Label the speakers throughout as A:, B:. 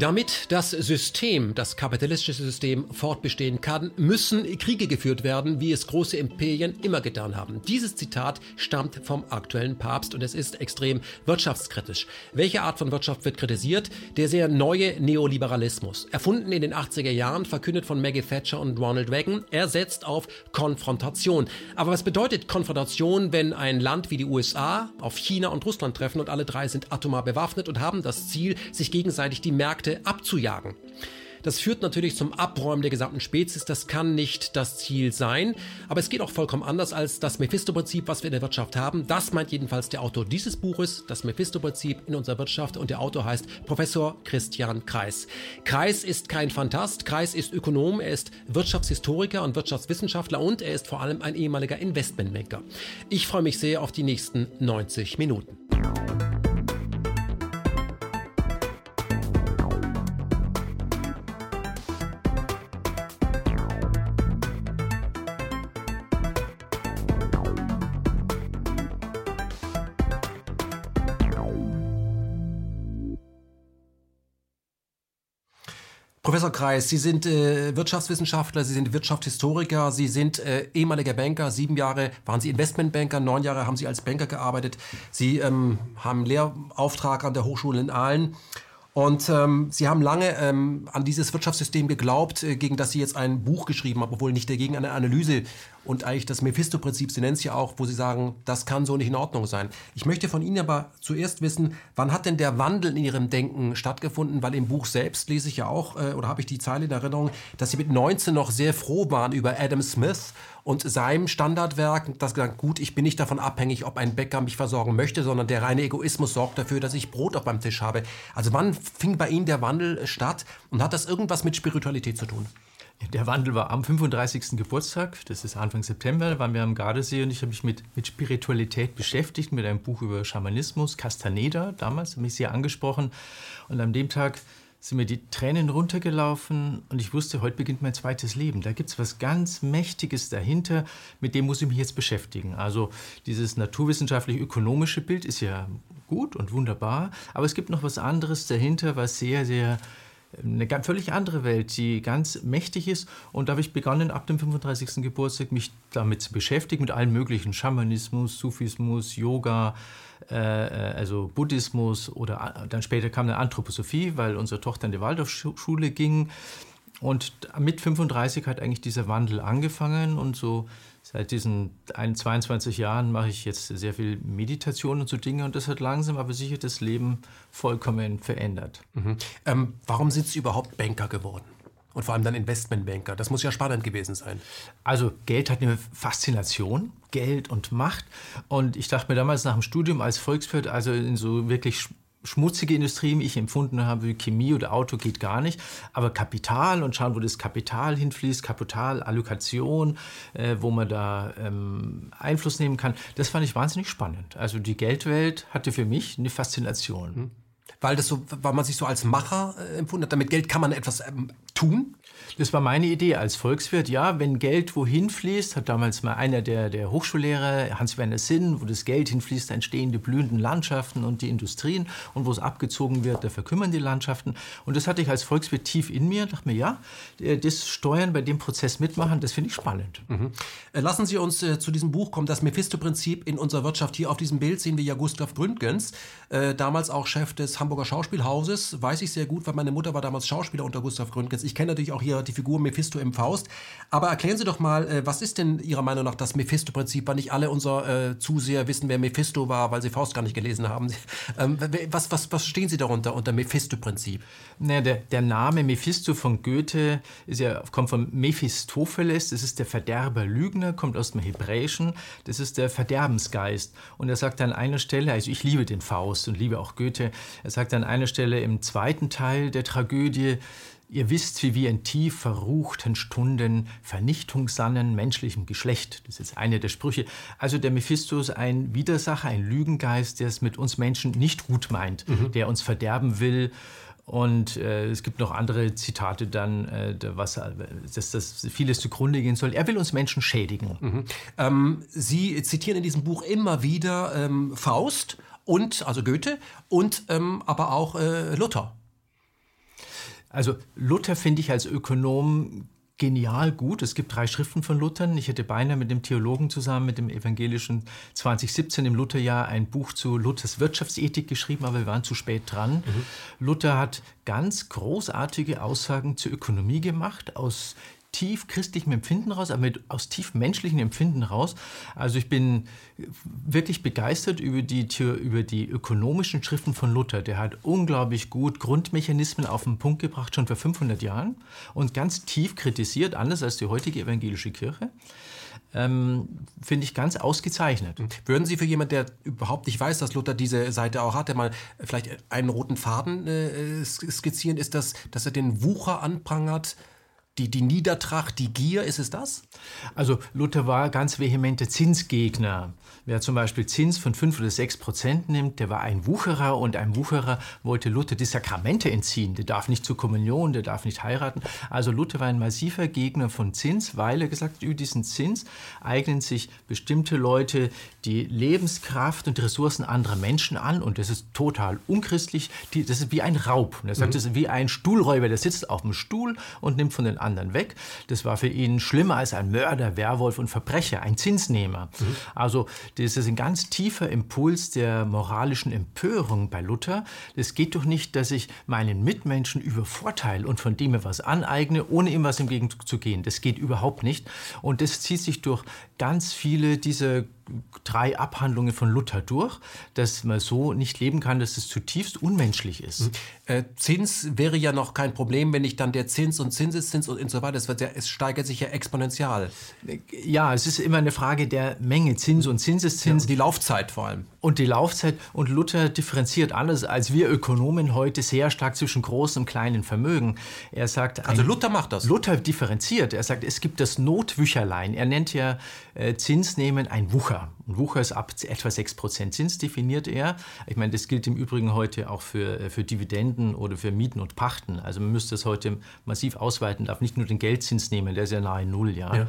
A: Damit das System, das kapitalistische System fortbestehen kann, müssen Kriege geführt werden, wie es große Imperien immer getan haben. Dieses Zitat stammt vom aktuellen Papst und es ist extrem wirtschaftskritisch. Welche Art von Wirtschaft wird kritisiert? Der sehr neue Neoliberalismus. Erfunden in den 80er Jahren, verkündet von Maggie Thatcher und Ronald Reagan. Er setzt auf Konfrontation. Aber was bedeutet Konfrontation, wenn ein Land wie die USA auf China und Russland treffen und alle drei sind atomar bewaffnet und haben das Ziel, sich gegenseitig die Märkte Konflikte abzujagen. Das führt natürlich zum Abräumen der gesamten Spezies. Das kann nicht das Ziel sein. Aber es geht auch vollkommen anders als das Mephisto-Prinzip, was wir in der Wirtschaft haben. Das meint jedenfalls der Autor dieses Buches, das Mephisto-Prinzip in unserer Wirtschaft. Und der Autor heißt Professor Christian Kreis. Kreis ist kein Fantast. Kreis ist Ökonom. Er ist Wirtschaftshistoriker und Wirtschaftswissenschaftler und er ist vor allem ein ehemaliger Investmentbanker. Ich freue mich sehr auf die nächsten 90 Minuten. Professor Kreis, Sie sind äh, Wirtschaftswissenschaftler, Sie sind Wirtschaftshistoriker, Sie sind äh, ehemaliger Banker. Sieben Jahre waren Sie Investmentbanker, neun Jahre haben Sie als Banker gearbeitet. Sie ähm, haben Lehrauftrag an der Hochschule in Aalen. Und ähm, Sie haben lange ähm, an dieses Wirtschaftssystem geglaubt, äh, gegen das Sie jetzt ein Buch geschrieben haben, obwohl nicht dagegen eine Analyse und eigentlich das Mephisto-Prinzip, Sie nennen es ja auch, wo Sie sagen, das kann so nicht in Ordnung sein. Ich möchte von Ihnen aber zuerst wissen, wann hat denn der Wandel in Ihrem Denken stattgefunden? Weil im Buch selbst lese ich ja auch, äh, oder habe ich die Zeile in Erinnerung, dass Sie mit 19 noch sehr froh waren über Adam Smith und seinem Standardwerk, das gesagt, gut, ich bin nicht davon abhängig, ob ein Bäcker mich versorgen möchte, sondern der reine Egoismus sorgt dafür, dass ich Brot auf meinem Tisch habe. Also wann fing bei Ihnen der Wandel statt und hat das irgendwas mit Spiritualität zu tun?
B: Der Wandel war am 35. Geburtstag, das ist Anfang September, waren wir am Gardasee und ich habe mich mit, mit Spiritualität beschäftigt, mit einem Buch über Schamanismus, Castaneda, damals, mich sehr angesprochen. Und an dem Tag sind mir die Tränen runtergelaufen und ich wusste, heute beginnt mein zweites Leben. Da gibt es was ganz Mächtiges dahinter, mit dem muss ich mich jetzt beschäftigen. Also dieses naturwissenschaftlich-ökonomische Bild ist ja gut und wunderbar, aber es gibt noch was anderes dahinter, was sehr, sehr eine völlig andere Welt, die ganz mächtig ist. Und da habe ich begonnen, ab dem 35. Geburtstag mich damit zu beschäftigen, mit allen möglichen Schamanismus, Sufismus, Yoga, also Buddhismus oder dann später kam eine Anthroposophie, weil unsere Tochter in die Waldorfschule ging. Und mit 35 hat eigentlich dieser Wandel angefangen und so Seit diesen 22 Jahren mache ich jetzt sehr viel Meditation und so Dinge und das hat langsam aber sicher das Leben vollkommen verändert.
A: Mhm. Ähm, warum sind Sie überhaupt Banker geworden? Und vor allem dann Investmentbanker. Das muss ja spannend gewesen sein.
B: Also Geld hat eine Faszination, Geld und Macht. Und ich dachte mir damals nach dem Studium als Volkswirt, also in so wirklich schmutzige Industrie, wie ich empfunden habe, wie Chemie oder Auto geht gar nicht. Aber Kapital und schauen, wo das Kapital hinfließt, Kapitalallokation, äh, wo man da ähm, Einfluss nehmen kann, das fand ich wahnsinnig spannend. Also die Geldwelt hatte für mich eine Faszination. Mhm.
A: Weil, das so, weil man sich so als Macher äh, empfunden hat. Damit Geld kann man etwas ähm, tun?
B: Das war meine Idee als Volkswirt. Ja, wenn Geld wohin fließt, hat damals mal einer der, der Hochschullehrer, Hans-Werner Sinn, wo das Geld hinfließt, entstehen die blühenden Landschaften und die Industrien. Und wo es abgezogen wird, da verkümmern die Landschaften. Und das hatte ich als Volkswirt tief in mir. dachte mir, ja, äh, das Steuern bei dem Prozess mitmachen, das finde ich spannend.
A: Mhm. Äh, lassen Sie uns äh, zu diesem Buch kommen. Das Mephisto-Prinzip in unserer Wirtschaft. Hier auf diesem Bild sehen wir ja Gustav Gründgens, äh, damals auch Chef des Hamburger Schauspielhauses. Weiß ich sehr gut, weil meine Mutter war damals Schauspieler unter Gustav Gründgens. Ich kenne natürlich auch hier die Figur Mephisto im Faust. Aber erklären Sie doch mal, äh, was ist denn Ihrer Meinung nach das Mephisto-Prinzip, weil nicht alle unserer äh, Zuseher wissen, wer Mephisto war, weil sie Faust gar nicht gelesen haben. Ähm, was, was, was stehen Sie darunter unter Mephisto-Prinzip?
B: Naja, der, der Name Mephisto von Goethe ist ja, kommt von Mephistopheles, das ist der Verderber Lügner, kommt aus dem Hebräischen, das ist der Verderbensgeist. Und er sagt an einer Stelle, also ich liebe den Faust und liebe auch Goethe, er sagt an einer Stelle im zweiten Teil der Tragödie, Ihr wisst, wie wir in tief verruchten Stunden Vernichtung sannen menschlichem Geschlecht. Das ist eine der Sprüche. Also der Mephisto ist ein Widersacher, ein Lügengeist, der es mit uns Menschen nicht gut meint, mhm. der uns verderben will. Und äh, es gibt noch andere Zitate dann, äh, was, dass das vieles zugrunde gehen soll. Er will uns Menschen schädigen.
A: Mhm. Ähm, Sie zitieren in diesem Buch immer wieder ähm, Faust und, also Goethe, und ähm, aber auch äh, Luther.
B: Also Luther finde ich als Ökonom genial gut. Es gibt drei Schriften von Luther. Ich hätte beinahe mit dem Theologen zusammen, mit dem evangelischen 2017 im Lutherjahr ein Buch zu Luthers Wirtschaftsethik geschrieben, aber wir waren zu spät dran. Mhm. Luther hat ganz großartige Aussagen zur Ökonomie gemacht, aus tief christlichem Empfinden raus, aber mit, aus tief menschlichem Empfinden raus. Also ich bin wirklich begeistert über die, über die ökonomischen Schriften von Luther. Der hat unglaublich gut Grundmechanismen auf den Punkt gebracht, schon vor 500 Jahren und ganz tief kritisiert, anders als die heutige evangelische Kirche. Ähm, finde ich ganz ausgezeichnet.
A: Würden Sie für jemanden, der überhaupt nicht weiß, dass Luther diese Seite auch hatte, mal vielleicht einen roten Faden äh, skizzieren? Ist das, dass er den Wucher anprangert, die, die Niedertracht, die Gier, ist es das?
B: Also Luther war ganz vehemente Zinsgegner. Wer zum Beispiel Zins von 5 oder 6 Prozent nimmt, der war ein Wucherer und ein Wucherer wollte Luther die Sakramente entziehen. Der darf nicht zur Kommunion, der darf nicht heiraten. Also Luther war ein massiver Gegner von Zins, weil er gesagt hat, über diesen Zins eignen sich bestimmte Leute die Lebenskraft und die Ressourcen anderer Menschen an und das ist total unchristlich. das ist wie ein Raub. Und er sagt, mhm. das ist wie ein Stuhlräuber, der sitzt auf dem Stuhl und nimmt von den anderen weg. Das war für ihn schlimmer als ein Mörder, Werwolf und Verbrecher, ein Zinsnehmer. Mhm. Also das ist ein ganz tiefer Impuls der moralischen Empörung bei Luther. Es geht doch nicht, dass ich meinen Mitmenschen übervorteile und von dem mir was aneigne, ohne ihm was im Gegenzug zu gehen. Das geht überhaupt nicht. Und das zieht sich durch ganz viele dieser drei Abhandlungen von Luther durch, dass man so nicht leben kann, dass es zutiefst unmenschlich ist. Mhm.
A: Äh, Zins wäre ja noch kein Problem, wenn nicht dann der Zins und Zinseszins und so weiter, es, wird ja, es steigert sich ja exponentiell.
B: Ja, es ist immer eine Frage der Menge, Zins und Zinseszins.
A: Ja, die Laufzeit vor allem.
B: Und die Laufzeit. Und Luther differenziert alles, als wir Ökonomen heute sehr stark zwischen großem und kleinen Vermögen. Er sagt.
A: Also Luther macht das.
B: Luther differenziert. Er sagt, es gibt das Notwücherlein. Er nennt ja äh, Zinsnehmen ein Wucher. Und Wucher ist ab etwa 6% Zins, definiert er. Ich meine, das gilt im Übrigen heute auch für, äh, für Dividenden oder für Mieten und Pachten. Also man müsste das heute massiv ausweiten, darf nicht nur den Geldzins nehmen, der ist ja nahe Null. Ja. ja.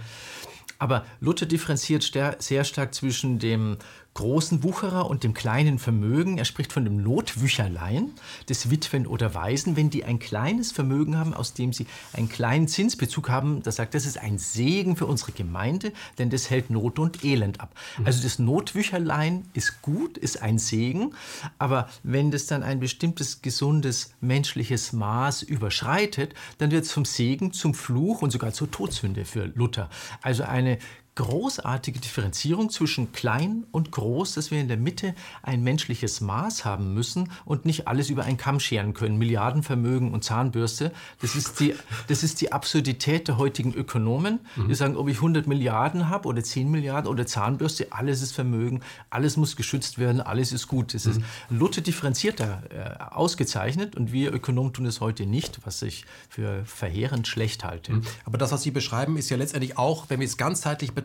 B: Aber Luther differenziert sehr stark zwischen dem großen Wucherer und dem kleinen Vermögen. Er spricht von dem Notwücherlein des Witwen oder Waisen, wenn die ein kleines Vermögen haben, aus dem sie einen kleinen Zinsbezug haben. Das sagt, das ist ein Segen für unsere Gemeinde, denn das hält Not und Elend ab. Mhm. Also das Notwücherlein ist gut, ist ein Segen, aber wenn das dann ein bestimmtes gesundes menschliches Maß überschreitet, dann wird es vom Segen zum Fluch und sogar zur Todsünde für Luther. Also eine großartige Differenzierung zwischen klein und groß, dass wir in der Mitte ein menschliches Maß haben müssen und nicht alles über einen Kamm scheren können. Milliardenvermögen und Zahnbürste, das ist die, das ist die Absurdität der heutigen Ökonomen. Mhm. Die sagen, ob ich 100 Milliarden habe oder 10 Milliarden oder Zahnbürste, alles ist Vermögen, alles muss geschützt werden, alles ist gut. Das mhm. ist Luther differenziert da äh, ausgezeichnet und wir Ökonomen tun es heute nicht, was ich für verheerend schlecht halte. Mhm.
A: Aber das, was Sie beschreiben, ist ja letztendlich auch, wenn wir es ganzheitlich betrachten.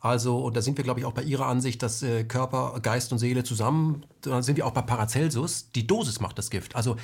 A: Also, und da sind wir, glaube ich, auch bei Ihrer Ansicht, dass äh, Körper, Geist und Seele zusammen, da sind wir auch bei Paracelsus. Die Dosis macht das Gift. Also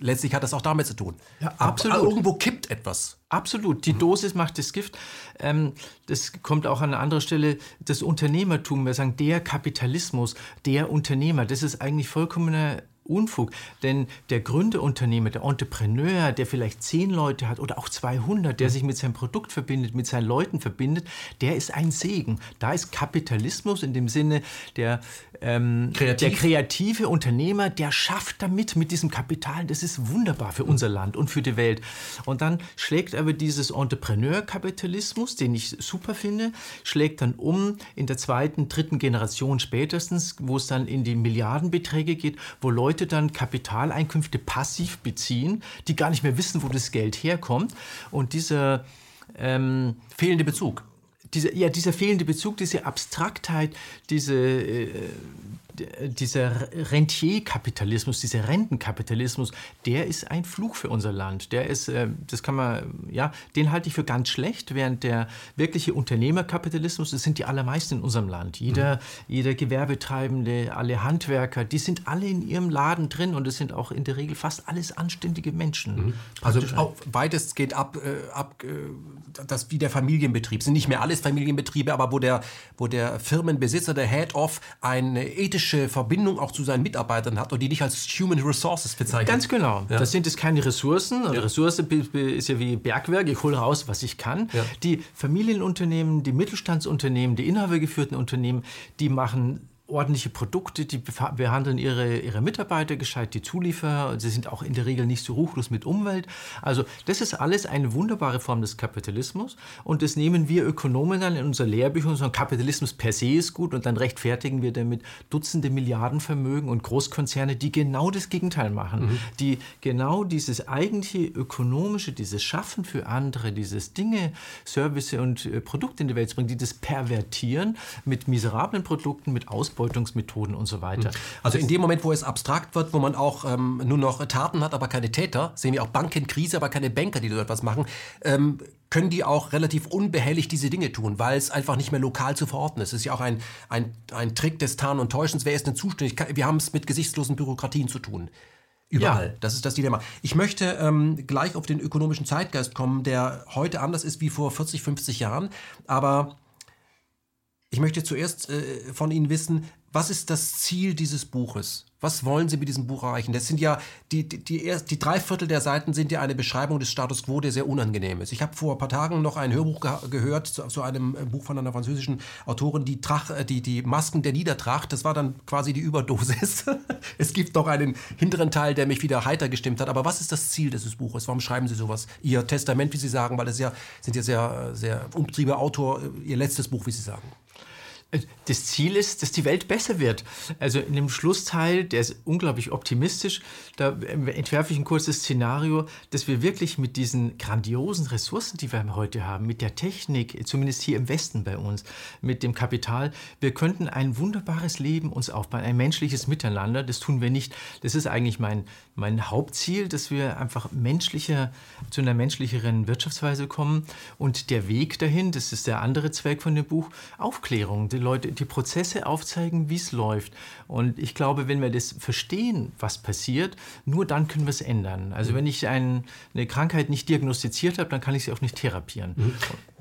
A: letztlich hat das auch damit zu tun.
B: Ja, absolut. Aber
A: irgendwo kippt etwas.
B: Absolut. Die Dosis macht das Gift. Ähm, das kommt auch an einer anderen Stelle. Das Unternehmertum, wir sagen der Kapitalismus, der Unternehmer, das ist eigentlich vollkommener Unfug. Denn der Gründerunternehmer, der Entrepreneur, der vielleicht zehn Leute hat oder auch 200, der sich mit seinem Produkt verbindet, mit seinen Leuten verbindet, der ist ein Segen. Da ist Kapitalismus in dem Sinne der, ähm, Kreativ. der kreative Unternehmer, der schafft damit, mit diesem Kapital. Das ist wunderbar für unser Land und für die Welt. Und dann schlägt aber dieses Entrepreneur-Kapitalismus, den ich super finde, schlägt dann um in der zweiten, dritten Generation spätestens, wo es dann in die Milliardenbeträge geht, wo Leute Leute dann Kapitaleinkünfte passiv beziehen, die gar nicht mehr wissen, wo das Geld herkommt. Und dieser ähm, fehlende Bezug. Dieser, ja, dieser fehlende Bezug, diese Abstraktheit, diese, äh, dieser Rentierkapitalismus, dieser Rentenkapitalismus, der ist ein Fluch für unser Land. Der ist, äh, das kann man, ja, den halte ich für ganz schlecht, während der wirkliche Unternehmerkapitalismus, das sind die allermeisten in unserem Land. Jeder, mhm. jeder Gewerbetreibende, alle Handwerker, die sind alle in ihrem Laden drin und es sind auch in der Regel fast alles anständige Menschen. Mhm.
A: Also auch weitestgehend ab, äh, ab äh, das wie der Familienbetrieb. Es sind nicht mehr alles Familienbetriebe, aber wo der, wo der Firmenbesitzer, der Head-Off, ein ethisches menschliche Verbindung auch zu seinen Mitarbeitern hat und die nicht als Human Resources bezeichnet.
B: Ganz genau. Ja. Das sind jetzt keine Ressourcen. Ja. Ressource ist ja wie Bergwerk, ich hole raus, was ich kann. Ja. Die Familienunternehmen, die Mittelstandsunternehmen, die inhabergeführten Unternehmen, die machen ordentliche Produkte, die behandeln ihre, ihre Mitarbeiter gescheit, die Zulieferer, sie sind auch in der Regel nicht so ruchlos mit Umwelt. Also das ist alles eine wunderbare Form des Kapitalismus und das nehmen wir Ökonomen dann in unser Lehrbücher und sagen, Kapitalismus per se ist gut und dann rechtfertigen wir damit Dutzende Milliarden Vermögen und Großkonzerne, die genau das Gegenteil machen, mhm. die genau dieses eigentliche ökonomische, dieses Schaffen für andere, dieses Dinge, Service und äh, Produkte in die Welt bringen, die das pervertieren mit miserablen Produkten, mit Ausbildung Ausbeutungsmethoden und so weiter. Hm.
A: Also in dem Moment, wo es abstrakt wird, wo man auch ähm, nur noch Taten hat, aber keine Täter, sehen wir auch Bankenkrise, aber keine Banker, die dort etwas machen, ähm, können die auch relativ unbehelligt diese Dinge tun, weil es einfach nicht mehr lokal zu verorten ist. Es ist ja auch ein, ein, ein Trick des Tarn und Täuschens. Wer ist denn zuständig? Wir haben es mit gesichtslosen Bürokratien zu tun. Überall. Ja. Das ist das Dilemma. Ich möchte ähm, gleich auf den ökonomischen Zeitgeist kommen, der heute anders ist wie vor 40, 50 Jahren. Aber ich möchte zuerst äh, von Ihnen wissen, was ist das Ziel dieses Buches? Was wollen Sie mit diesem Buch erreichen? Das sind ja, die, die, die, erst, die drei Viertel der Seiten sind ja eine Beschreibung des Status quo, der sehr unangenehm ist. Ich habe vor ein paar Tagen noch ein Hörbuch ge gehört zu, zu, einem äh, Buch von einer französischen Autorin, die, Trach, äh, die, die Masken der Niedertracht. Das war dann quasi die Überdosis. es gibt noch einen hinteren Teil, der mich wieder heiter gestimmt hat. Aber was ist das Ziel dieses Buches? Warum schreiben Sie sowas? Ihr Testament, wie Sie sagen, weil es ja, sind ja sehr, sehr umtriebe Autor, Ihr letztes Buch, wie Sie sagen.
B: Das Ziel ist, dass die Welt besser wird. Also in dem Schlussteil, der ist unglaublich optimistisch, da entwerfe ich ein kurzes Szenario, dass wir wirklich mit diesen grandiosen Ressourcen, die wir heute haben, mit der Technik, zumindest hier im Westen bei uns, mit dem Kapital, wir könnten ein wunderbares Leben uns aufbauen, ein menschliches Miteinander. Das tun wir nicht. Das ist eigentlich mein, mein Hauptziel, dass wir einfach menschlicher, zu einer menschlicheren Wirtschaftsweise kommen. Und der Weg dahin, das ist der andere Zweck von dem Buch, Aufklärung die Leute, die Prozesse aufzeigen, wie es läuft. Und ich glaube, wenn wir das verstehen, was passiert, nur dann können wir es ändern. Also mhm. wenn ich ein, eine Krankheit nicht diagnostiziert habe, dann kann ich sie auch nicht therapieren. Mhm.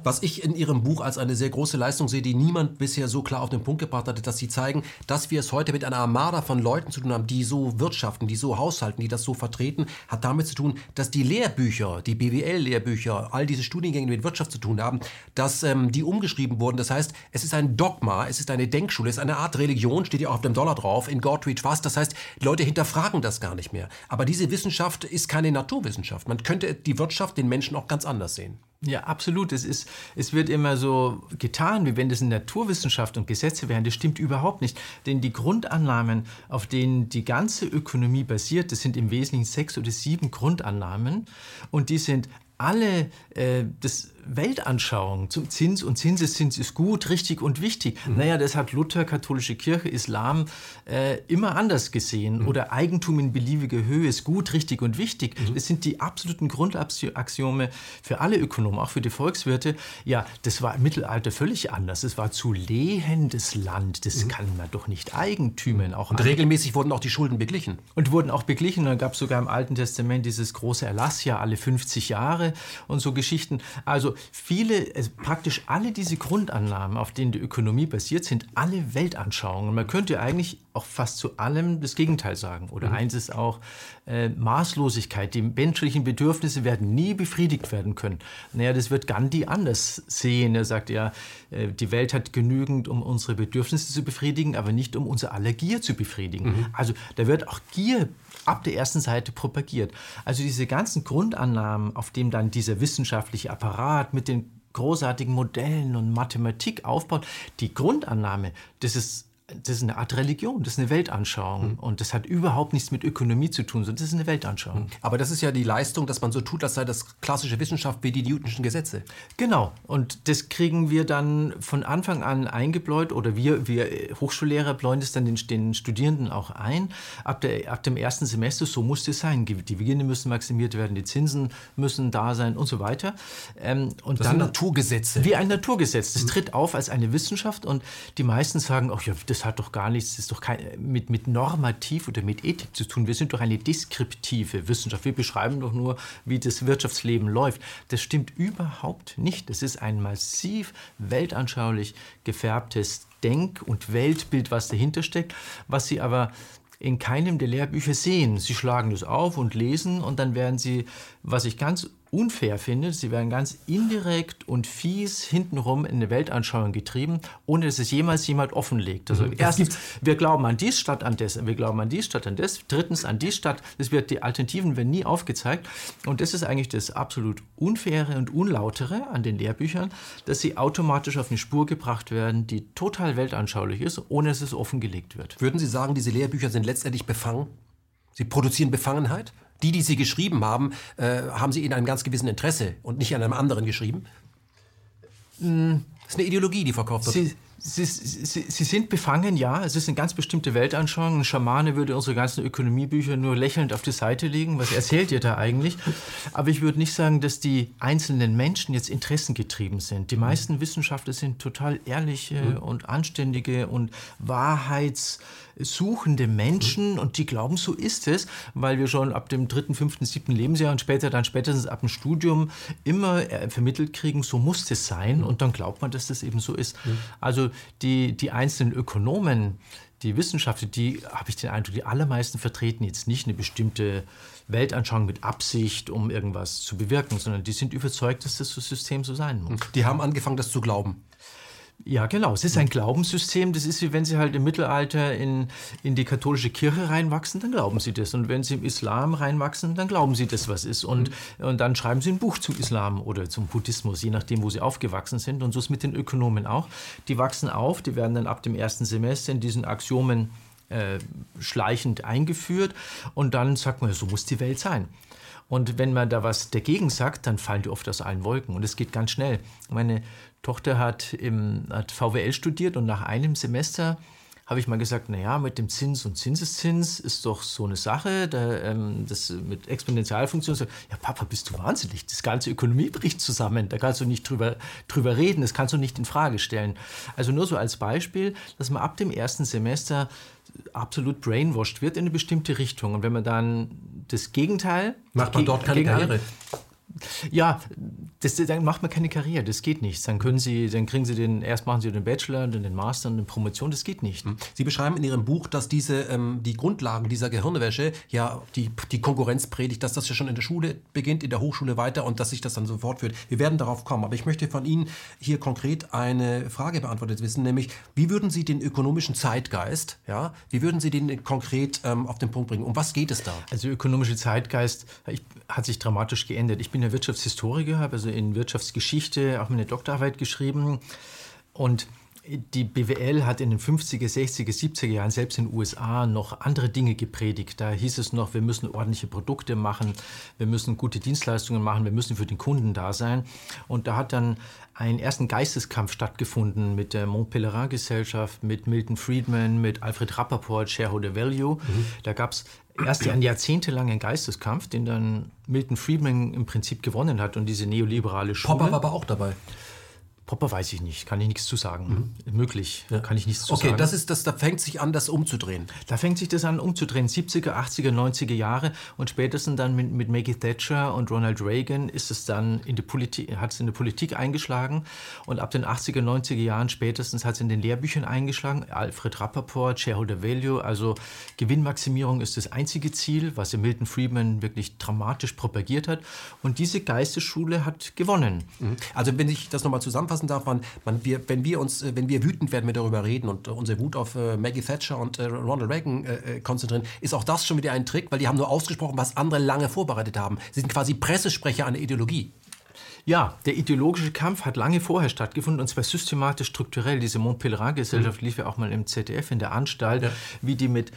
A: Was ich in Ihrem Buch als eine sehr große Leistung sehe, die niemand bisher so klar auf den Punkt gebracht hatte, dass Sie zeigen, dass wir es heute mit einer Armada von Leuten zu tun haben, die so wirtschaften, die so haushalten, die das so vertreten, hat damit zu tun, dass die Lehrbücher, die BWL-Lehrbücher, all diese Studiengänge, die mit Wirtschaft zu tun haben, dass ähm, die umgeschrieben wurden. Das heißt, es ist ein Dogma, es ist eine Denkschule, es ist eine Art Religion, steht ja auch auf dem Dollar drauf, in God we. Das heißt, Leute hinterfragen das gar nicht mehr. Aber diese Wissenschaft ist keine Naturwissenschaft. Man könnte die Wirtschaft den Menschen auch ganz anders sehen.
B: Ja, absolut. Es, ist, es wird immer so getan, wie wenn das in Naturwissenschaft und Gesetze wären. Das stimmt überhaupt nicht. Denn die Grundannahmen, auf denen die ganze Ökonomie basiert, das sind im Wesentlichen sechs oder sieben Grundannahmen. Und die sind alle äh, das Weltanschauung zum Zins und Zinseszins ist gut, richtig und wichtig. Mhm. Naja, das hat Luther, katholische Kirche, Islam äh, immer anders gesehen. Mhm. Oder Eigentum in beliebiger Höhe ist gut, richtig und wichtig. Mhm. Das sind die absoluten Grundaxiome für alle Ökonomen, auch für die Volkswirte. Ja, das war im Mittelalter völlig anders. Es war zu lehendes Land. Das mhm. kann man doch nicht eigentümen.
A: Auch und regelmäßig wurden auch die Schulden beglichen.
B: Und wurden auch beglichen. Und dann gab es sogar im Alten Testament dieses große Erlassjahr alle 50 Jahre und so Geschichten. Also viele, also praktisch alle diese Grundannahmen, auf denen die Ökonomie basiert, sind alle Weltanschauungen. Man könnte eigentlich auch fast zu allem das Gegenteil sagen. Oder mhm. eins ist auch äh, Maßlosigkeit. Die menschlichen Bedürfnisse werden nie befriedigt werden können. Naja, das wird Gandhi anders sehen. Er sagt ja, äh, die Welt hat genügend, um unsere Bedürfnisse zu befriedigen, aber nicht um unser aller Gier zu befriedigen. Mhm. Also da wird auch Gier ab der ersten Seite propagiert. Also diese ganzen Grundannahmen, auf denen dann dieser wissenschaftliche Apparat mit den großartigen Modellen und Mathematik aufbaut, die Grundannahme, das ist das ist eine Art Religion, das ist eine Weltanschauung. Mhm. Und das hat überhaupt nichts mit Ökonomie zu tun, sondern das ist eine Weltanschauung. Mhm.
A: Aber das ist ja die Leistung, dass man so tut, als sei das klassische Wissenschaft wie die Newtonschen Gesetze.
B: Genau. Und das kriegen wir dann von Anfang an eingebläut oder wir, wir Hochschullehrer bläuen das dann den, den Studierenden auch ein. Ab, der, ab dem ersten Semester, so muss es sein. Die Gewinne müssen maximiert werden, die Zinsen müssen da sein und so weiter.
A: Ähm, und das dann, sind Naturgesetze.
B: Wie ein Naturgesetz. Das mhm. tritt auf als eine Wissenschaft und die meisten sagen, ach ja, das das hat doch gar nichts, das ist doch kein, mit, mit Normativ oder mit Ethik zu tun. Wir sind doch eine deskriptive Wissenschaft. Wir beschreiben doch nur, wie das Wirtschaftsleben läuft. Das stimmt überhaupt nicht. Das ist ein massiv weltanschaulich gefärbtes Denk- und Weltbild, was dahinter steckt, was sie aber in keinem der Lehrbücher sehen. Sie schlagen das auf und lesen und dann werden sie, was ich ganz unfair finde, sie werden ganz indirekt und fies hintenrum in eine Weltanschauung getrieben, ohne dass es jemals jemand offenlegt. Also mhm. erstens, wir glauben an dies statt an das, wir glauben an dies statt an das, drittens an dies statt, das wird, die Alternativen werden nie aufgezeigt und das ist eigentlich das absolut Unfaire und Unlautere an den Lehrbüchern, dass sie automatisch auf eine Spur gebracht werden, die total weltanschaulich ist, ohne dass es offengelegt wird.
A: Würden Sie sagen, diese Lehrbücher sind letztendlich befangen? Sie produzieren Befangenheit? Die, die sie geschrieben haben, äh, haben sie in einem ganz gewissen Interesse und nicht an einem anderen geschrieben? Das ist eine Ideologie, die verkauft wird.
B: Sie, Sie, Sie, Sie, sind befangen, ja. Es ist eine ganz bestimmte Weltanschauung. Ein Schamane würde unsere ganzen Ökonomiebücher nur lächelnd auf die Seite legen. Was erzählt ihr da eigentlich? Aber ich würde nicht sagen, dass die einzelnen Menschen jetzt interessengetrieben sind. Die meisten Wissenschaftler sind total ehrliche mhm. und anständige und wahrheits suchende Menschen mhm. und die glauben, so ist es, weil wir schon ab dem dritten, fünften, siebten Lebensjahr und später dann spätestens ab dem Studium immer äh, vermittelt kriegen, so muss es sein mhm. und dann glaubt man, dass das eben so ist. Mhm. Also die, die einzelnen Ökonomen, die Wissenschaftler, die habe ich den Eindruck, die allermeisten vertreten jetzt nicht eine bestimmte Weltanschauung mit Absicht, um irgendwas zu bewirken, sondern die sind überzeugt, dass das System so sein muss.
A: Die haben angefangen, das zu glauben.
B: Ja, genau. Es ist ein Glaubenssystem. Das ist wie wenn Sie halt im Mittelalter in, in die katholische Kirche reinwachsen, dann glauben Sie das. Und wenn Sie im Islam reinwachsen, dann glauben Sie das, was ist. Und, mhm. und dann schreiben Sie ein Buch zum Islam oder zum Buddhismus, je nachdem, wo Sie aufgewachsen sind. Und so ist es mit den Ökonomen auch. Die wachsen auf, die werden dann ab dem ersten Semester in diesen Axiomen äh, schleichend eingeführt. Und dann sagt man, so muss die Welt sein. Und wenn man da was dagegen sagt, dann fallen die oft aus allen Wolken. Und es geht ganz schnell. Meine Tochter hat, im, hat VWL studiert und nach einem Semester habe ich mal gesagt, naja, mit dem Zins und Zinseszins ist doch so eine Sache, da, ähm, das mit Exponentialfunktionen. Ja, Papa, bist du wahnsinnig? Das ganze Ökonomie bricht zusammen. Da kannst du nicht drüber, drüber reden, das kannst du nicht in Frage stellen. Also nur so als Beispiel, dass man ab dem ersten Semester absolut brainwashed wird in eine bestimmte Richtung. Und wenn man dann das Gegenteil...
A: Macht man dort keine Karriere?
B: Ja, das, dann macht man keine Karriere, das geht nicht. Dann können Sie, dann kriegen Sie den, erst machen Sie den Bachelor, dann den Master und eine Promotion, das geht nicht. Hm.
A: Sie beschreiben in Ihrem Buch, dass diese, ähm, die Grundlagen dieser Gehirnwäsche, ja, die, die Konkurrenz predigt, dass das ja schon in der Schule beginnt, in der Hochschule weiter und dass sich das dann so fortführt. Wir werden darauf kommen, aber ich möchte von Ihnen hier konkret eine Frage beantwortet wissen, nämlich, wie würden Sie den ökonomischen Zeitgeist, ja, wie würden Sie den konkret ähm, auf den Punkt bringen? Um was geht es da?
B: Also ökonomische Zeitgeist ich, hat sich dramatisch geändert. Ich bin ja Wirtschaftshistoriker, habe also in Wirtschaftsgeschichte auch meine Doktorarbeit geschrieben. Und die BWL hat in den 50er, 60er, 70er Jahren selbst in den USA noch andere Dinge gepredigt. Da hieß es noch, wir müssen ordentliche Produkte machen, wir müssen gute Dienstleistungen machen, wir müssen für den Kunden da sein. Und da hat dann ein ersten Geisteskampf stattgefunden mit der Montpellerin Gesellschaft, mit Milton Friedman, mit Alfred Rappaport, Shareholder Value. Mhm. Da gab es erst einen jahrzehntelangen Geisteskampf, den dann Milton Friedman im Prinzip gewonnen hat und diese neoliberale Schule.
A: Popper war aber auch dabei.
B: Popper weiß ich nicht, kann ich nichts zu sagen. Mhm. Möglich, ja. kann ich nichts zu
A: okay,
B: sagen.
A: Okay, das ist das, da fängt sich an, das umzudrehen.
B: Da fängt sich das an, umzudrehen. 70er, 80er, 90er Jahre und spätestens dann mit, mit Maggie Thatcher und Ronald Reagan ist es dann in die Politik, hat es in die Politik eingeschlagen und ab den 80er, 90er Jahren spätestens hat es in den Lehrbüchern eingeschlagen. Alfred Rappaport, Shareholder Value, also Gewinnmaximierung ist das einzige Ziel, was Milton Friedman wirklich dramatisch propagiert hat. Und diese Geistesschule hat gewonnen.
A: Mhm. Also wenn ich das nochmal zusammenfasse, zusammenfassen darf, man, man, wir, wenn wir uns, äh, wenn wir wütend werden, wir darüber reden und unsere Wut auf äh, Maggie Thatcher und äh, Ronald Reagan äh, äh, konzentrieren, ist auch das schon wieder ein Trick, weil die haben nur ausgesprochen, was andere lange vorbereitet haben. Sie sind quasi Pressesprecher einer Ideologie.
B: Ja, der ideologische Kampf hat lange vorher stattgefunden und zwar systematisch strukturell. Diese Montpellerin-Gesellschaft mhm. lief ja auch mal im ZDF in der Anstalt, ja. wie die mit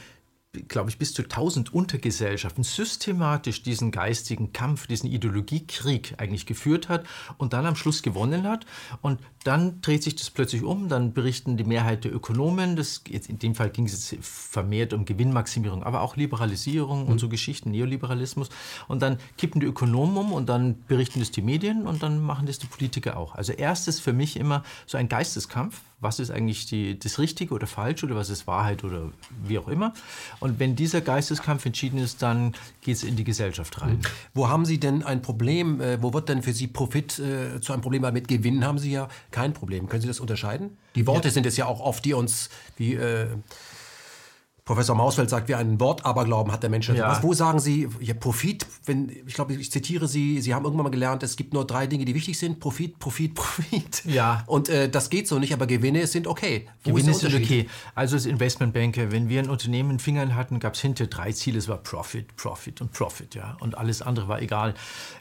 B: glaube ich, bis zu 1000 Untergesellschaften systematisch diesen geistigen Kampf, diesen Ideologiekrieg eigentlich geführt hat und dann am Schluss gewonnen hat. Und dann dreht sich das plötzlich um, dann berichten die Mehrheit der Ökonomen, das, jetzt in dem Fall ging es vermehrt um Gewinnmaximierung, aber auch Liberalisierung mhm. und so Geschichten, Neoliberalismus. Und dann kippen die Ökonomen um und dann berichten das die Medien und dann machen das die Politiker auch. Also erstes für mich immer so ein Geisteskampf, was ist eigentlich die, das Richtige oder falsch oder was ist Wahrheit oder wie auch immer. Und wenn dieser Geisteskampf entschieden ist, dann geht es in die Gesellschaft rein. Mhm.
A: Wo haben Sie denn ein Problem? Äh, wo wird denn für Sie Profit äh, zu einem Problem? Weil mit Gewinn haben Sie ja kein Problem. Können Sie das unterscheiden? Die Worte ja. sind es ja auch oft, die uns wie äh, Professor Mausfeld sagt, wer ein Wort Aberglauben hat der Mensch. Ja. Was, wo sagen Sie, ja, Profit, wenn, ich glaube, ich zitiere Sie, Sie haben irgendwann mal gelernt, es gibt nur drei Dinge, die wichtig sind, Profit, Profit, Profit.
B: Ja.
A: Und äh, das geht so nicht, aber Gewinne sind okay.
B: Wo Gewinne sind okay. Also als Investmentbanker, wenn wir ein Unternehmen in Fingern hatten, gab es hinter drei Ziele, es war Profit, Profit und Profit, ja. Und alles andere war egal.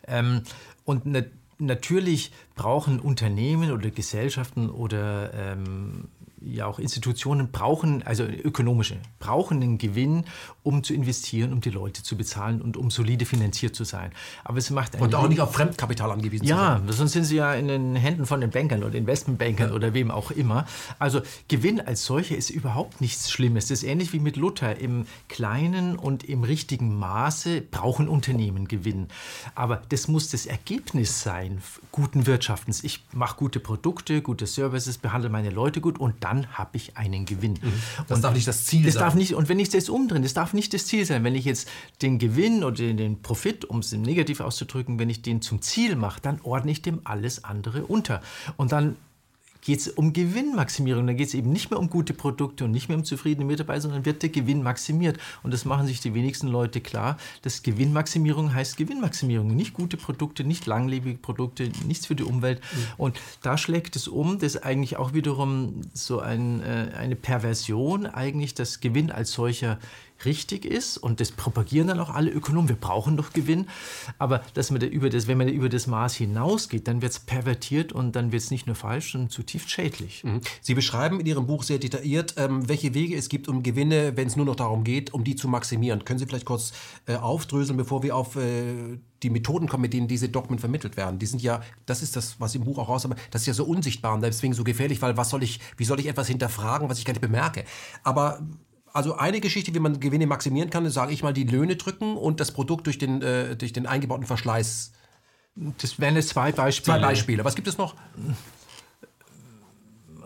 B: Ähm, und ne, natürlich brauchen Unternehmen oder Gesellschaften oder ähm, ja auch Institutionen brauchen, also ökonomische, brauchen einen Gewinn, um zu investieren, um die Leute zu bezahlen und um solide finanziert zu sein. Aber es macht
A: Und auch nicht auf Fremdkapital angewiesen
B: ja, zu sein. Ja, sonst sind sie ja in den Händen von den Bankern oder Investmentbankern ja. oder wem auch immer. Also Gewinn als solcher ist überhaupt nichts Schlimmes. Das ist ähnlich wie mit Luther. Im kleinen und im richtigen Maße brauchen Unternehmen Gewinn. Aber das muss das Ergebnis sein guten Wirtschaftens. Ich mache gute Produkte, gute Services, behandle meine Leute gut und dann habe ich einen Gewinn. Mhm.
A: Das und darf nicht das Ziel
B: das
A: sein.
B: Darf nicht, und wenn ich das umdrehe, das darf nicht das Ziel sein. Wenn ich jetzt den Gewinn oder den Profit, um es negativ auszudrücken, wenn ich den zum Ziel mache, dann ordne ich dem alles andere unter. Und dann geht es um Gewinnmaximierung. Da geht es eben nicht mehr um gute Produkte und nicht mehr um zufriedene Mitarbeiter, sondern wird der Gewinn maximiert. Und das machen sich die wenigsten Leute klar, dass Gewinnmaximierung heißt Gewinnmaximierung. Nicht gute Produkte, nicht langlebige Produkte, nichts für die Umwelt. Mhm. Und da schlägt es um, das ist eigentlich auch wiederum so ein, äh, eine Perversion, eigentlich, dass Gewinn als solcher richtig ist und das propagieren dann auch alle Ökonomen. Wir brauchen doch Gewinn, aber dass man da über das, wenn man da über das Maß hinausgeht, dann wird es pervertiert und dann wird es nicht nur falsch, sondern zutiefst schädlich.
A: Mhm. Sie beschreiben in Ihrem Buch sehr detailliert, ähm, welche Wege es gibt, um Gewinne, wenn es nur noch darum geht, um die zu maximieren. Können Sie vielleicht kurz äh, aufdröseln, bevor wir auf äh, die Methoden kommen, mit denen diese Dogmen vermittelt werden. Die sind ja, das ist das, was im Buch auch rauskommt, das ist ja so unsichtbar und deswegen so gefährlich, weil was soll ich, wie soll ich etwas hinterfragen, was ich gar nicht bemerke? Aber also eine Geschichte, wie man Gewinne maximieren kann, ist, sage ich mal, die Löhne drücken und das Produkt durch den, äh, durch den eingebauten Verschleiß.
B: Das wären jetzt zwei Beispiele.
A: Zwei Beispiele. Was gibt es noch?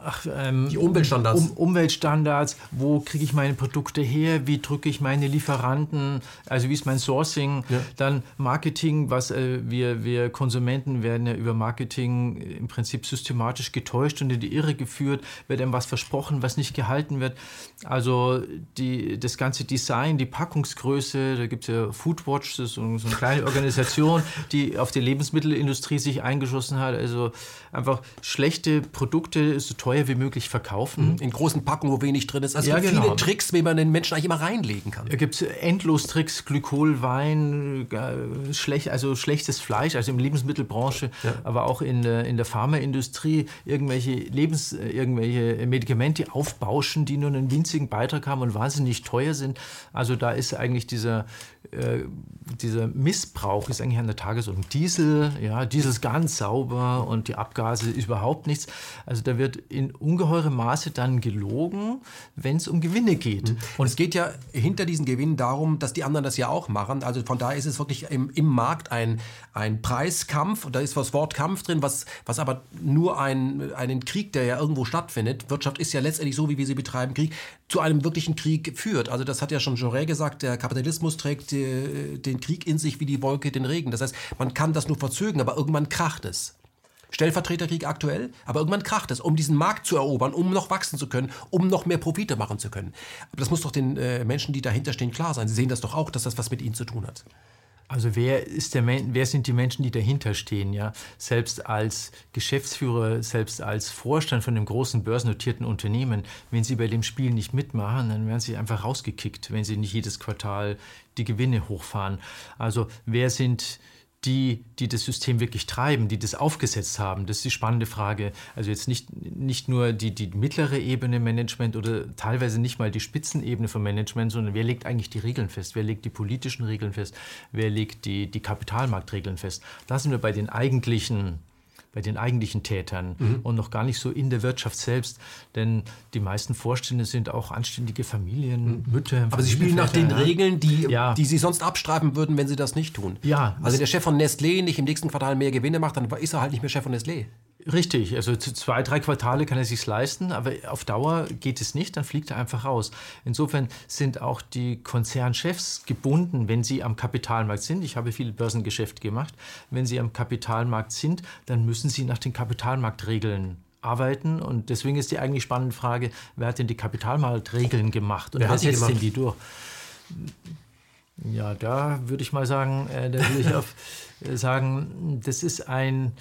B: Ach, ähm, die Umweltstandards. Um, Umweltstandards, wo kriege ich meine Produkte her, wie drücke ich meine Lieferanten, also wie ist mein Sourcing, ja. dann Marketing, was äh, wir, wir Konsumenten werden ja über Marketing im Prinzip systematisch getäuscht und in die Irre geführt, wird einem was versprochen, was nicht gehalten wird. Also die, das ganze Design, die Packungsgröße, da gibt es ja Foodwatch, das ist so, so eine kleine Organisation, die auf die Lebensmittelindustrie sich eingeschossen hat, also einfach schlechte Produkte, so teuer teuer wie möglich verkaufen.
A: Mhm. In großen Packen, wo wenig drin ist.
B: Also ja, genau.
A: viele Tricks, wie man den Menschen eigentlich immer reinlegen kann.
B: Da gibt es endlos Tricks, Glykol, Wein, äh, schlecht, also schlechtes Fleisch, also in der Lebensmittelbranche, ja. aber auch in der, in der Pharmaindustrie, irgendwelche Lebens, irgendwelche Medikamente aufbauschen, die nur einen winzigen Beitrag haben und wahnsinnig teuer sind. Also da ist eigentlich dieser, äh, dieser Missbrauch ist eigentlich an der Tagesordnung. Diesel, ja, Diesel ist ganz sauber und die Abgase ist überhaupt nichts. Also da wird in ungeheurem Maße dann gelogen, wenn es um Gewinne geht. Mhm.
A: Und es geht ja hinter diesen Gewinnen darum, dass die anderen das ja auch machen. Also von daher ist es wirklich im, im Markt ein, ein Preiskampf. Da ist das Wort Kampf drin, was, was aber nur ein, einen Krieg, der ja irgendwo stattfindet. Wirtschaft ist ja letztendlich so, wie wir sie betreiben, Krieg, zu einem wirklichen Krieg führt. Also das hat ja schon Jaurès gesagt, der Kapitalismus trägt äh, den Krieg in sich wie die Wolke den Regen. Das heißt, man kann das nur verzögern, aber irgendwann kracht es. Stellvertreterkrieg aktuell, aber irgendwann kracht es, um diesen Markt zu erobern, um noch wachsen zu können, um noch mehr Profite machen zu können. Aber das muss doch den äh, Menschen, die dahinter stehen, klar sein. Sie sehen das doch auch, dass das was mit ihnen zu tun hat.
B: Also wer, ist der, wer sind die Menschen, die dahinter stehen? Ja? Selbst als Geschäftsführer, selbst als Vorstand von einem großen börsennotierten Unternehmen, wenn sie bei dem Spiel nicht mitmachen, dann werden sie einfach rausgekickt, wenn sie nicht jedes Quartal die Gewinne hochfahren. Also wer sind die, die das System wirklich treiben, die das aufgesetzt haben? Das ist die spannende Frage. Also jetzt nicht, nicht nur die, die mittlere Ebene Management oder teilweise nicht mal die Spitzenebene von Management, sondern wer legt eigentlich die Regeln fest? Wer legt die politischen Regeln fest? Wer legt die, die Kapitalmarktregeln fest? Da sind wir bei den eigentlichen bei den eigentlichen Tätern mhm. und noch gar nicht so in der Wirtschaft selbst. Denn die meisten Vorstände sind auch anständige Familien, mhm. Mütter.
A: Aber sie spielen nach den ja. Regeln, die, ja. die sie sonst abstreifen würden, wenn sie das nicht tun.
B: Ja.
A: Also der Chef von Nestlé nicht im nächsten Quartal mehr Gewinne macht, dann ist er halt nicht mehr Chef von Nestlé.
B: Richtig, also zwei, drei Quartale kann er sich leisten, aber auf Dauer geht es nicht, dann fliegt er einfach raus. Insofern sind auch die Konzernchefs gebunden, wenn sie am Kapitalmarkt sind. Ich habe viele Börsengeschäfte gemacht. Wenn sie am Kapitalmarkt sind, dann müssen sie nach den Kapitalmarktregeln arbeiten. Und deswegen ist die eigentlich spannende Frage, wer hat denn die Kapitalmarktregeln gemacht und wer, wer setzt denn die durch? Ja, da würde ich mal sagen, äh, da würde ich auf, äh, sagen, das ist ein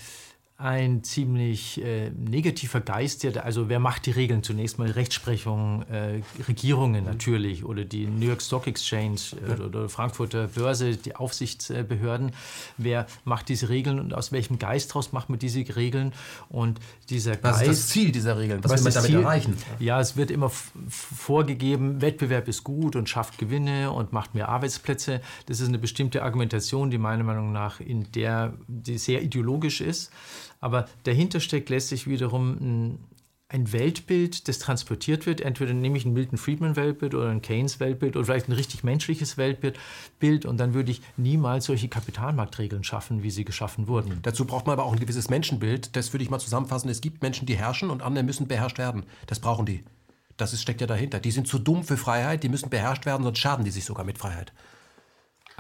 B: ein ziemlich äh, negativer Geist. Der, also wer macht die Regeln? Zunächst mal Rechtsprechung, äh, Regierungen natürlich oder die New York Stock Exchange äh, oder Frankfurter Börse, die Aufsichtsbehörden. Wer macht diese Regeln und aus welchem Geist daraus macht man diese Regeln? Und dieser
A: Geist, was ist das Ziel dieser Regeln?
B: Was, was will man damit Ziel? erreichen? Ja, es wird immer vorgegeben, Wettbewerb ist gut und schafft Gewinne und macht mehr Arbeitsplätze. Das ist eine bestimmte Argumentation, die meiner Meinung nach in der die sehr ideologisch ist. Aber dahinter steckt letztlich wiederum ein, ein Weltbild, das transportiert wird. Entweder nehme ich ein Milton Friedman Weltbild oder ein Keynes Weltbild oder vielleicht ein richtig menschliches Weltbild Bild, und dann würde ich niemals solche Kapitalmarktregeln schaffen, wie sie geschaffen wurden.
A: Dazu braucht man aber auch ein gewisses Menschenbild. Das würde ich mal zusammenfassen. Es gibt Menschen, die herrschen und andere müssen beherrscht werden. Das brauchen die. Das ist, steckt ja dahinter. Die sind zu dumm für Freiheit, die müssen beherrscht werden, sonst schaden die sich sogar mit Freiheit.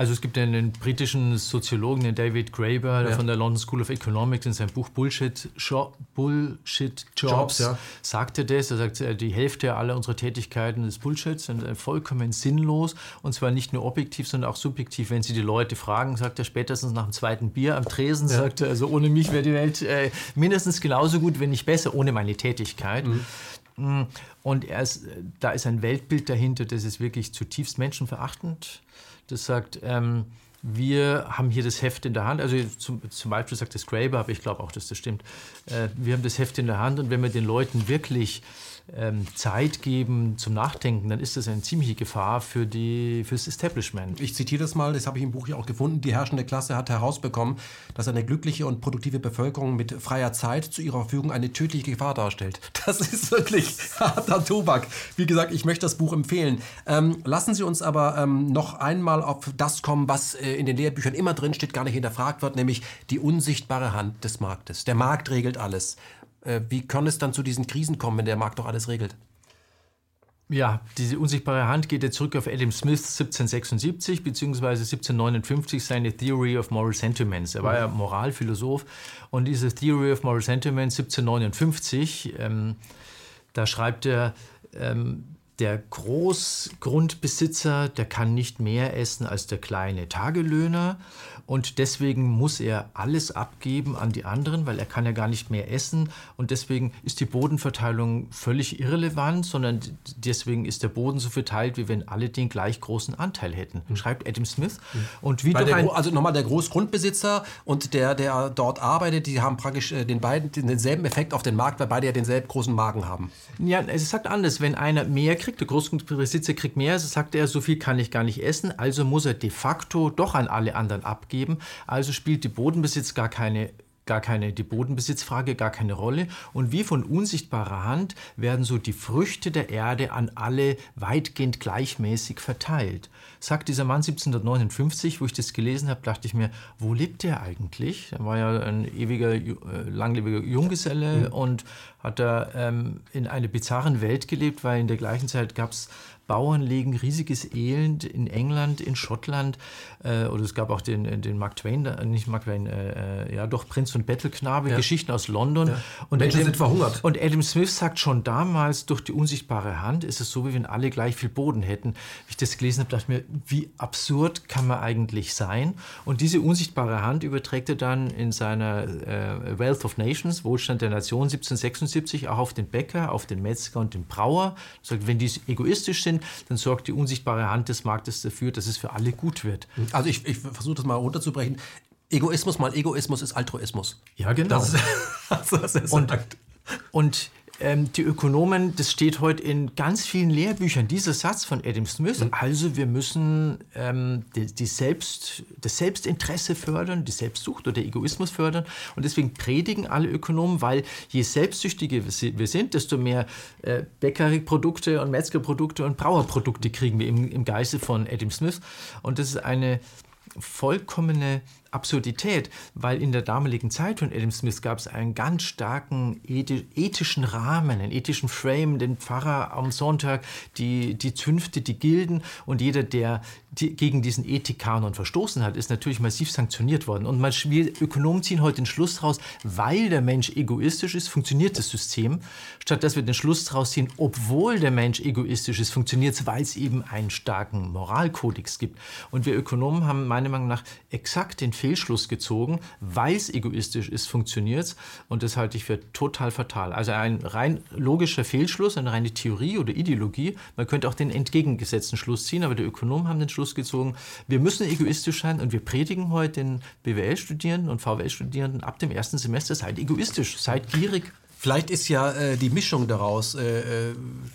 B: Also es gibt einen britischen Soziologen, den David Graeber, ja. von der London School of Economics in seinem Buch Bullshit, jo Bullshit Jobs, Jobs ja. sagte das. Er sagt, äh, die Hälfte aller unserer Tätigkeiten ist Bullshit, sind äh, vollkommen sinnlos und zwar nicht nur objektiv, sondern auch subjektiv. Wenn Sie die Leute fragen, sagt er spätestens nach dem zweiten Bier am Tresen, ja. sagt er, also ohne mich wäre die Welt äh, mindestens genauso gut, wenn nicht besser, ohne meine Tätigkeit. Mhm. Mm, und ist, da ist ein Weltbild dahinter, das ist wirklich zutiefst menschenverachtend das sagt, ähm, wir haben hier das Heft in der Hand, also zum, zum Beispiel sagt das Graeber, aber ich glaube auch, dass das stimmt. Äh, wir haben das Heft in der Hand und wenn wir den Leuten wirklich Zeit geben zum Nachdenken, dann ist das eine ziemliche Gefahr für das Establishment.
A: Ich zitiere das mal, das habe ich im Buch ja auch gefunden. Die herrschende Klasse hat herausbekommen, dass eine glückliche und produktive Bevölkerung mit freier Zeit zu ihrer Verfügung eine tödliche Gefahr darstellt. Das ist wirklich harter Tobak. Wie gesagt, ich möchte das Buch empfehlen. Ähm, lassen Sie uns aber ähm, noch einmal auf das kommen, was äh, in den Lehrbüchern immer drinsteht, gar nicht hinterfragt wird, nämlich die unsichtbare Hand des Marktes. Der Markt regelt alles. Äh, wie kann es dann zu diesen Krisen kommen, wenn der Markt doch alles regelt?
B: Ja, diese unsichtbare Hand geht jetzt zurück auf Adam Smith 1776 bzw. 1759 seine Theory of Moral Sentiments. Er war ja Moralphilosoph und diese Theory of Moral Sentiments 1759, ähm, da schreibt er, ähm, der Großgrundbesitzer, der kann nicht mehr essen als der kleine Tagelöhner und deswegen muss er alles abgeben an die anderen, weil er kann ja gar nicht mehr essen und deswegen ist die Bodenverteilung völlig irrelevant, sondern deswegen ist der Boden so verteilt, wie wenn alle den gleich großen Anteil hätten, mhm. schreibt Adam Smith.
A: Mhm. Und wie der, also nochmal der Großgrundbesitzer und der, der dort arbeitet, die haben praktisch äh, den beiden denselben Effekt auf den Markt, weil beide ja denselben großen Magen haben.
B: Ja, es sagt anders, wenn einer mehr kriegt, der Großgrundbesitzer kriegt mehr, sagt er, so viel kann ich gar nicht essen, also muss er de facto doch an alle anderen abgeben. Also spielt die Bodenbesitz gar keine gar keine, die Bodenbesitzfrage gar keine Rolle. Und wie von unsichtbarer Hand werden so die Früchte der Erde an alle weitgehend gleichmäßig verteilt. Sagt dieser Mann 1759, wo ich das gelesen habe, dachte ich mir, wo lebt der eigentlich? Er war ja ein ewiger, äh, langlebiger Junggeselle mhm. und hat da ähm, in einer bizarren Welt gelebt, weil in der gleichen Zeit gab es Bauern legen riesiges Elend in England, in Schottland. Äh, oder es gab auch den, den Mark Twain, äh, nicht Mark Twain, äh, äh, ja doch Prinz und Bettelknabe, ja. Geschichten aus London. Ja.
A: Und Menschen Adam, sind verhungert.
B: Und Adam Smith sagt schon damals, durch die unsichtbare Hand ist es so, wie wenn alle gleich viel Boden hätten. Wie ich das gelesen habe, dachte ich mir, wie absurd kann man eigentlich sein? Und diese unsichtbare Hand überträgt er dann in seiner äh, Wealth of Nations, Wohlstand der Nation 1776, auch auf den Bäcker, auf den Metzger und den Brauer. Er sagt, wenn die egoistisch sind, dann sorgt die unsichtbare Hand des Marktes dafür, dass es für alle gut wird.
A: Also ich, ich versuche das mal runterzubrechen. Egoismus mal Egoismus ist Altruismus.
B: Ja, genau. Das, ist, was er und, und ähm, die Ökonomen, das steht heute in ganz vielen Lehrbüchern, dieser Satz von Adam Smith. Mhm. Also wir müssen ähm, die, die, Selbst, das Selbstinteresse fördern, die Selbstsucht oder Egoismus fördern. Und deswegen predigen alle Ökonomen, weil je selbstsüchtiger wir sind, desto mehr äh, Bäckerprodukte und Metzgerprodukte und Brauerprodukte kriegen wir im, im Geiste von Adam Smith. Und das ist eine vollkommene Absurdität, weil in der damaligen Zeit von Adam Smith gab es einen ganz starken ethischen Rahmen, einen ethischen Frame, den Pfarrer am Sonntag, die, die Zünfte, die Gilden und jeder, der die, gegen diesen Ethikkanon verstoßen hat, ist natürlich massiv sanktioniert worden. Und man, wir Ökonomen ziehen heute den Schluss raus, weil der Mensch egoistisch ist, funktioniert das System, statt dass wir den Schluss daraus ziehen, obwohl der Mensch egoistisch ist, funktioniert es, weil es eben einen starken Moralkodex gibt. Und wir Ökonomen haben meiner Meinung nach exakt den Fehlschluss gezogen, weil es egoistisch ist, funktioniert es. Und das halte ich für total fatal. Also ein rein logischer Fehlschluss, eine reine Theorie oder Ideologie. Man könnte auch den entgegengesetzten Schluss ziehen, aber die Ökonomen haben den Schluss gezogen, wir müssen egoistisch sein und wir predigen heute den BWL-Studierenden und VWL-Studierenden ab dem ersten Semester, seid egoistisch, seid gierig,
A: Vielleicht ist ja äh, die Mischung daraus, äh, äh,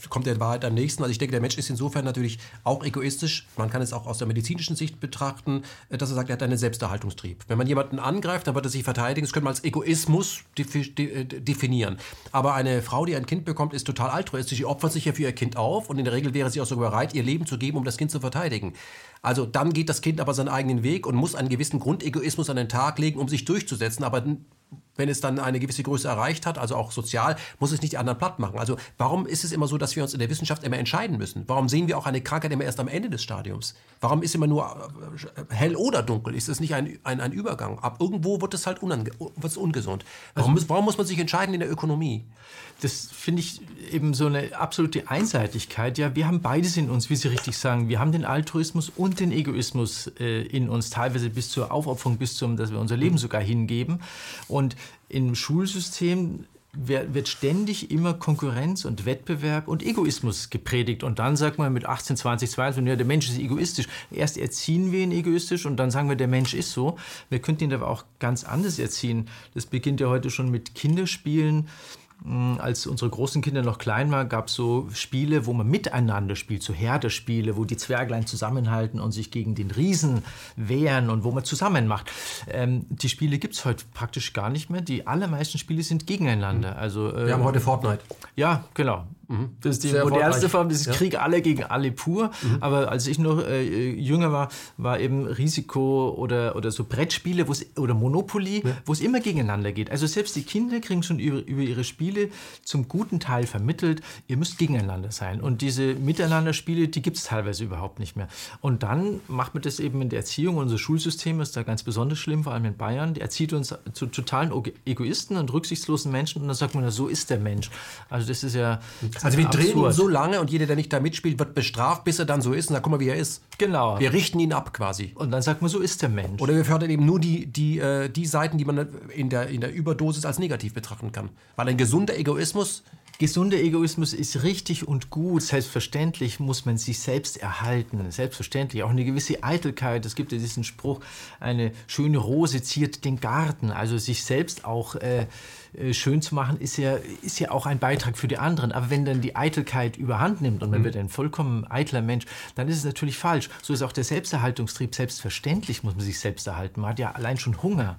A: kommt der Wahrheit am nächsten. Also ich denke, der Mensch ist insofern natürlich auch egoistisch. Man kann es auch aus der medizinischen Sicht betrachten, äh, dass er sagt, er hat einen Selbsterhaltungstrieb. Wenn man jemanden angreift, dann wird er sich verteidigen. Das könnte man als Egoismus äh, definieren. Aber eine Frau, die ein Kind bekommt, ist total altruistisch. Sie opfert sich ja für ihr Kind auf und in der Regel wäre sie auch sogar bereit, ihr Leben zu geben, um das Kind zu verteidigen. Also dann geht das Kind aber seinen eigenen Weg und muss einen gewissen Grundegoismus an den Tag legen, um sich durchzusetzen. Aber wenn es dann eine gewisse Größe erreicht hat, also auch sozial, muss es nicht die anderen platt machen. Also warum ist es immer so, dass wir uns in der Wissenschaft immer entscheiden müssen? Warum sehen wir auch eine Krankheit immer erst am Ende des Stadiums? Warum ist immer nur äh, hell oder dunkel? Ist es nicht ein, ein, ein Übergang? Ab irgendwo wird es halt unange wird's ungesund. Warum, also, warum muss man sich entscheiden in der Ökonomie?
B: Das finde ich eben so eine absolute Einseitigkeit. Ja, wir haben beides in uns, wie Sie richtig sagen. Wir haben den Altruismus und den Egoismus äh, in uns, teilweise bis zur Aufopferung, bis zum, dass wir unser Leben sogar hingeben. Und im Schulsystem wird ständig immer Konkurrenz und Wettbewerb und Egoismus gepredigt. Und dann sagt man mit 18, 20, 22, ja, der Mensch ist egoistisch. Erst erziehen wir ihn egoistisch und dann sagen wir, der Mensch ist so. Wir könnten ihn aber auch ganz anders erziehen. Das beginnt ja heute schon mit Kinderspielen. Hm, als unsere großen Kinder noch klein waren, gab es so Spiele, wo man miteinander spielt, so Herderspiele, wo die Zwerglein zusammenhalten und sich gegen den Riesen wehren und wo man zusammen macht. Ähm, die Spiele gibt es heute praktisch gar nicht mehr. Die allermeisten Spiele sind gegeneinander. Also,
A: äh, Wir haben heute Fortnite.
B: Ja, genau. Mhm. Das ist die Sehr modernste Form, das ist ja. Krieg alle gegen alle pur. Mhm. Aber als ich noch äh, jünger war, war eben Risiko oder, oder so Brettspiele oder Monopoly, ja. wo es immer gegeneinander geht. Also selbst die Kinder kriegen schon über, über ihre Spiele zum guten Teil vermittelt, ihr müsst gegeneinander sein. Und diese Miteinanderspiele, die gibt es teilweise überhaupt nicht mehr. Und dann macht man das eben in der Erziehung. Unser Schulsystem ist da ganz besonders schlimm, vor allem in Bayern. Die erzieht uns zu totalen Egoisten und rücksichtslosen Menschen. Und dann sagt man, so ist der Mensch. Also das ist ja
A: also wir drehen ihn so lange und jeder, der nicht da mitspielt, wird bestraft, bis er dann so ist und sagt, guck mal, wie er ist.
B: Genau.
A: Wir richten ihn ab quasi.
B: Und dann sagt man, so ist der Mensch.
A: Oder wir fördern eben nur die, die, äh, die Seiten, die man in der, in der Überdosis als negativ betrachten kann. Weil ein gesunder Egoismus
B: Gesunder Egoismus ist richtig und gut. Selbstverständlich muss man sich selbst erhalten. Selbstverständlich. Auch eine gewisse Eitelkeit. Es gibt ja diesen Spruch, eine schöne Rose ziert den Garten. Also sich selbst auch äh, äh, schön zu machen, ist ja, ist ja auch ein Beitrag für die anderen. Aber wenn dann die Eitelkeit überhand nimmt und man mhm. wird ein vollkommen eitler Mensch, dann ist es natürlich falsch. So ist auch der Selbsterhaltungstrieb. Selbstverständlich muss man sich selbst erhalten. Man hat ja allein schon Hunger.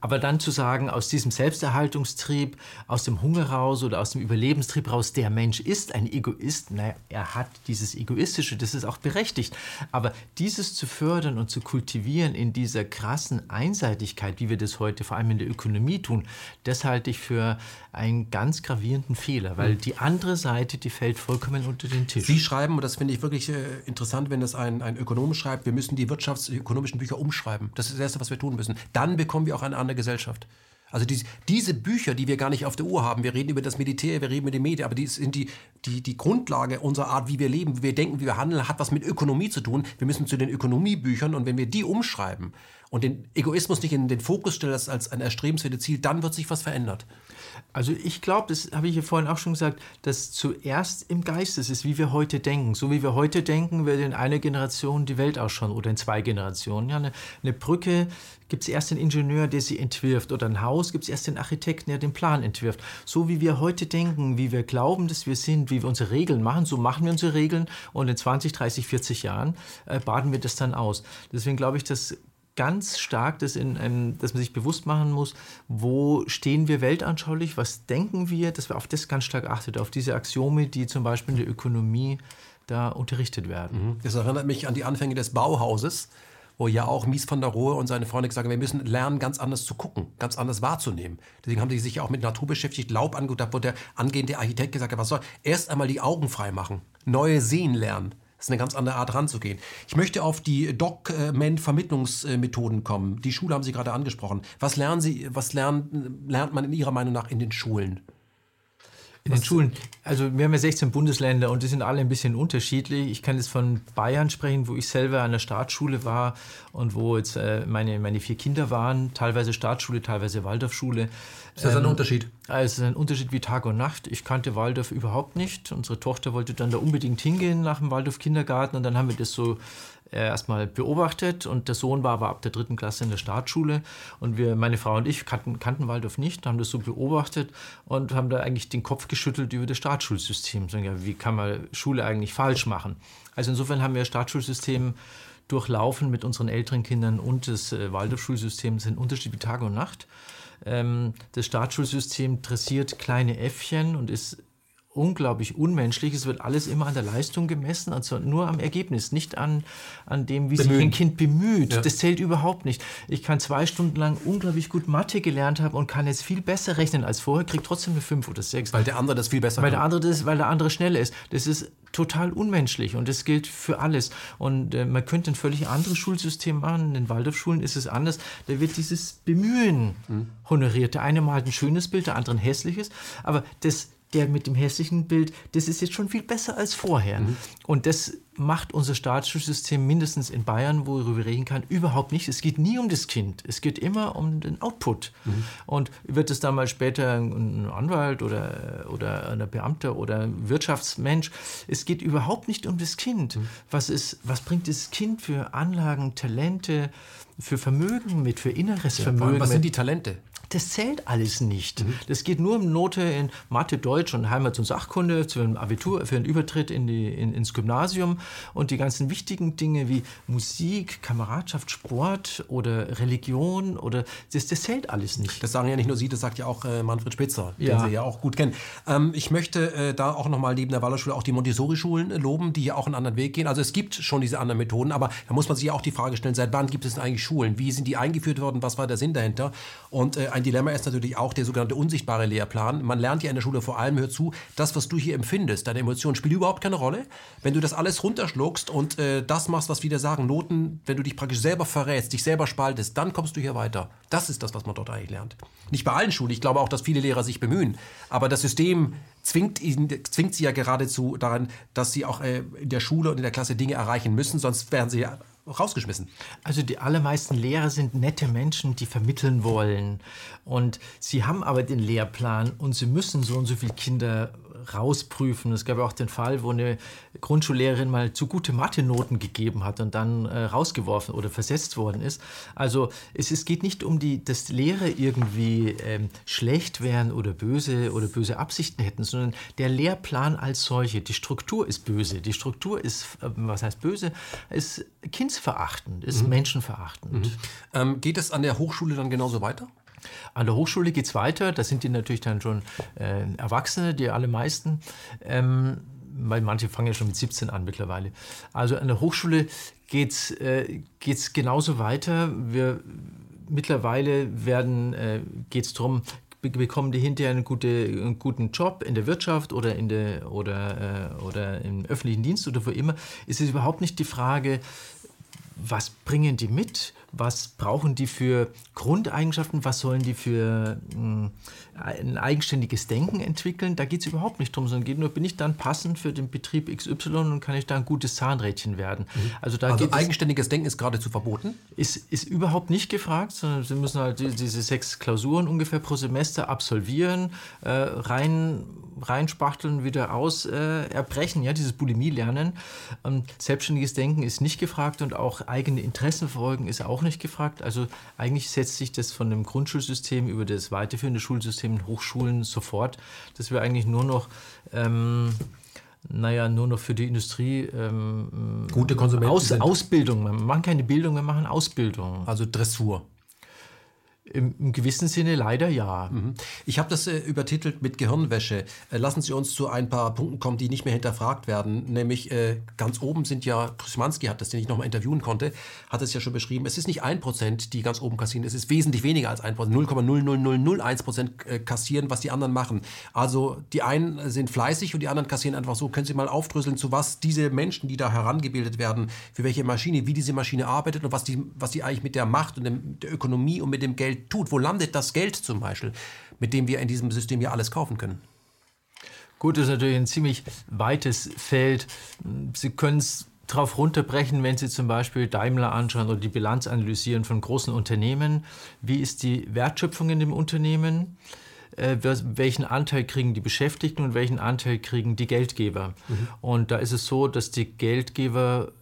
B: Aber dann zu sagen, aus diesem Selbsterhaltungstrieb, aus dem Hunger raus oder aus dem Überlebenstrieb raus, der Mensch ist ein Egoist, naja, er hat dieses Egoistische, das ist auch berechtigt. Aber dieses zu fördern und zu kultivieren in dieser krassen Einseitigkeit, wie wir das heute vor allem in der Ökonomie tun, deshalb halte ich für einen ganz gravierenden Fehler, weil hm. die andere Seite, die fällt vollkommen unter den Tisch.
A: Sie schreiben, und das finde ich wirklich äh, interessant, wenn das ein, ein Ökonom schreibt, wir müssen die wirtschaftsökonomischen Bücher umschreiben. Das ist das Erste, was wir tun müssen. Dann bekommen wir auch eine andere Gesellschaft. Also die, diese Bücher, die wir gar nicht auf der Uhr haben, wir reden über das Militär, wir reden über die Medien, aber die sind die, die, die Grundlage unserer Art, wie wir leben, wie wir denken, wie wir handeln, hat was mit Ökonomie zu tun. Wir müssen zu den Ökonomiebüchern und wenn wir die umschreiben, und den Egoismus nicht in den Fokus stellt als ein erstrebenswertes Ziel, dann wird sich was verändert.
B: Also ich glaube, das habe ich ja vorhin auch schon gesagt, dass zuerst im Geist ist, wie wir heute denken. So wie wir heute denken, wird in einer Generation die Welt ausschauen oder in zwei Generationen. Ja, eine, eine Brücke gibt es erst den Ingenieur, der sie entwirft oder ein Haus gibt es erst den Architekten, der den Plan entwirft. So wie wir heute denken, wie wir glauben, dass wir sind, wie wir unsere Regeln machen, so machen wir unsere Regeln und in 20, 30, 40 Jahren äh, baden wir das dann aus. Deswegen glaube ich, dass ganz stark, das in, ähm, dass man sich bewusst machen muss, wo stehen wir weltanschaulich, was denken wir, dass wir auf das ganz stark achtet, auf diese Axiome, die zum Beispiel in der Ökonomie da unterrichtet werden.
A: Mhm. Das erinnert mich an die Anfänge des Bauhauses wo ja auch Mies van der Rohe und seine Freunde gesagt haben, wir müssen lernen, ganz anders zu gucken, ganz anders wahrzunehmen. Deswegen haben die sich ja auch mit Natur beschäftigt, Laub angeguckt, wo der angehende Architekt gesagt hat, was soll, erst einmal die Augen frei machen, neue sehen lernen. Das ist eine ganz andere Art ranzugehen. Ich möchte auf die Doc-Men-Vermittlungsmethoden kommen. Die Schule haben Sie gerade angesprochen. Was lernen Sie, was lernen, lernt man in Ihrer Meinung nach in den Schulen?
B: In den Schulen, also wir haben ja 16 Bundesländer und die sind alle ein bisschen unterschiedlich. Ich kann jetzt von Bayern sprechen, wo ich selber an der Staatsschule war und wo jetzt äh, meine, meine vier Kinder waren, teilweise Staatsschule, teilweise Waldorfschule.
A: Ist das ein ähm, Unterschied?
B: Also es ist ein Unterschied wie Tag und Nacht. Ich kannte Waldorf überhaupt nicht. Unsere Tochter wollte dann da unbedingt hingehen nach dem Waldorf Kindergarten und dann haben wir das so äh, erstmal beobachtet und der Sohn war aber ab der dritten Klasse in der Startschule und wir, meine Frau und ich kannten, kannten Waldorf nicht, haben das so beobachtet und haben da eigentlich den Kopf geschüttelt über das Startschulsystem. Sagen, ja, wie kann man Schule eigentlich falsch machen? Also insofern haben wir das Startschulsystem durchlaufen mit unseren älteren Kindern und das äh, Waldorfschulsystem sind Unterschied wie Tag und Nacht. Ähm, das Startschulsystem dressiert kleine Äffchen und ist unglaublich unmenschlich. Es wird alles immer an der Leistung gemessen, also nur am Ergebnis, nicht an, an dem, wie Bemühen. sich ein Kind bemüht. Ja. Das zählt überhaupt nicht. Ich kann zwei Stunden lang unglaublich gut Mathe gelernt haben und kann jetzt viel besser rechnen als vorher, kriege trotzdem eine 5 oder 6.
A: Weil der andere das viel besser
B: weil kann. Der andere das, weil der andere schneller ist. Das ist total unmenschlich und das gilt für alles. Und äh, man könnte ein völlig anderes Schulsystem machen. In den Waldorfschulen ist es anders. Da wird dieses Bemühen hm. honoriert. Der eine malt ein schönes Bild, der andere ein hässliches. Aber das der mit dem hässlichen Bild, das ist jetzt schon viel besser als vorher. Mhm. Und das macht unser Staatsschulsystem mindestens in Bayern, worüber wir reden kann, überhaupt nicht. Es geht nie um das Kind. Es geht immer um den Output. Mhm. Und wird es dann mal später ein Anwalt oder, oder ein Beamter oder ein Wirtschaftsmensch, es geht überhaupt nicht um das Kind. Mhm. Was, ist, was bringt das Kind für Anlagen, Talente, für Vermögen mit, für inneres ja, Vermögen?
A: Was sind die Talente?
B: Das zählt alles nicht. Mhm. Das geht nur um Note in Mathe, Deutsch und Heimat- und Sachkunde für ein Abitur, für einen Übertritt in die, in, ins Gymnasium und die ganzen wichtigen Dinge wie Musik, Kameradschaft, Sport oder Religion oder das, das zählt alles nicht.
A: Das sagen ja nicht nur Sie, das sagt ja auch äh, Manfred Spitzer, ja. den Sie ja auch gut kennen. Ähm, ich möchte äh, da auch nochmal neben der Waldorfschule auch die Montessori-Schulen äh, loben, die ja auch einen anderen Weg gehen. Also es gibt schon diese anderen Methoden, aber da muss man sich ja auch die Frage stellen, seit wann gibt es denn eigentlich Schulen? Wie sind die eingeführt worden? Was war der Sinn dahinter? Und äh, ein Dilemma ist natürlich auch der sogenannte unsichtbare Lehrplan. Man lernt ja in der Schule vor allem, hör zu, das, was du hier empfindest, deine Emotionen spielen überhaupt keine Rolle. Wenn du das alles runterschluckst und äh, das machst, was wir sagen, Noten, wenn du dich praktisch selber verrätst, dich selber spaltest, dann kommst du hier weiter. Das ist das, was man dort eigentlich lernt. Nicht bei allen Schulen. Ich glaube auch, dass viele Lehrer sich bemühen. Aber das System zwingt, ihn, zwingt sie ja geradezu daran, dass sie auch äh, in der Schule und in der Klasse Dinge erreichen müssen, sonst wären sie ja rausgeschmissen.
B: Also die allermeisten Lehrer sind nette Menschen, die vermitteln wollen. Und sie haben aber den Lehrplan und sie müssen so und so viele Kinder rausprüfen. Es gab auch den Fall, wo eine Grundschullehrerin mal zu gute Mathe-Noten gegeben hat und dann äh, rausgeworfen oder versetzt worden ist. Also es, es geht nicht um die, dass Lehrer irgendwie ähm, schlecht wären oder böse oder böse Absichten hätten, sondern der Lehrplan als solche, die Struktur ist böse. Die Struktur ist, äh, was heißt böse, ist kindsverachtend, ist mhm. menschenverachtend. Mhm.
A: Ähm, geht es an der Hochschule dann genauso weiter?
B: An der Hochschule geht es weiter. Da sind die natürlich dann schon äh, Erwachsene, die allermeisten. Ähm, weil manche fangen ja schon mit 17 an mittlerweile. Also an der Hochschule geht es äh, genauso weiter. Wir, mittlerweile äh, geht es darum, bekommen die hinterher einen, gute, einen, guten Job in der Wirtschaft oder, in der, oder, äh, oder im öffentlichen Dienst oder wo immer. Es ist überhaupt nicht die Frage, was bringen die mit? Was brauchen die für Grundeigenschaften? Was sollen die für mh, hm, ein eigenständiges Denken entwickeln? Da geht es überhaupt nicht drum, sondern geht nur, bin ich dann passend für den Betrieb XY und kann ich da ein gutes Zahnrädchen werden?
A: Mhm. Also, da also eigenständiges Denken ist geradezu verboten?
B: Ist, ist überhaupt nicht gefragt, sondern sie müssen halt diese sechs Klausuren ungefähr pro Semester absolvieren, äh, rein reinspachteln, wieder aus äh, erbrechen, ja, dieses Bulimie-Lernen. Ähm, selbstständiges Denken ist nicht gefragt und auch eigene Interessen verfolgen ist auch nicht gefragt. Also eigentlich setzt sich das von dem Grundschulsystem über das weiterführende Schulsystem in Hochschulen sofort, dass wir eigentlich nur noch ähm, naja, nur noch für die Industrie ähm,
A: gute Konsumenten
B: Aus, Ausbildung. Wir machen keine Bildung, wir machen Ausbildung.
A: Also Dressur.
B: Im, Im, gewissen Sinne leider ja. Mhm.
A: Ich habe das äh, übertitelt mit Gehirnwäsche. Äh, lassen Sie uns zu ein paar Punkten kommen, die nicht mehr hinterfragt werden. Nämlich äh, ganz oben sind ja, Krzymanski hat das, den ich nochmal interviewen konnte, hat es ja schon beschrieben, es ist nicht ein Prozent, die ganz oben kassieren, es ist wesentlich weniger als ein Prozent. 0,00001 Prozent äh, kassieren, was die anderen machen. Also die einen sind fleißig und die anderen kassieren einfach so. Können Sie mal aufdröseln, zu was diese Menschen, die da herangebildet werden, für welche Maschine, wie diese Maschine arbeitet und was die, was die eigentlich mit der Macht und dem, der Ökonomie und mit dem Geld Geld tut. Wo landet das Geld zum Beispiel, mit dem wir in diesem System ja alles kaufen können?
B: Gut, das ist natürlich ein ziemlich weites Feld. Sie können es darauf runterbrechen, wenn Sie zum Beispiel Daimler anschauen oder die Bilanz analysieren von großen Unternehmen. Wie ist die Wertschöpfung in dem Unternehmen? Äh, welchen Anteil kriegen die Beschäftigten und welchen Anteil kriegen die Geldgeber? Mhm. Und da ist es so, dass die Geldgeber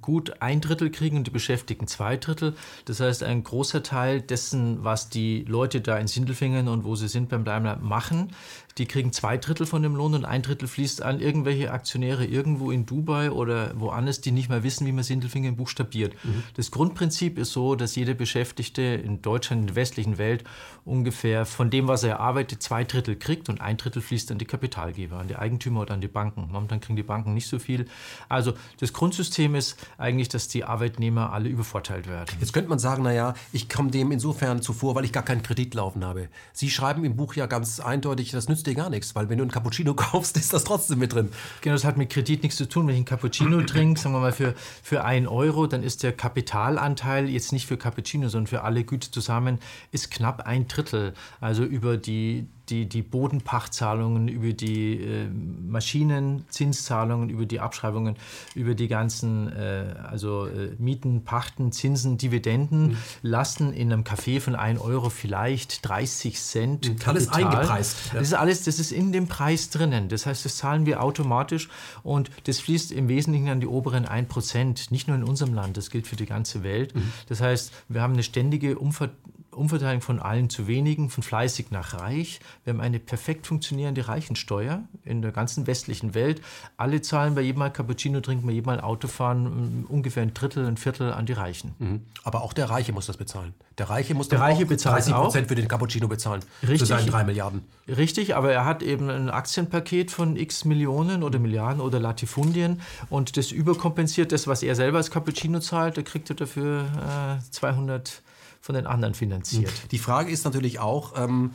B: gut ein Drittel kriegen und die Beschäftigten zwei Drittel. Das heißt, ein großer Teil dessen, was die Leute da in Sindelfingen und wo sie sind beim Daimler machen, die kriegen zwei Drittel von dem Lohn und ein Drittel fließt an irgendwelche Aktionäre irgendwo in Dubai oder woanders, die nicht mehr wissen, wie man Sindelfingen buchstabiert. Mhm. Das Grundprinzip ist so, dass jeder Beschäftigte in Deutschland, in der westlichen Welt ungefähr von dem, was er arbeitet, zwei Drittel kriegt und ein Drittel fließt an die Kapitalgeber, an die Eigentümer oder an die Banken. Momentan kriegen die Banken nicht so viel. Also das Grundsystem ist eigentlich, dass die Arbeitnehmer alle übervorteilt werden.
A: Jetzt könnte man sagen, naja, ich komme dem insofern zuvor, weil ich gar keinen Kredit laufen habe. Sie schreiben im Buch ja ganz eindeutig, das nützt dir gar nichts, weil wenn du einen Cappuccino kaufst, ist das trotzdem mit drin.
B: Genau, das hat mit Kredit nichts zu tun. Wenn ich einen Cappuccino trinke, sagen wir mal für, für einen Euro, dann ist der Kapitalanteil jetzt nicht für Cappuccino, sondern für alle Güter zusammen, ist knapp ein Drittel. Also über die die, die Bodenpachtzahlungen, über die äh, Maschinenzinszahlungen, über die Abschreibungen, über die ganzen äh, also äh, Mieten, Pachten, Zinsen, Dividenden mhm. lasten in einem Café von 1 Euro vielleicht 30 Cent.
A: Mhm. Alles eingepreist.
B: Ja. Das ist alles, das ist in dem Preis drinnen. Das heißt, das zahlen wir automatisch und das fließt im Wesentlichen an die oberen 1 Prozent. Nicht nur in unserem Land, das gilt für die ganze Welt. Mhm. Das heißt, wir haben eine ständige Umver Umverteilung von allen zu wenigen, von fleißig nach reich. Wir haben eine perfekt funktionierende Reichensteuer in der ganzen westlichen Welt. Alle zahlen bei jedem Mal Cappuccino trinken, bei jedem Mal Auto fahren, ungefähr ein Drittel, ein Viertel an die Reichen.
A: Mhm. Aber auch der Reiche muss das bezahlen. Der Reiche muss
B: der Reiche bezahlt 30
A: Prozent für den Cappuccino bezahlen.
B: Richtig. Für
A: seinen drei Milliarden.
B: Richtig, aber er hat eben ein Aktienpaket von x Millionen oder Milliarden oder Latifundien und das überkompensiert das, was er selber als Cappuccino zahlt. Da kriegt er dafür äh, 200 von den anderen finanziert.
A: Die Frage ist natürlich auch, ähm,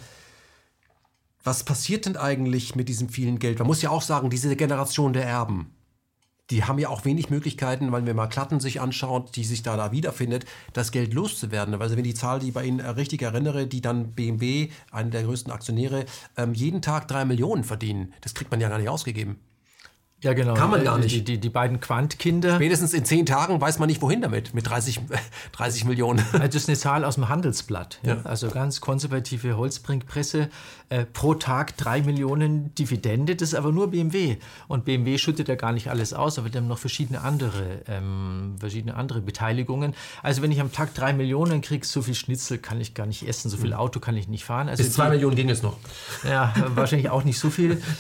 A: was passiert denn eigentlich mit diesem vielen Geld? Man muss ja auch sagen, diese Generation der Erben, die haben ja auch wenig Möglichkeiten, weil wenn man Klatten sich anschaut, die sich da, da wiederfindet, das Geld loszuwerden. Also wenn die Zahl, die bei Ihnen richtig erinnere, die dann BMW, einer der größten Aktionäre, ähm, jeden Tag drei Millionen verdienen, das kriegt man ja gar nicht ausgegeben.
B: Ja, genau.
A: Kann man gar nicht.
B: Die, die, die beiden Quant-Kinder.
A: Spätestens in zehn Tagen weiß man nicht, wohin damit, mit 30, 30 Millionen.
B: Also das ist eine Zahl aus dem Handelsblatt. Ja. Also ganz konservative Holzbrinkpresse. Äh, pro Tag drei Millionen Dividende, das ist aber nur BMW. Und BMW schüttet ja gar nicht alles aus, aber wir haben noch verschiedene andere, ähm, verschiedene andere Beteiligungen. Also wenn ich am Tag drei Millionen kriege, so viel Schnitzel kann ich gar nicht essen, so viel hm. Auto kann ich nicht fahren. Also
A: Bis zwei Millionen ging es noch.
B: Ja, wahrscheinlich auch nicht so viel.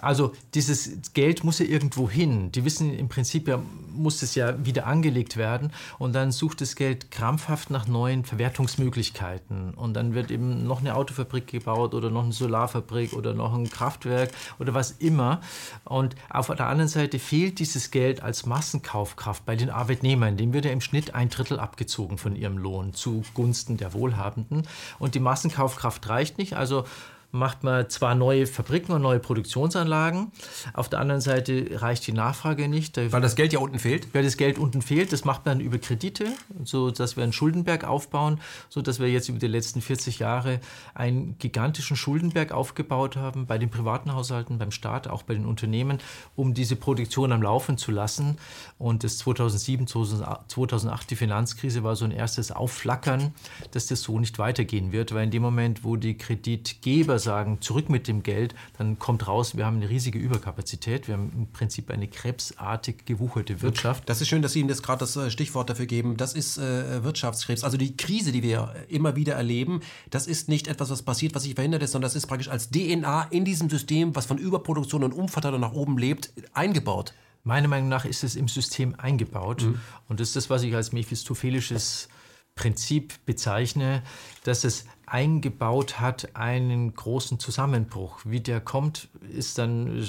B: Also dieses Geld muss ja irgendwo hin. Die wissen im Prinzip ja, muss es ja wieder angelegt werden und dann sucht das Geld krampfhaft nach neuen Verwertungsmöglichkeiten und dann wird eben noch eine Autofabrik gebaut oder noch eine Solarfabrik oder noch ein Kraftwerk oder was immer. Und auf der anderen Seite fehlt dieses Geld als Massenkaufkraft bei den Arbeitnehmern. Dem wird ja im Schnitt ein Drittel abgezogen von ihrem Lohn zugunsten der Wohlhabenden und die Massenkaufkraft reicht nicht. Also macht man zwar neue Fabriken und neue Produktionsanlagen, auf der anderen Seite reicht die Nachfrage nicht.
A: Weil das Geld ja unten fehlt?
B: Weil das Geld unten fehlt, das macht man über Kredite, so dass wir einen Schuldenberg aufbauen, so dass wir jetzt über die letzten 40 Jahre einen gigantischen Schuldenberg aufgebaut haben bei den privaten Haushalten, beim Staat, auch bei den Unternehmen, um diese Produktion am Laufen zu lassen. Und das 2007, 2008 die Finanzkrise war so ein erstes Aufflackern, dass das so nicht weitergehen wird, weil in dem Moment, wo die Kreditgeber sagen, zurück mit dem Geld, dann kommt raus, wir haben eine riesige Überkapazität. Wir haben im Prinzip eine krebsartig gewuchelte Wirtschaft.
A: Das ist schön, dass Sie Ihnen das gerade das äh, Stichwort dafür geben. Das ist äh, Wirtschaftskrebs. Also die Krise, die wir immer wieder erleben, das ist nicht etwas, was passiert, was sich verhindert ist, sondern das ist praktisch als DNA in diesem System, was von Überproduktion und Umverteilung nach oben lebt, eingebaut.
B: Meiner Meinung nach ist es im System eingebaut. Mhm. Und das ist das, was ich als mephistophelisches Prinzip bezeichne, dass es eingebaut hat einen großen Zusammenbruch. Wie der kommt, ist dann,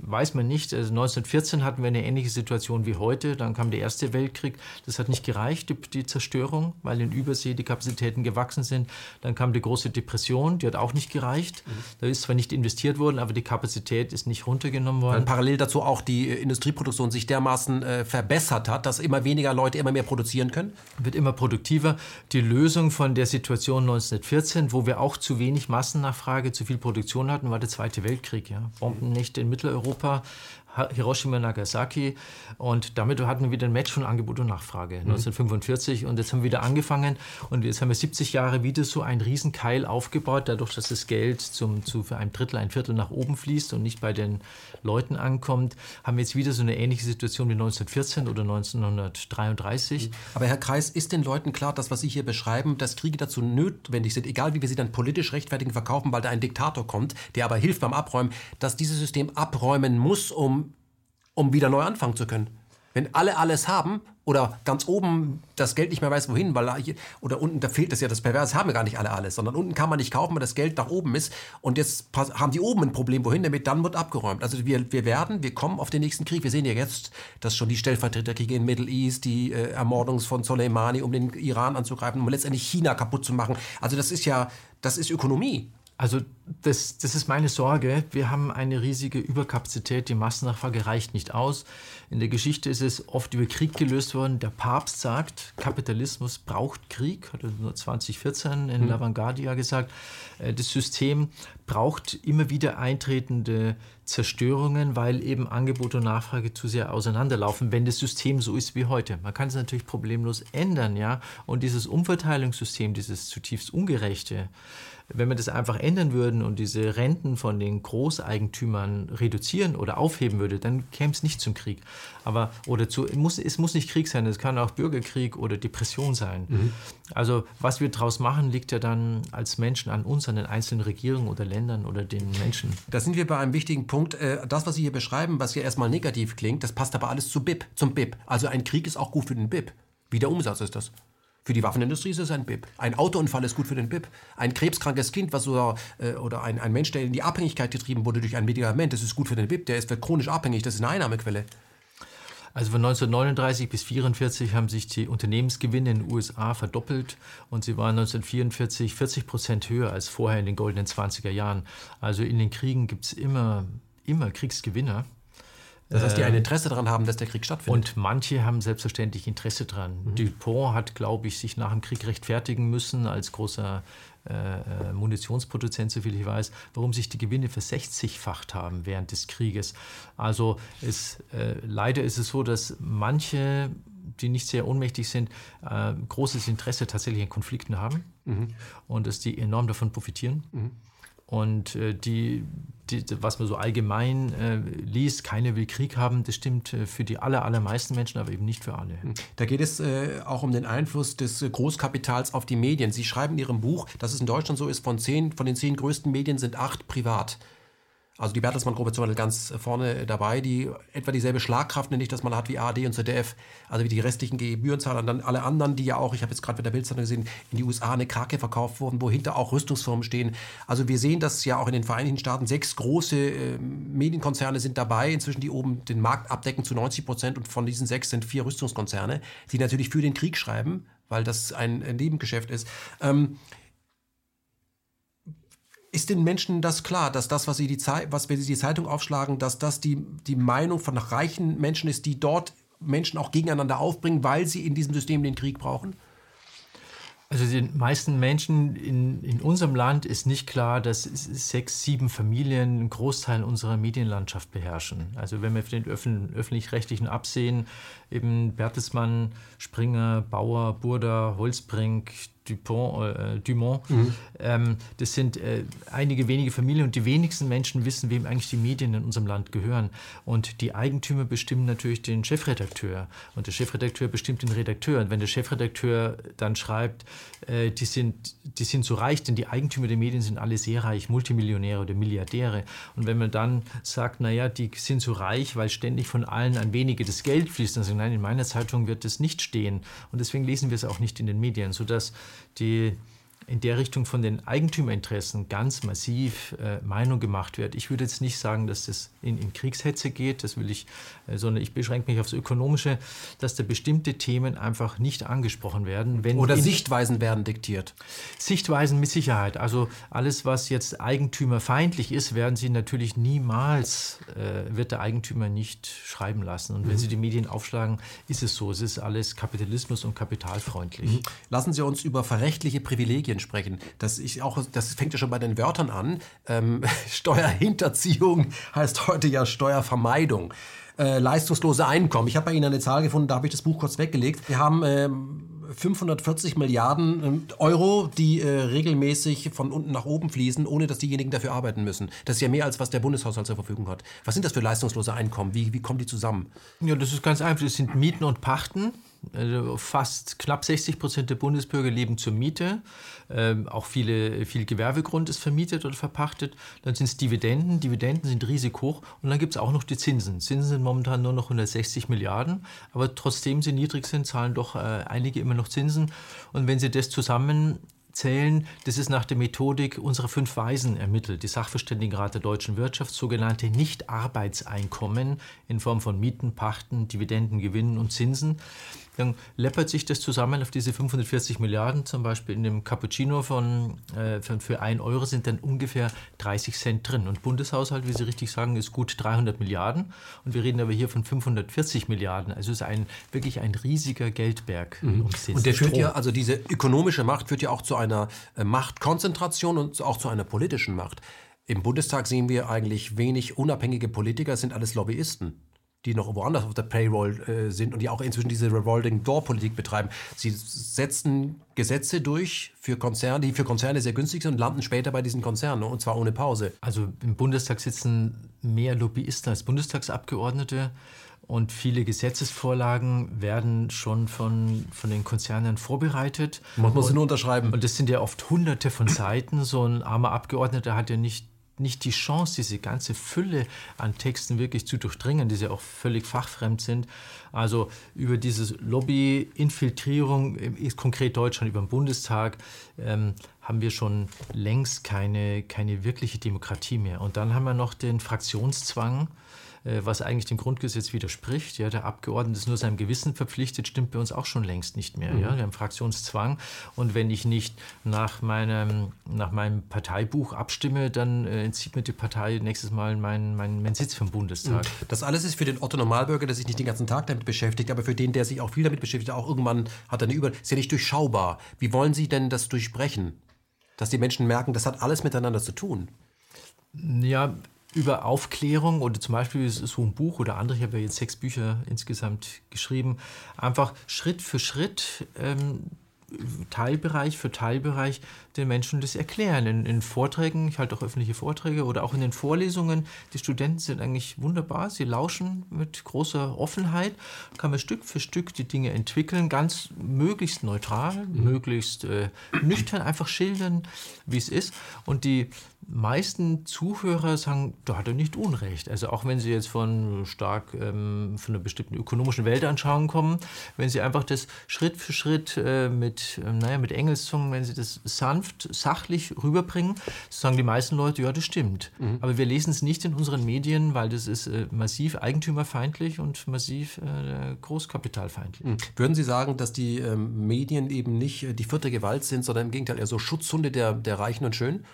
B: weiß man nicht. Also 1914 hatten wir eine ähnliche Situation wie heute. Dann kam der Erste Weltkrieg. Das hat nicht gereicht, die, Zerstörung, weil in Übersee die Kapazitäten gewachsen sind. Dann kam die große Depression, die hat auch nicht gereicht. Mhm. Da ist zwar nicht investiert worden, aber die Kapazität ist nicht runtergenommen worden. Weil
A: parallel dazu auch die äh, Industrieproduktion sich dermaßen äh, verbessert hat, dass immer weniger Leute immer mehr produzieren können?
B: Wird immer produktiver. Die Lösung von der Situation 1914 2014, wo wir auch zu wenig Massennachfrage, zu viel Produktion hatten, war der Zweite Weltkrieg. Ja. Bombennächte in Mitteleuropa, Hiroshima, Nagasaki. Und damit hatten wir wieder ein Match von Angebot und Nachfrage, mhm. 1945. Und jetzt haben wir wieder angefangen. Und jetzt haben wir 70 Jahre wieder so einen Riesenkeil aufgebaut, dadurch, dass das Geld zum, zu für ein Drittel, ein Viertel nach oben fließt und nicht bei den Leuten ankommt, haben wir jetzt wieder so eine ähnliche Situation wie 1914 oder 1933. Mhm.
A: Aber Herr Kreis, ist den Leuten klar, dass was Sie hier beschreiben, dass Kriege dazu notwendig sind, egal wie wir sie dann politisch rechtfertigen, verkaufen, weil da ein Diktator kommt, der aber hilft beim Abräumen, dass dieses System abräumen muss, um um wieder neu anfangen zu können. Wenn alle alles haben oder ganz oben das Geld nicht mehr weiß, wohin, weil hier, oder unten, da fehlt es ja, das Perverse haben ja gar nicht alle alles, sondern unten kann man nicht kaufen, weil das Geld nach oben ist und jetzt haben die oben ein Problem, wohin damit, dann wird abgeräumt. Also wir, wir werden, wir kommen auf den nächsten Krieg. Wir sehen ja jetzt, dass schon die Stellvertreterkriege in Middle East, die äh, Ermordung von Soleimani, um den Iran anzugreifen, um letztendlich China kaputt zu machen. Also das ist ja, das ist Ökonomie.
B: Also das, das ist meine Sorge. Wir haben eine riesige Überkapazität. Die Massennachfrage reicht nicht aus. In der Geschichte ist es oft über Krieg gelöst worden. Der Papst sagt, Kapitalismus braucht Krieg, hat er nur 2014 in mhm. Lavangardia gesagt. Äh, das System braucht immer wieder eintretende Zerstörungen, weil eben Angebot und Nachfrage zu sehr auseinanderlaufen, wenn das System so ist wie heute. Man kann es natürlich problemlos ändern, ja. Und dieses Umverteilungssystem, dieses zutiefst ungerechte, wenn wir das einfach ändern würden und diese Renten von den Großeigentümern reduzieren oder aufheben würde, dann käme es nicht zum Krieg. Aber oder zu, muss, es muss nicht Krieg sein, es kann auch Bürgerkrieg oder Depression sein. Mhm. Also was wir daraus machen, liegt ja dann als Menschen an uns, an den einzelnen Regierungen oder Ländern oder den Menschen.
A: Da sind wir bei einem wichtigen Punkt. Äh, das, was Sie hier beschreiben, was ja erstmal negativ klingt, das passt aber alles zu BIP, zum BIP. Also ein Krieg ist auch gut für den BIP. Wie der Umsatz ist das. Für die Waffenindustrie ist es ein BIP. Ein Autounfall ist gut für den BIP. Ein krebskrankes Kind, was so, äh, oder ein, ein Mensch, der in die Abhängigkeit getrieben wurde durch ein Medikament, das ist gut für den BIP. Der ist chronisch abhängig, das ist eine Einnahmequelle.
B: Also von 1939 bis 1944 haben sich die Unternehmensgewinne in den USA verdoppelt und sie waren 1944 40 Prozent höher als vorher in den goldenen 20er Jahren. Also in den Kriegen gibt es immer, immer Kriegsgewinner.
A: Das heißt, die ein Interesse daran haben, dass der Krieg stattfindet.
B: Und manche haben selbstverständlich Interesse daran. Mhm. Dupont hat, glaube ich, sich nach dem Krieg rechtfertigen müssen als großer äh, äh, Munitionsproduzent, soviel ich weiß, warum sich die Gewinne versechzigfacht haben während des Krieges. Also es, äh, leider ist es so, dass manche die nicht sehr ohnmächtig sind, äh, großes Interesse tatsächlich an Konflikten haben mhm. und dass die enorm davon profitieren. Mhm. Und äh, die, die, was man so allgemein äh, liest, keiner will Krieg haben, das stimmt äh, für die aller, allermeisten Menschen, aber eben nicht für alle. Hm.
A: Da geht es äh, auch um den Einfluss des äh, Großkapitals auf die Medien. Sie schreiben in Ihrem Buch, dass es in Deutschland so ist, von, zehn, von den zehn größten Medien sind acht privat. Also die Bertelsmann-Gruppe zum Beispiel ganz vorne dabei, die etwa dieselbe Schlagkraft, nenne ich das mal, hat wie ARD und ZDF, also wie die restlichen Gebührenzahler und dann alle anderen, die ja auch, ich habe jetzt gerade mit der Bildzeitung gesehen, in die USA eine Krake verkauft wurden, wo hinter auch Rüstungsfirmen stehen. Also wir sehen, dass ja auch in den Vereinigten Staaten sechs große äh, Medienkonzerne sind dabei, inzwischen die oben den Markt abdecken zu 90 Prozent und von diesen sechs sind vier Rüstungskonzerne, die natürlich für den Krieg schreiben, weil das ein, ein Nebengeschäft ist. Ähm, ist den Menschen das klar, dass das, was sie die Zeit, was sie die Zeitung aufschlagen, dass das die, die Meinung von reichen Menschen ist, die dort Menschen auch gegeneinander aufbringen, weil sie in diesem System den Krieg brauchen?
B: Also den meisten Menschen in, in unserem Land ist nicht klar, dass sechs, sieben Familien einen Großteil unserer Medienlandschaft beherrschen. Also wenn wir den öffentlich-rechtlichen absehen, eben Bertelsmann, Springer, Bauer, Burda, Holzbrink, Dupont, äh, Dumont. Mhm. Ähm, das sind äh, einige wenige Familien und die wenigsten Menschen wissen, wem eigentlich die Medien in unserem Land gehören. Und die Eigentümer bestimmen natürlich den Chefredakteur und der Chefredakteur bestimmt den Redakteur. Und wenn der Chefredakteur dann schreibt, äh, die, sind, die sind so reich, denn die Eigentümer der Medien sind alle sehr reich, Multimillionäre oder Milliardäre. Und wenn man dann sagt, naja, die sind so reich, weil ständig von allen ein wenige das Geld fließt, dann sagen, nein, in meiner Zeitung wird das nicht stehen. Und deswegen lesen wir es auch nicht in den Medien, sodass die in der Richtung von den Eigentümerinteressen ganz massiv äh, Meinung gemacht wird. Ich würde jetzt nicht sagen, dass das in, in Kriegshetze geht, das will ich, sondern ich beschränke mich aufs Ökonomische, dass da bestimmte Themen einfach nicht angesprochen werden.
A: Oder Sichtweisen werden diktiert.
B: Sichtweisen mit Sicherheit. Also alles, was jetzt eigentümerfeindlich ist, werden Sie natürlich niemals, äh, wird der Eigentümer nicht schreiben lassen. Und wenn mhm. Sie die Medien aufschlagen, ist es so. Es ist alles Kapitalismus und kapitalfreundlich. Mhm.
A: Lassen Sie uns über verrechtliche Privilegien sprechen. Das, ich auch, das fängt ja schon bei den Wörtern an. Ähm, Steuerhinterziehung heißt heute ja Steuervermeidung. Äh, leistungslose Einkommen. Ich habe bei Ihnen eine Zahl gefunden, da habe ich das Buch kurz weggelegt. Wir haben ähm, 540 Milliarden ähm, Euro, die äh, regelmäßig von unten nach oben fließen, ohne dass diejenigen dafür arbeiten müssen. Das ist ja mehr, als was der Bundeshaushalt zur Verfügung hat. Was sind das für leistungslose Einkommen? Wie, wie kommen die zusammen?
B: Ja, das ist ganz einfach. Das sind Mieten und Pachten. Also fast knapp 60 Prozent der Bundesbürger leben zur Miete. Ähm, auch viele, viel Gewerbegrund ist vermietet oder verpachtet. Dann sind es Dividenden. Dividenden sind riesig hoch. Und dann gibt es auch noch die Zinsen. Zinsen sind momentan nur noch 160 Milliarden. Aber trotzdem sie niedrig sind, zahlen doch äh, einige immer noch Zinsen. Und wenn Sie das zusammen zählen. Das ist nach der Methodik unserer fünf Weisen ermittelt, die Sachverständigenrat der deutschen Wirtschaft, sogenannte Nicht-Arbeitseinkommen in Form von Mieten, Pachten, Dividenden, Gewinnen und Zinsen dann läppert sich das zusammen auf diese 540 Milliarden. Zum Beispiel in dem Cappuccino von, äh, von für 1 Euro sind dann ungefähr 30 Cent drin. Und Bundeshaushalt, wie Sie richtig sagen, ist gut 300 Milliarden. Und wir reden aber hier von 540 Milliarden. Also ist ein wirklich ein riesiger Geldberg.
A: Mhm. Und der führt ja, also diese ökonomische Macht führt ja auch zu einer äh, Machtkonzentration und auch zu einer politischen Macht. Im Bundestag sehen wir eigentlich wenig unabhängige Politiker, es sind alles Lobbyisten die noch woanders auf der Payroll äh, sind und die auch inzwischen diese Revolving Door Politik betreiben. Sie setzen Gesetze durch für Konzerne, die für Konzerne sehr günstig sind und landen später bei diesen Konzernen und zwar ohne Pause.
B: Also im Bundestag sitzen mehr Lobbyisten als Bundestagsabgeordnete. Und viele Gesetzesvorlagen werden schon von, von den Konzernen vorbereitet.
A: Muss man sie nur unterschreiben.
B: Und das sind ja oft hunderte von Seiten. So ein armer Abgeordneter hat ja nicht nicht die Chance, diese ganze Fülle an Texten wirklich zu durchdringen, die ja auch völlig fachfremd sind. Also über diese Lobby-Infiltrierung, konkret Deutschland, über den Bundestag, ähm, haben wir schon längst keine, keine wirkliche Demokratie mehr. Und dann haben wir noch den Fraktionszwang. Äh, was eigentlich dem Grundgesetz widerspricht. Ja, der Abgeordnete ist nur seinem Gewissen verpflichtet, stimmt bei uns auch schon längst nicht mehr. Mhm. Ja, wir haben Fraktionszwang und wenn ich nicht nach meinem, nach meinem Parteibuch abstimme, dann äh, entzieht mir die Partei nächstes Mal meinen mein, mein Sitz vom Bundestag. Mhm.
A: Das alles ist für den Otto Normalbürger, der sich nicht den ganzen Tag damit beschäftigt, aber für den, der sich auch viel damit beschäftigt, auch irgendwann hat er eine Über... ist ja nicht durchschaubar. Wie wollen Sie denn das durchbrechen? Dass die Menschen merken, das hat alles miteinander zu tun.
B: Ja, über Aufklärung oder zum Beispiel so ein Buch oder andere, ich habe ja jetzt sechs Bücher insgesamt geschrieben, einfach Schritt für Schritt ähm, Teilbereich für Teilbereich den Menschen das erklären. In, in, Vorträgen, ich halte auch öffentliche Vorträge oder auch in den Vorlesungen. Die Studenten sind eigentlich wunderbar. Sie lauschen mit großer Offenheit. Kann man Stück für Stück die Dinge entwickeln, ganz möglichst neutral, mhm. möglichst äh, nüchtern einfach schildern, wie es ist. Und die meisten Zuhörer sagen, da hat er nicht Unrecht. Also auch wenn sie jetzt von stark ähm, von einer bestimmten ökonomischen Weltanschauung kommen, wenn sie einfach das Schritt für Schritt äh, mit, äh, naja, mit Engelszungen, wenn sie das sanft, sachlich rüberbringen, sagen die meisten Leute, ja, das stimmt. Mhm. Aber wir lesen es nicht in unseren Medien, weil das ist äh, massiv eigentümerfeindlich und massiv äh, großkapitalfeindlich. Mhm.
A: Würden Sie sagen, dass die ähm, Medien eben nicht äh, die vierte Gewalt sind, sondern im Gegenteil eher so Schutzhunde der, der Reichen und Schönen?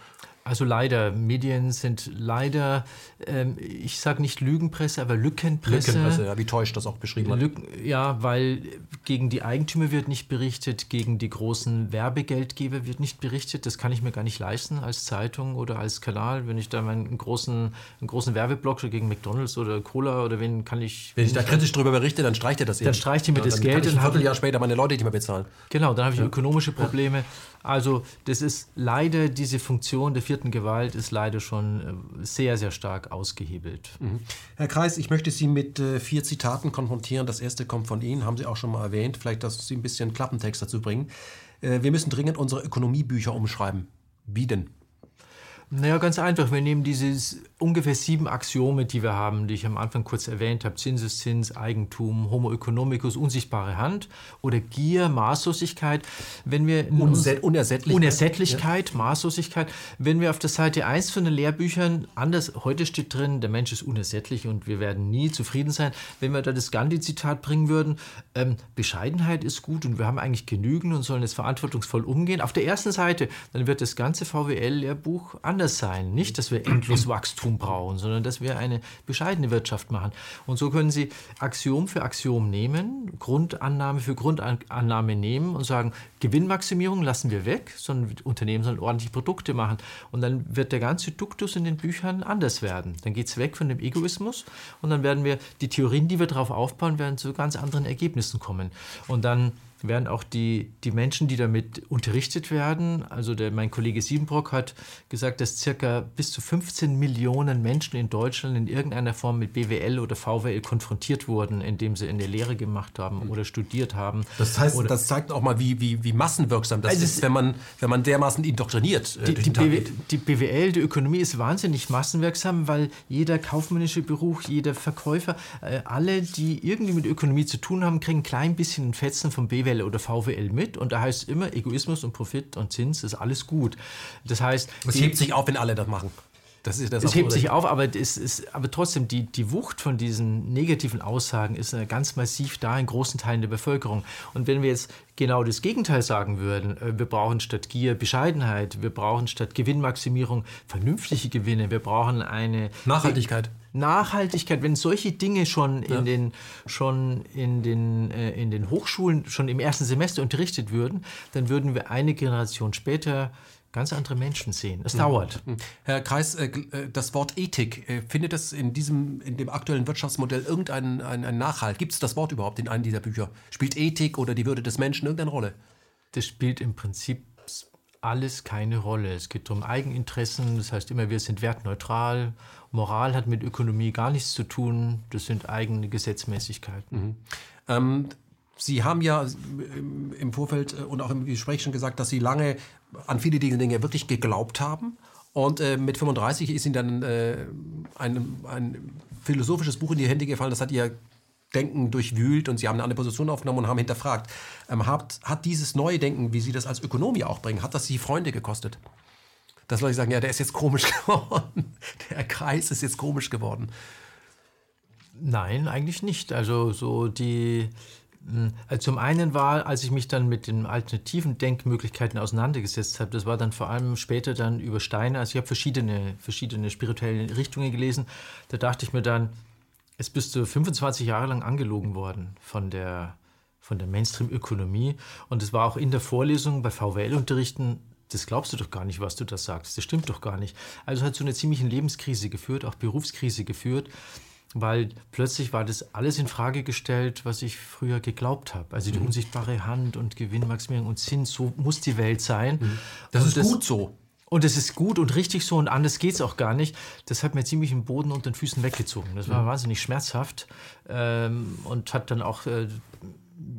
B: Also leider, Medien sind leider, ähm, ich sage nicht Lügenpresse, aber Lückenpresse.
A: Lückenpresse, ja, wie täuscht das auch beschrieben hat.
B: Lücken, ja, weil gegen die Eigentümer wird nicht berichtet, gegen die großen Werbegeldgeber wird nicht berichtet. Das kann ich mir gar nicht leisten als Zeitung oder als Kanal. Wenn ich da meinen großen, einen großen Werbeblock gegen McDonalds oder Cola oder wen kann ich...
A: Wenn ich da kritisch drüber berichte, dann streicht er das eben.
B: Dann streicht ihr mir ja, das Geld.
A: Kann ich ein Vierteljahr später meine Leute nicht mehr bezahlen.
B: Genau, dann habe ich ja. ökonomische Probleme. Also das ist leider diese Funktion der vierten Gewalt ist leider schon äh, sehr, sehr stark ausgehebelt.
A: Mhm. Herr Kreis, ich möchte Sie mit äh, vier Zitaten konfrontieren. Das erste kommt von Ihnen, haben Sie auch schon mal erwähnt. Vielleicht, dass Sie ein bisschen Klappentext dazu bringen. Äh, wir müssen dringend unsere Ökonomiebücher umschreiben. Wie denn?
B: Naja, ganz einfach. Wir nehmen diese ungefähr sieben Axiome, die wir haben, die ich am Anfang kurz erwähnt habe. Zinseszins, Eigentum, Homo economicus, unsichtbare Hand oder Gier, Maßlosigkeit. Wenn wir
A: Unse Unersättlichkeit.
B: Unersättlichkeit, ja. Maßlosigkeit. Wenn wir auf der Seite 1 von den Lehrbüchern, anders, heute steht drin, der Mensch ist unersättlich und wir werden nie zufrieden sein. Wenn wir da das Gandhi-Zitat bringen würden, ähm, Bescheidenheit ist gut und wir haben eigentlich genügend und sollen jetzt verantwortungsvoll umgehen. Auf der ersten Seite, dann wird das ganze VWL-Lehrbuch an anders sein. Nicht, dass wir endlos Wachstum brauchen, sondern dass wir eine bescheidene Wirtschaft machen. Und so können Sie Axiom für Axiom nehmen, Grundannahme für Grundannahme nehmen und sagen, Gewinnmaximierung lassen wir weg, sondern Unternehmen sollen ordentliche Produkte machen. Und dann wird der ganze Duktus in den Büchern anders werden. Dann geht es weg von dem Egoismus und dann werden wir, die Theorien, die wir darauf aufbauen, werden zu ganz anderen Ergebnissen kommen. Und dann werden auch die, die Menschen, die damit unterrichtet werden, also der, mein Kollege Siebenbrock hat gesagt, dass circa bis zu 15 Millionen Menschen in Deutschland in irgendeiner Form mit BWL oder VWL konfrontiert wurden, indem sie eine Lehre gemacht haben mhm. oder studiert haben.
A: Das heißt, oder, das zeigt auch mal, wie, wie, wie massenwirksam das also ist, wenn man, wenn man dermaßen indoktriniert.
B: Äh, die, die, BW, die BWL, die Ökonomie ist wahnsinnig massenwirksam, weil jeder kaufmännische Beruf, jeder Verkäufer, äh, alle, die irgendwie mit Ökonomie zu tun haben, kriegen ein klein bisschen Fetzen vom BWL BWL oder VWL mit und da heißt es immer, Egoismus und Profit und Zins ist alles gut. Das heißt.
A: Es hebt sich auf, wenn alle das machen.
B: Das ist das es hebt sich auf, aber, es ist, aber trotzdem, die, die Wucht von diesen negativen Aussagen ist äh, ganz massiv da in großen Teilen der Bevölkerung. Und wenn wir jetzt genau das Gegenteil sagen würden, äh, wir brauchen statt Gier Bescheidenheit, wir brauchen statt Gewinnmaximierung vernünftige Gewinne, wir brauchen eine
A: Nachhaltigkeit.
B: Nachhaltigkeit, wenn solche Dinge schon in den, schon in den, äh, in den Hochschulen schon im ersten Semester unterrichtet würden, dann würden wir eine Generation später ganz andere Menschen sehen. Es mhm. dauert. Mhm.
A: Herr Kreis, äh, äh, das Wort Ethik, äh, findet es in diesem, in dem aktuellen Wirtschaftsmodell irgendeinen einen Nachhalt? Gibt es das Wort überhaupt in einem dieser Bücher? Spielt Ethik oder die Würde des Menschen irgendeine Rolle?
B: Das spielt im Prinzip alles keine Rolle. Es geht um Eigeninteressen, das heißt immer, wir sind wertneutral. Moral hat mit Ökonomie gar nichts zu tun, das sind eigene Gesetzmäßigkeiten. Mhm.
A: Ähm, Sie haben ja im Vorfeld und auch im Gespräch schon gesagt, dass Sie lange an viele dieser Dinge wirklich geglaubt haben. Und äh, mit 35 ist Ihnen dann äh, ein, ein philosophisches Buch in die Hände gefallen, das hat Ihr Denken durchwühlt und Sie haben eine andere Position aufgenommen und haben hinterfragt. Ähm, hat, hat dieses neue Denken, wie Sie das als Ökonomie auch bringen, hat das Sie Freunde gekostet? Dass Leute sagen, ja, der ist jetzt komisch geworden, der Kreis ist jetzt komisch geworden.
B: Nein, eigentlich nicht. Also so die also zum einen war, als ich mich dann mit den alternativen Denkmöglichkeiten auseinandergesetzt habe, das war dann vor allem später dann über Steine, also ich habe verschiedene, verschiedene spirituelle Richtungen gelesen, da dachte ich mir dann, es bist du 25 Jahre lang angelogen worden von der, von der Mainstream-Ökonomie und es war auch in der Vorlesung bei VWL-Unterrichten das glaubst du doch gar nicht, was du da sagst. Das stimmt doch gar nicht. Also hat zu einer ziemlichen Lebenskrise geführt, auch Berufskrise geführt weil plötzlich war das alles in Frage gestellt, was ich früher geglaubt habe. Also die mhm. unsichtbare Hand und Gewinnmaximierung und Zins, so muss die Welt sein. Mhm.
A: Das und ist das, gut so.
B: Und es ist gut und richtig so und anders geht es auch gar nicht. Das hat mir ziemlich den Boden unter den Füßen weggezogen. Das war mhm. wahnsinnig schmerzhaft ähm, und hat dann auch äh,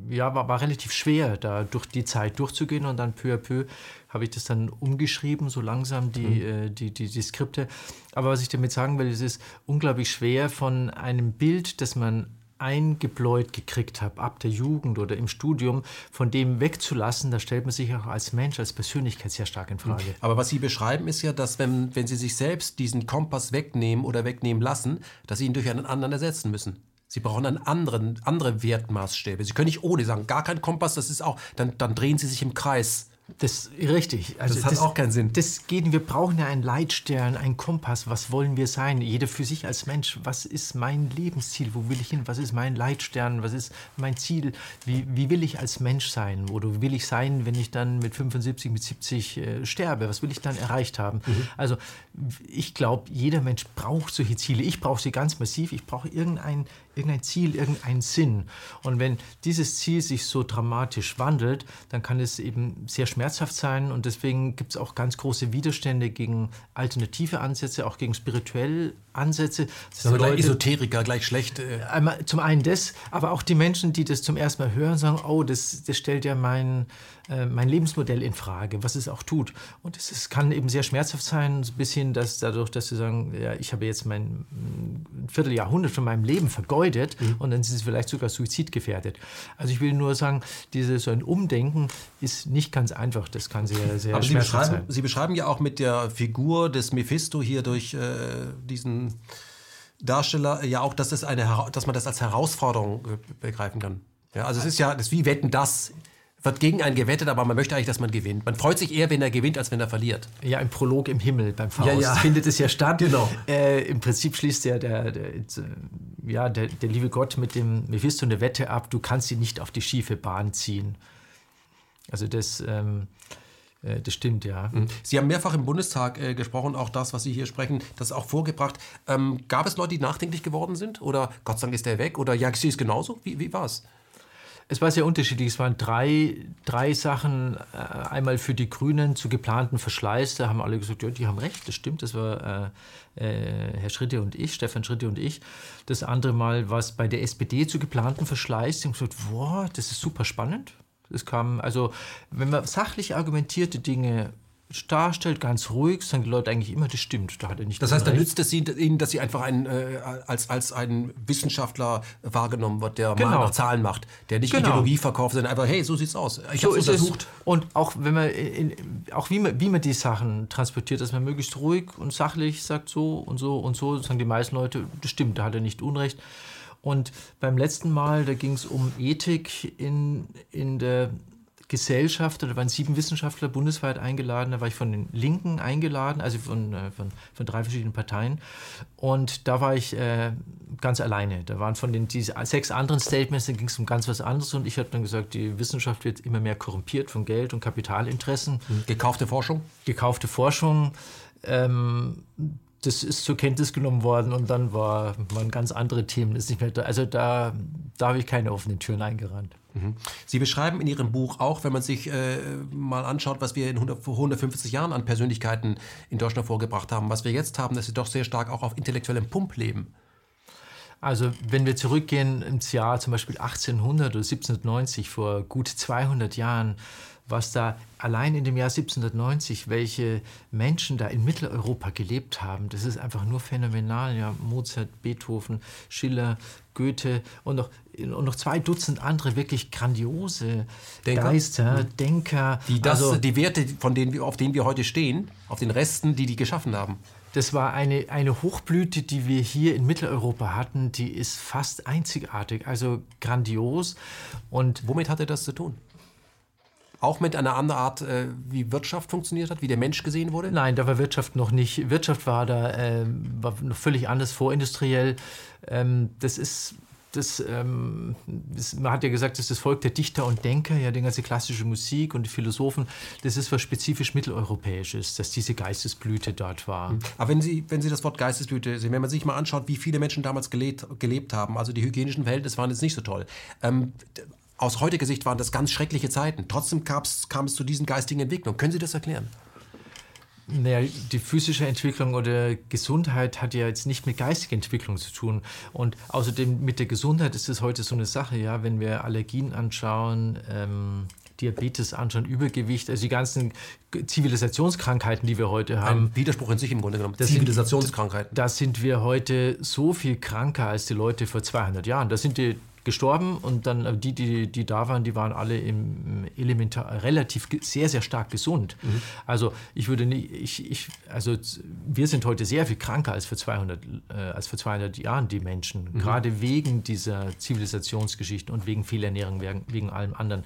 B: ja, war, war relativ schwer, da durch die Zeit durchzugehen und dann peu à peu habe ich das dann umgeschrieben, so langsam die, mhm. äh, die, die, die Skripte. Aber was ich damit sagen will, es ist unglaublich schwer von einem Bild, das man eingebläut gekriegt hat, ab der Jugend oder im Studium, von dem wegzulassen, da stellt man sich auch als Mensch, als Persönlichkeit sehr stark in Frage.
A: Aber was Sie beschreiben, ist ja, dass wenn, wenn Sie sich selbst diesen Kompass wegnehmen oder wegnehmen lassen, dass Sie ihn durch einen anderen ersetzen müssen. Sie brauchen einen anderen, andere Wertmaßstäbe. Sie können nicht ohne sagen, gar kein Kompass, das ist auch, dann, dann drehen Sie sich im Kreis
B: Das richtig.
A: Also das hat das, auch keinen Sinn.
B: Das geht, wir brauchen ja einen Leitstern, einen Kompass. Was wollen wir sein? Jeder für sich als Mensch. Was ist mein Lebensziel? Wo will ich hin? Was ist mein Leitstern? Was ist mein Ziel? Wie, wie will ich als Mensch sein? Oder wie will ich sein, wenn ich dann mit 75, mit 70 äh, sterbe? Was will ich dann erreicht haben? Mhm. Also ich glaube, jeder Mensch braucht solche Ziele. Ich brauche sie ganz massiv. Ich brauche irgendein, irgendein Ziel, irgendeinen Sinn. Und wenn dieses Ziel sich so dramatisch wandelt, dann kann es eben sehr schmerzhaft sein. Und deswegen gibt es auch ganz große Widerstände gegen alternative Ansätze, auch gegen spirituelle Ansätze.
A: Das ist gleich Esoteriker, gleich schlecht.
B: Einmal, zum einen das, aber auch die Menschen, die das zum ersten Mal hören, sagen, oh, das, das stellt ja mein, äh, mein Lebensmodell in Frage, was es auch tut. Und es, es kann eben sehr schmerzhaft sein, bis hin, dass dadurch, dass sie sagen, ja, ich habe jetzt mein Vierteljahrhundert von meinem Leben vergeudet mhm. und dann sind sie vielleicht sogar suizidgefährdet. Also ich will nur sagen, dieses so ein Umdenken ist nicht ganz einfach. Das kann sehr, sehr
A: Aber
B: Sie
A: beschreiben,
B: sein.
A: Sie beschreiben ja auch mit der Figur des Mephisto hier durch äh, diesen Darsteller ja auch, dass, das eine, dass man das als Herausforderung begreifen kann. Ja, also es ist ja, das ist wie Wetten das wird gegen einen gewettet, aber man möchte eigentlich, dass man gewinnt. Man freut sich eher, wenn er gewinnt, als wenn er verliert.
B: Ja, im Prolog im Himmel beim Faust
A: ja, ja.
B: findet es ja statt.
A: Genau.
B: Äh, Im Prinzip schließt ja der, der, ja, der, der liebe Gott mit dem Mephisto eine Wette ab, du kannst sie nicht auf die schiefe Bahn ziehen. Also das... Ähm, äh, das stimmt, ja.
A: Mhm. Sie haben mehrfach im Bundestag äh, gesprochen, auch das, was Sie hier sprechen, das ist auch vorgebracht. Ähm, gab es Leute, die nachdenklich geworden sind? Oder Gott sei Dank ist der weg? Oder ja, sie ist genauso? Wie, wie war es?
B: Es war sehr unterschiedlich. Es waren drei, drei Sachen. Äh, einmal für die Grünen zu geplanten Verschleiß. Da haben alle gesagt, ja, die haben recht, das stimmt. Das war äh, äh, Herr Schritte und ich, Stefan Schritte und ich. Das andere Mal war es bei der SPD zu geplanten Verschleiß. Die haben gesagt, wow, das ist super spannend. Es kam, also, wenn man sachlich argumentierte Dinge darstellt, ganz ruhig, sagen die Leute eigentlich immer, das stimmt. Da hat er nicht
A: das heißt, da nützt es Ihnen, dass Sie einfach ein, äh, als, als ein Wissenschaftler wahrgenommen wird, der genau. mal nach Zahlen macht, der nicht genau. Ideologie verkauft, sondern einfach, hey, so sieht's aus.
B: Ich so ist untersucht. Es. Und auch wenn man, in, auch wie man, wie man die Sachen transportiert, dass man möglichst ruhig und sachlich sagt, so und so und so, sagen die meisten Leute, das stimmt, da hat er nicht Unrecht. Und beim letzten Mal, da ging es um Ethik in, in der Gesellschaft, da waren sieben Wissenschaftler bundesweit eingeladen, da war ich von den Linken eingeladen, also von, äh, von, von drei verschiedenen Parteien. Und da war ich äh, ganz alleine. Da waren von den diese sechs anderen Statements, da ging es um ganz was anderes und ich habe dann gesagt, die Wissenschaft wird immer mehr korrumpiert von Geld und Kapitalinteressen.
A: Gekaufte Forschung?
B: Gekaufte Forschung. Ähm, das ist zur Kenntnis genommen worden und dann war, waren ganz andere Themen. Ist nicht mehr da. Also da, da habe ich keine offenen Türen eingerannt.
A: Mhm. Sie beschreiben in Ihrem Buch auch, wenn man sich äh, mal anschaut, was wir in 100, vor 150 Jahren an Persönlichkeiten in Deutschland vorgebracht haben, was wir jetzt haben, dass sie doch sehr stark auch auf intellektuellem Pump leben.
B: Also wenn wir zurückgehen ins Jahr zum Beispiel 1800 oder 1790, vor gut 200 Jahren, was da allein in dem Jahr 1790, welche Menschen da in Mitteleuropa gelebt haben, das ist einfach nur phänomenal. Ja, Mozart, Beethoven, Schiller, Goethe und noch, und noch zwei Dutzend andere wirklich grandiose Denker. Geister. Denker.
A: Die, das, also, die Werte, von denen wir, auf denen wir heute stehen, auf den Resten, die die geschaffen haben.
B: Das war eine, eine Hochblüte, die wir hier in Mitteleuropa hatten, die ist fast einzigartig, also grandios.
A: Und womit hatte das zu tun? Auch mit einer anderen Art, äh, wie Wirtschaft funktioniert hat, wie der Mensch gesehen wurde?
B: Nein, da war Wirtschaft noch nicht. Wirtschaft war da äh, war noch völlig anders, vorindustriell. Ähm, das ist das, ähm, das, man hat ja gesagt, das ist das Volk der Dichter und Denker, ja, die ganze klassische Musik und die Philosophen, das ist was spezifisch mitteleuropäisches, dass diese Geistesblüte dort war. Mhm.
A: Aber wenn Sie, wenn Sie das Wort Geistesblüte sehen, wenn man sich mal anschaut, wie viele Menschen damals gelebt, gelebt haben, also die hygienischen Verhältnisse waren jetzt nicht so toll. Ähm, aus heutiger Sicht waren das ganz schreckliche Zeiten. Trotzdem kam es zu diesen geistigen Entwicklungen. Können Sie das erklären?
B: Naja, die physische Entwicklung oder Gesundheit hat ja jetzt nicht mit geistiger Entwicklung zu tun. Und außerdem mit der Gesundheit ist es heute so eine Sache, ja, wenn wir Allergien anschauen, ähm, Diabetes anschauen, Übergewicht, also die ganzen Zivilisationskrankheiten, die wir heute haben.
A: Ein Widerspruch in sich im Grunde genommen.
B: Das Zivilisationskrankheiten. da sind wir heute so viel kranker als die Leute vor 200 Jahren. Da sind die gestorben und dann äh, die, die, die da waren, die waren alle im Elementar relativ sehr, sehr stark gesund. Mhm. Also ich würde nicht, ich, ich, also wir sind heute sehr viel kranker als vor 200, äh, als vor 200 Jahren, die Menschen. Mhm. Gerade wegen dieser Zivilisationsgeschichten und wegen Fehlernährung, wegen, wegen allem anderen.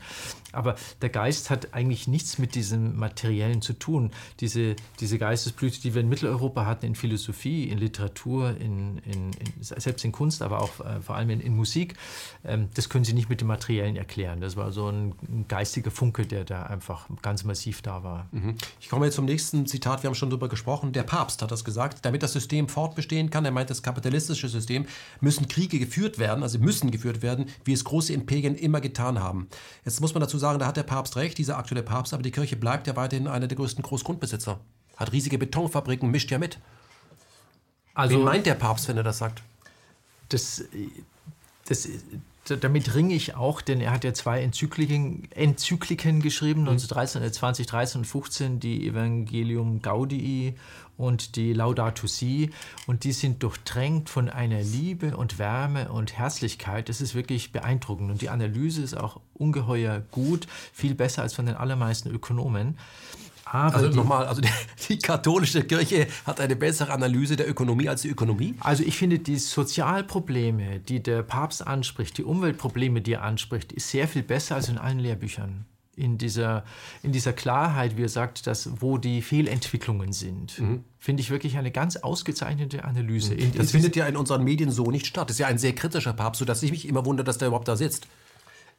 B: Aber der Geist hat eigentlich nichts mit diesem Materiellen zu tun. Diese, diese Geistesblüte, die wir in Mitteleuropa hatten, in Philosophie, in Literatur, in, in, in selbst in Kunst, aber auch äh, vor allem in, in Musik, ähm, das können Sie nicht mit dem Materiellen erklären. Das war so ein, ein geistiger Funke, der da einfach ganz massiv da war.
A: Mhm. Ich komme jetzt zum nächsten Zitat, wir haben schon darüber gesprochen. Der Papst hat das gesagt, damit das System fortbestehen kann, er meint, das kapitalistische System, müssen Kriege geführt werden, also müssen geführt werden, wie es große Imperien immer getan haben. Jetzt muss man dazu sagen, da hat der Papst recht, dieser aktuelle Papst, aber die Kirche bleibt ja weiterhin einer der größten Großgrundbesitzer. Hat riesige Betonfabriken, mischt ja mit. Also, Wen meint der Papst, wenn er das sagt?
B: Das, das, damit ringe ich auch, denn er hat ja zwei Enzykliken, Enzykliken geschrieben, 1913, 20, 13 und 15, die Evangelium Gaudii und die Laudato Si. Und die sind durchdrängt von einer Liebe und Wärme und Herzlichkeit. Das ist wirklich beeindruckend. Und die Analyse ist auch ungeheuer gut, viel besser als von den allermeisten Ökonomen.
A: Aber also nochmal, also die, die, katholische Kirche hat eine bessere Analyse der Ökonomie als die Ökonomie?
B: Also ich finde, die Sozialprobleme, die der Papst anspricht, die Umweltprobleme, die er anspricht, ist sehr viel besser als in allen Lehrbüchern. In dieser, in dieser Klarheit, wie er sagt, dass, wo die Fehlentwicklungen sind. Mhm. Finde ich wirklich eine ganz ausgezeichnete Analyse.
A: Mhm. Das findet ja in unseren Medien so nicht statt. Das ist ja ein sehr kritischer Papst, sodass ich mich immer wundere, dass der überhaupt da sitzt.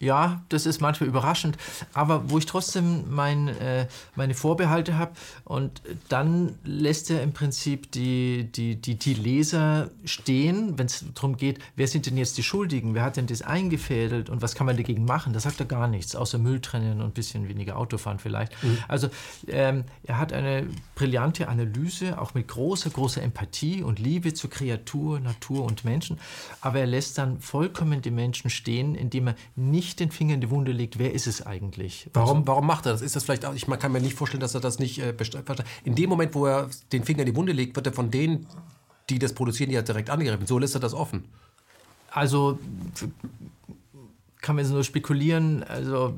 B: Ja, das ist manchmal überraschend, aber wo ich trotzdem mein, äh, meine Vorbehalte habe und dann lässt er im Prinzip die, die, die, die Leser stehen, wenn es darum geht, wer sind denn jetzt die Schuldigen, wer hat denn das eingefädelt? Und was kann man dagegen machen, da sagt er gar nichts, außer Müll trennen und ein bisschen weniger Autofahren vielleicht. Mhm. Also ähm, er hat eine brillante Analyse, auch mit großer, großer Empathie und Liebe zur Kreatur, Natur und Menschen, aber er lässt dann vollkommen die Menschen stehen, indem er nicht nicht den Finger in die Wunde legt, wer ist es eigentlich?
A: Warum, also, warum macht er das? Ist das vielleicht, ich kann mir nicht vorstellen, dass er das nicht äh, In dem Moment, wo er den Finger in die Wunde legt, wird er von denen, die das produzieren, ja direkt angegriffen. So lässt er das offen.
B: Also kann man jetzt nur spekulieren, also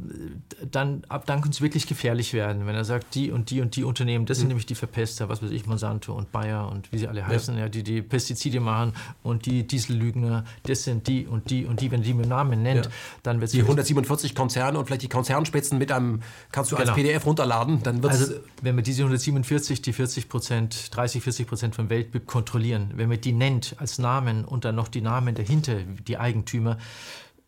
B: dann, ab dann könnte es wirklich gefährlich werden, wenn er sagt, die und die und die Unternehmen, das sind mhm. nämlich die Verpester, was weiß ich, Monsanto und Bayer und wie sie alle heißen, ja. ja die die Pestizide machen und die Diesellügner, das sind die und die und die, wenn er die mit Namen nennt, ja. dann wird es...
A: Die 147 Konzerne und vielleicht die Konzernspitzen mit einem, kannst du als genau. PDF runterladen, dann wird
B: Also wenn wir diese 147, die 40 Prozent, 30, 40 Prozent von Weltbild kontrollieren, wenn man die nennt als Namen und dann noch die Namen dahinter, die Eigentümer,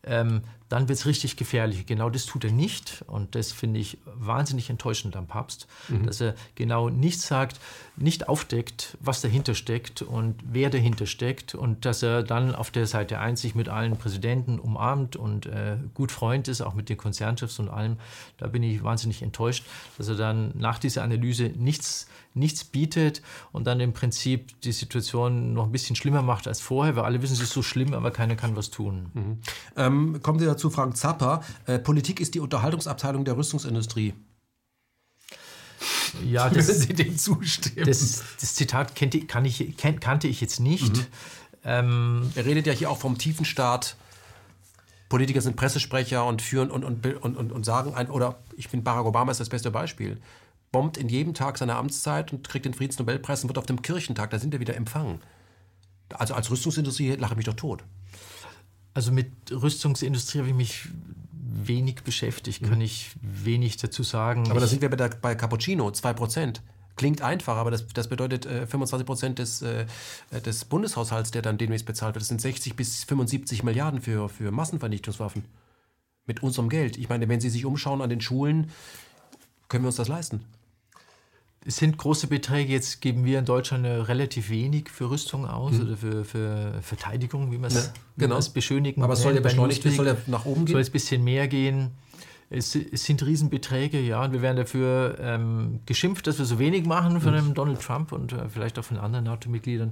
B: ähm, dann wird es richtig gefährlich. Genau das tut er nicht und das finde ich wahnsinnig enttäuschend am Papst, mhm. dass er genau nichts sagt, nicht aufdeckt, was dahinter steckt und wer dahinter steckt und dass er dann auf der Seite 1 sich mit allen Präsidenten umarmt und äh, gut Freund ist, auch mit den Konzernchefs und allem. Da bin ich wahnsinnig enttäuscht, dass er dann nach dieser Analyse nichts nichts bietet und dann im Prinzip die Situation noch ein bisschen schlimmer macht als vorher, weil alle wissen, es ist so schlimm, aber keiner kann was tun.
A: Mhm. Ähm, kommen wir zu Frank Zappa. Äh, Politik ist die Unterhaltungsabteilung der Rüstungsindustrie.
B: Ja, das, Sie dem zustimmen. Das, das Zitat kannte, kann ich, kannte ich jetzt nicht. Mhm.
A: Ähm, er redet ja hier auch vom tiefen Staat. Politiker sind Pressesprecher und führen und, und, und, und, und sagen ein, oder ich finde Barack Obama ist das beste Beispiel bombt in jedem Tag seiner Amtszeit und kriegt den Friedensnobelpreis und wird auf dem Kirchentag, da sind wir wieder empfangen. Also als Rüstungsindustrie lache ich mich doch tot.
B: Also mit Rüstungsindustrie habe ich mich wenig beschäftigt, kann mhm. ich wenig dazu sagen.
A: Aber da sind wir bei, der, bei Cappuccino, 2%. Klingt einfach, aber das, das bedeutet äh, 25 Prozent des, äh, des Bundeshaushalts, der dann demnächst bezahlt wird. Das sind 60 bis 75 Milliarden für, für Massenvernichtungswaffen. Mit unserem Geld. Ich meine, wenn Sie sich umschauen an den Schulen, können wir uns das leisten?
B: Es sind große Beträge. Jetzt geben wir in Deutschland relativ wenig für Rüstung aus mhm. oder für, für, Verteidigung, wie man es ja, genau. beschönigen
A: Aber es soll ja beschleunigt, es soll ja nach oben gehen.
B: Soll es ein bisschen mehr gehen. Es, es, sind Riesenbeträge, ja, und wir werden dafür ähm, geschimpft, dass wir so wenig machen von mhm. Donald Trump und äh, vielleicht auch von anderen NATO-Mitgliedern.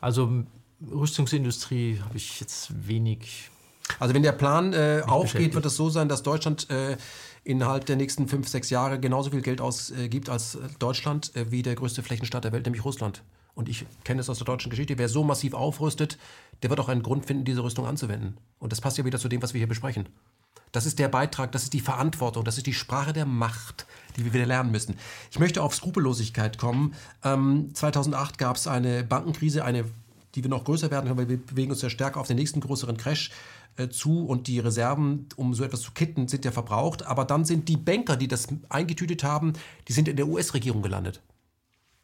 B: Also Rüstungsindustrie habe ich jetzt wenig.
A: Also wenn der Plan äh, aufgeht, wird es so sein, dass Deutschland äh, innerhalb der nächsten fünf, sechs Jahre genauso viel Geld ausgibt als Deutschland äh, wie der größte Flächenstaat der Welt, nämlich Russland. Und ich kenne es aus der deutschen Geschichte. Wer so massiv aufrüstet, der wird auch einen Grund finden, diese Rüstung anzuwenden. Und das passt ja wieder zu dem, was wir hier besprechen. Das ist der Beitrag, das ist die Verantwortung, das ist die Sprache der Macht, die wir wieder lernen müssen. Ich möchte auf Skrupellosigkeit kommen. Ähm, 2008 gab es eine Bankenkrise, eine, die wir noch größer werden können, weil wir bewegen uns ja stärker auf den nächsten größeren Crash äh, zu und die Reserven, um so etwas zu kitten, sind ja verbraucht. Aber dann sind die Banker, die das eingetütet haben, die sind in der US-Regierung gelandet.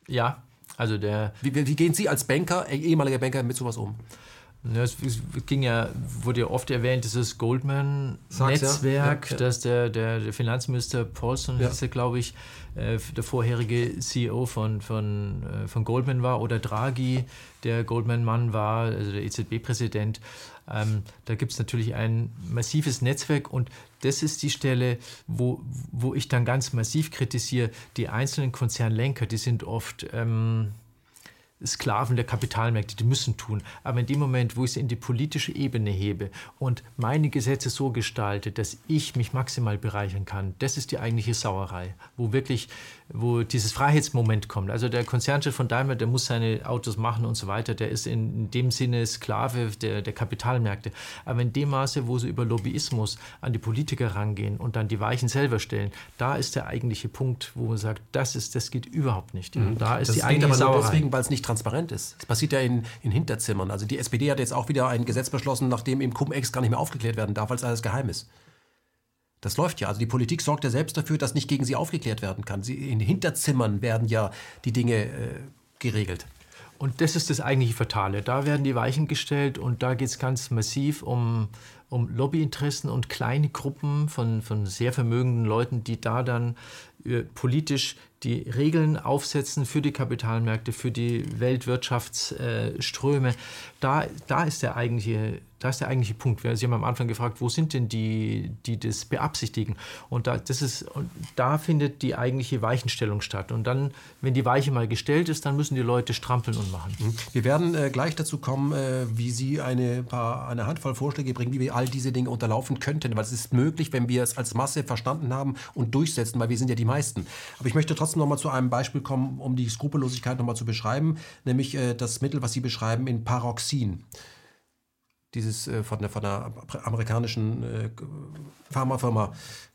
B: Ja, also der.
A: Wie, wie, gehen Sie als Banker, äh, ehemaliger Banker, mit sowas um?
B: Ja, es ging ja, wurde ja oft erwähnt, dieses Goldman-Netzwerk, ja. ja, dass der, der, der, Finanzminister Paulson, ja. er, glaube ich, äh, der vorherige CEO von, von, äh, von Goldman war, oder Draghi, der Goldman-Mann war, also der EZB-Präsident. Ähm, da gibt es natürlich ein massives Netzwerk und das ist die Stelle, wo, wo ich dann ganz massiv kritisiere, die einzelnen Konzernlenker, die sind oft... Ähm, Sklaven der Kapitalmärkte, die müssen tun. Aber in dem Moment, wo ich sie in die politische Ebene hebe und meine Gesetze so gestalte, dass ich mich maximal bereichern kann, das ist die eigentliche Sauerei, wo wirklich, wo dieses Freiheitsmoment kommt. Also der Konzernchef von Daimler, der muss seine Autos machen und so weiter, der ist in, dem Sinne Sklave der, der Kapitalmärkte. Aber in dem Maße, wo sie über Lobbyismus an die Politiker rangehen und dann die Weichen selber stellen, da ist der eigentliche Punkt, wo man sagt, das ist, das geht überhaupt nicht.
A: Mhm. Da ist das die eigentliche Sauerei. Deswegen, weil es nicht transparent ist. Es passiert ja in, in Hinterzimmern. Also die SPD hat jetzt auch wieder ein Gesetz beschlossen, nachdem im Cum-Ex gar nicht mehr aufgeklärt werden darf, weil es alles geheim ist. Das läuft ja. Also die Politik sorgt ja selbst dafür, dass nicht gegen sie aufgeklärt werden kann. Sie, in Hinterzimmern werden ja die Dinge äh, geregelt.
B: Und das ist das eigentliche Fatale. Da werden die Weichen gestellt und da geht es ganz massiv um, um Lobbyinteressen und kleine Gruppen von, von sehr vermögenden Leuten, die da dann politisch die Regeln aufsetzen für die Kapitalmärkte, für die Weltwirtschaftsströme. Da, da ist der eigentliche da ist der eigentliche Punkt. Sie haben am Anfang gefragt, wo sind denn die, die das beabsichtigen? Und da, das ist, und da findet die eigentliche Weichenstellung statt. Und dann, wenn die Weiche mal gestellt ist, dann müssen die Leute strampeln und machen. Mhm.
A: Wir werden äh, gleich dazu kommen, äh, wie Sie eine, paar, eine Handvoll Vorschläge bringen, wie wir all diese Dinge unterlaufen könnten. Weil es ist möglich, wenn wir es als Masse verstanden haben und durchsetzen, weil wir sind ja die meisten. Aber ich möchte trotzdem noch mal zu einem Beispiel kommen, um die Skrupellosigkeit noch mal zu beschreiben, nämlich äh, das Mittel, was Sie beschreiben, in Paroxin dieses äh, von, der, von der amerikanischen äh, Pharmafirma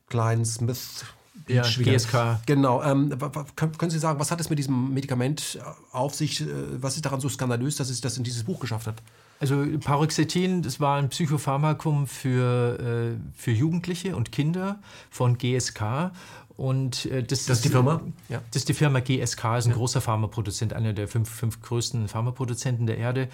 A: Klein Smith.
B: Ja, GSK.
A: Genau. Ähm, können Sie sagen, was hat es mit diesem Medikament auf sich? Äh, was ist daran so skandalös, dass es das in dieses Buch geschafft hat?
B: Also Paroxetin, das war ein Psychopharmakum für, äh, für Jugendliche und Kinder von GSK. Und
A: äh, das, das, ist die Firma?
B: Ja. Das ist die Firma GSK, ist ein ja. großer Pharmaproduzent, einer der fünf, fünf größten Pharmaproduzenten der Erde.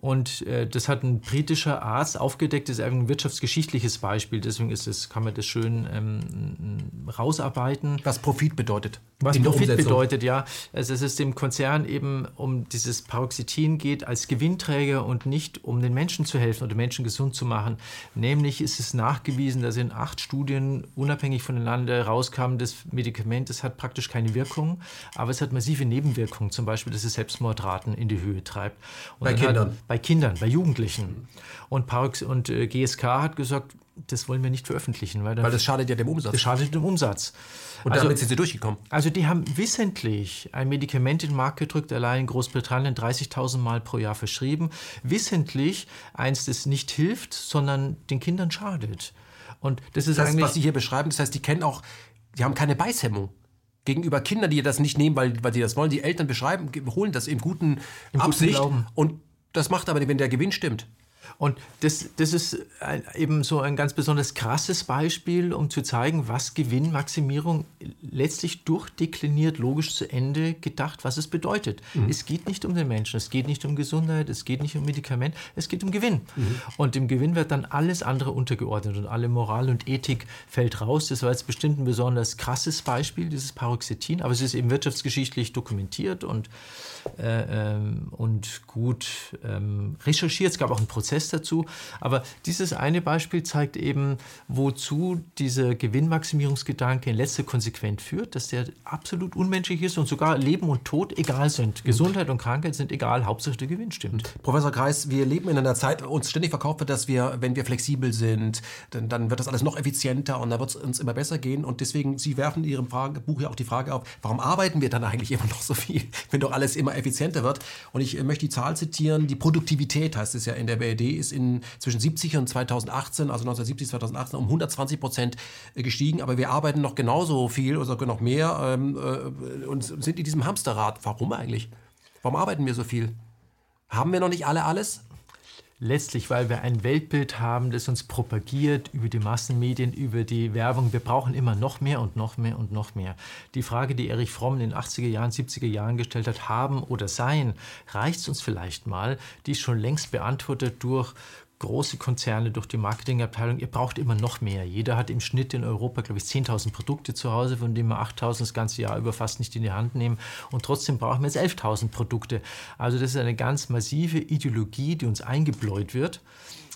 B: Und äh, das hat ein britischer Arzt aufgedeckt, das ist ein wirtschaftsgeschichtliches Beispiel, deswegen ist es, kann man das schön ähm, rausarbeiten.
A: Was Profit bedeutet.
B: Was Profit bedeutet, ja. Also dass es dem Konzern eben um dieses Paroxetin geht als Gewinnträger und nicht um den Menschen zu helfen oder Menschen gesund zu machen. Nämlich ist es nachgewiesen, dass in acht Studien unabhängig voneinander rauskam, das Medikament, das hat praktisch keine Wirkung, aber es hat massive Nebenwirkungen, zum Beispiel, dass es Selbstmordraten in die Höhe treibt.
A: Und bei Kindern?
B: Hat, bei Kindern, bei Jugendlichen. Und, Parox und äh, GSK hat gesagt, das wollen wir nicht veröffentlichen.
A: Weil, weil das schadet ja dem Umsatz.
B: Das schadet dem Umsatz.
A: Und also, damit sind sie durchgekommen.
B: Also die haben wissentlich ein Medikament in den Markt gedrückt, allein in Großbritannien 30.000 Mal pro Jahr verschrieben. Wissentlich eins, das nicht hilft, sondern den Kindern schadet. Und das ist
A: das, was Sie hier beschreiben, das heißt, die kennen auch, die haben keine Beißhemmung gegenüber Kindern, die das nicht nehmen, weil, weil die das wollen. Die Eltern beschreiben, holen das im guten Im Absicht guten und das macht aber, wenn der Gewinn stimmt.
B: Und das, das ist eben so ein ganz besonders krasses Beispiel, um zu zeigen, was Gewinnmaximierung letztlich durchdekliniert, logisch zu Ende gedacht, was es bedeutet. Mhm. Es geht nicht um den Menschen, es geht nicht um Gesundheit, es geht nicht um Medikament, es geht um Gewinn. Mhm. Und im Gewinn wird dann alles andere untergeordnet und alle Moral und Ethik fällt raus. Das war jetzt bestimmt ein besonders krasses Beispiel, dieses Paroxetin, aber es ist eben wirtschaftsgeschichtlich dokumentiert und, und gut ähm, recherchiert. Es gab auch einen Prozess dazu. Aber dieses eine Beispiel zeigt eben, wozu dieser Gewinnmaximierungsgedanke in letzter Konsequenz führt, dass der absolut unmenschlich ist und sogar Leben und Tod egal sind. Gesundheit und Krankheit sind egal, Hauptsache der Gewinn stimmt.
A: Professor Kreis, wir leben in einer Zeit, uns ständig verkauft wird, dass wir, wenn wir flexibel sind, dann, dann wird das alles noch effizienter und da wird es uns immer besser gehen. Und deswegen, Sie werfen in Ihrem Frage, Buch ja auch die Frage auf, warum arbeiten wir dann eigentlich immer noch so viel, wenn doch alles immer effizienter wird? Und ich möchte die Zahl zitieren, die Produktivität heißt es ja in der BRD ist in zwischen 70 und 2018, also 1970 2018 um 120 Prozent äh, gestiegen, aber wir arbeiten noch genauso viel oder sogar noch mehr ähm, äh, und sind in diesem Hamsterrad. Warum eigentlich? Warum arbeiten wir so viel? Haben wir noch nicht alle alles?
B: Letztlich, weil wir ein Weltbild haben, das uns propagiert über die Massenmedien, über die Werbung. Wir brauchen immer noch mehr und noch mehr und noch mehr. Die Frage, die Erich Fromm in den 80er Jahren, 70er Jahren gestellt hat, haben oder sein, reicht es uns vielleicht mal, die ist schon längst beantwortet durch große Konzerne, durch die Marketingabteilung, ihr braucht immer noch mehr. Jeder hat im Schnitt in Europa, glaube ich, 10.000 Produkte zu Hause, von denen wir 8.000 das ganze Jahr über fast nicht in die Hand nehmen. Und trotzdem brauchen wir jetzt 11.000 Produkte. Also das ist eine ganz massive Ideologie, die uns eingebläut wird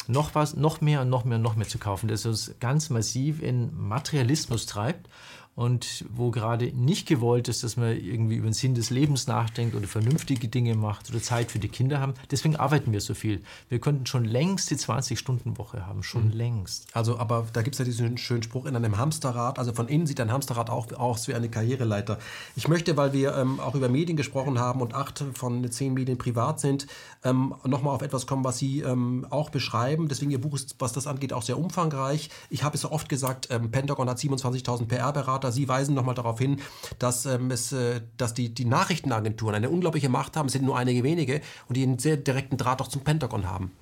B: noch was, noch mehr und noch mehr und noch mehr zu kaufen, das uns ganz massiv in Materialismus treibt und wo gerade nicht gewollt ist, dass man irgendwie über den Sinn des Lebens nachdenkt oder vernünftige Dinge macht oder Zeit für die Kinder haben. Deswegen arbeiten wir so viel. Wir könnten schon längst die 20-Stunden-Woche haben, schon mhm. längst.
A: Also, aber da gibt es ja diesen schönen Spruch in einem Hamsterrad, also von innen sieht ein Hamsterrad auch aus wie eine Karriereleiter. Ich möchte, weil wir ähm, auch über Medien gesprochen haben und acht von zehn Medien privat sind, ähm, nochmal auf etwas kommen, was Sie ähm, auch beschreiben. Deswegen Ihr Buch ist, was das angeht, auch sehr umfangreich. Ich habe es so oft gesagt, ähm, Pentagon hat 27.000 PR-Berater Sie weisen nochmal darauf hin, dass, ähm, es, äh, dass die, die Nachrichtenagenturen eine unglaubliche Macht haben, es sind nur einige wenige und die einen sehr direkten Draht auch zum Pentagon haben.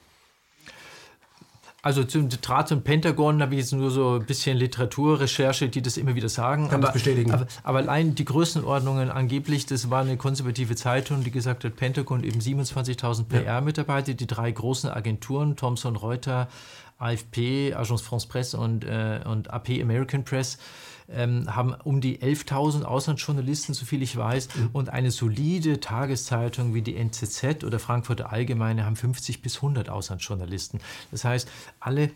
B: Also zum Draht zum Pentagon habe ich jetzt nur so ein bisschen Literaturrecherche, die das immer wieder sagen.
A: Kann aber, das bestätigen.
B: Aber, aber, allein die Größenordnungen angeblich, das war eine konservative Zeitung, die gesagt hat, Pentagon eben 27.000 PR-Mitarbeiter, die drei großen Agenturen, Thomson Reuters, AFP, Agence France Presse und, äh, und AP American Press, ähm, haben um die 11.000 Auslandsjournalisten, soviel ich weiß, mhm. und eine solide Tageszeitung wie die NZZ oder Frankfurter Allgemeine haben 50 bis 100 Auslandsjournalisten. Das heißt, alle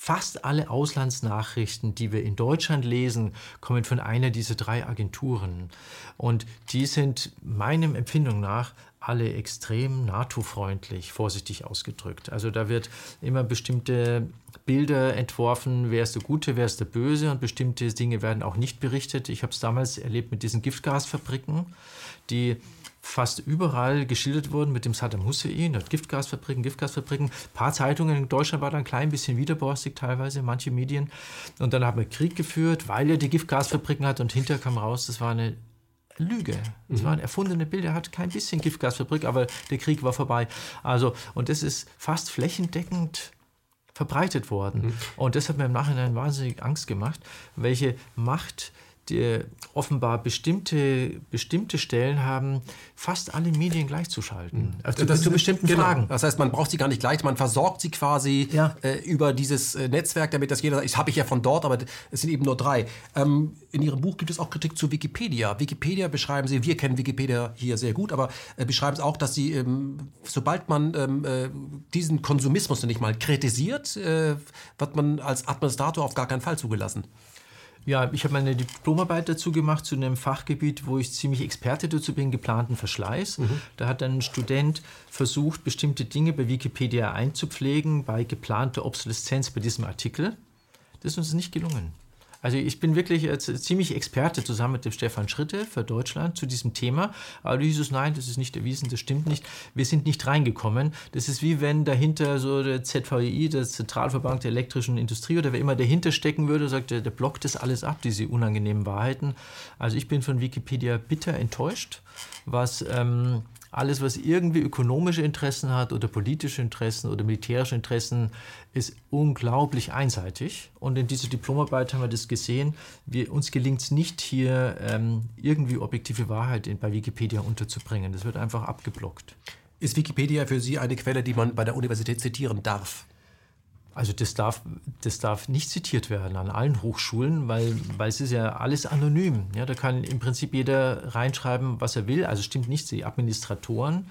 B: Fast alle Auslandsnachrichten, die wir in Deutschland lesen, kommen von einer dieser drei Agenturen. Und die sind meinem Empfindung nach alle extrem NATO-freundlich, vorsichtig ausgedrückt. Also da wird immer bestimmte Bilder entworfen, wer ist der Gute, wer ist der Böse und bestimmte Dinge werden auch nicht berichtet. Ich habe es damals erlebt mit diesen Giftgasfabriken, die fast überall geschildert wurden mit dem Saddam Hussein, hat Giftgasfabriken, Giftgasfabriken. Ein paar Zeitungen in Deutschland waren dann ein klein bisschen widerborstig teilweise, manche Medien. Und dann haben wir Krieg geführt, weil er die Giftgasfabriken hat und hinterher kam raus, das war eine Lüge. Das mhm. waren erfundene Bilder. Er hat kein bisschen Giftgasfabrik, aber der Krieg war vorbei. Also, und das ist fast flächendeckend verbreitet worden. Mhm. Und das hat mir im Nachhinein wahnsinnig Angst gemacht, welche Macht die offenbar bestimmte, bestimmte Stellen haben, fast alle Medien gleichzuschalten. Mhm.
A: Also das, zu bestimmten genau. Fragen. Das heißt, man braucht sie gar nicht gleich, man versorgt sie quasi ja. äh, über dieses äh, Netzwerk, damit das jeder sagt, das habe ich ja von dort, aber es sind eben nur drei. Ähm, in Ihrem Buch gibt es auch Kritik zu Wikipedia. Wikipedia beschreiben Sie, wir kennen Wikipedia hier sehr gut, aber äh, beschreiben es auch, dass Sie, ähm, sobald man ähm, äh, diesen Konsumismus nicht mal kritisiert, äh, wird man als Administrator auf gar keinen Fall zugelassen.
B: Ja, ich habe meine Diplomarbeit dazu gemacht, zu einem Fachgebiet, wo ich ziemlich Experte dazu bin, geplanten Verschleiß. Mhm. Da hat ein Student versucht, bestimmte Dinge bei Wikipedia einzupflegen, bei geplanter Obsoleszenz bei diesem Artikel. Das ist uns nicht gelungen. Also ich bin wirklich ziemlich Experte zusammen mit dem Stefan Schritte für Deutschland zu diesem Thema. Aber du hieß es, nein, das ist nicht erwiesen, das stimmt nicht. Wir sind nicht reingekommen. Das ist wie wenn dahinter so der ZVI, der Zentralverband der elektrischen Industrie oder wer immer dahinter stecken würde, sagt, der, der blockt das alles ab, diese unangenehmen Wahrheiten. Also ich bin von Wikipedia bitter enttäuscht, was ähm, alles, was irgendwie ökonomische Interessen hat oder politische Interessen oder militärische Interessen, ist unglaublich einseitig. Und in dieser Diplomarbeit haben wir das gesehen. Wir, uns gelingt es nicht, hier ähm, irgendwie objektive Wahrheit in, bei Wikipedia unterzubringen. Das wird einfach abgeblockt.
A: Ist Wikipedia für Sie eine Quelle, die man bei der Universität zitieren darf?
B: Also das darf, das darf nicht zitiert werden an allen Hochschulen, weil, weil es ist ja alles anonym. Ja, da kann im Prinzip jeder reinschreiben, was er will. Also stimmt nicht, die Administratoren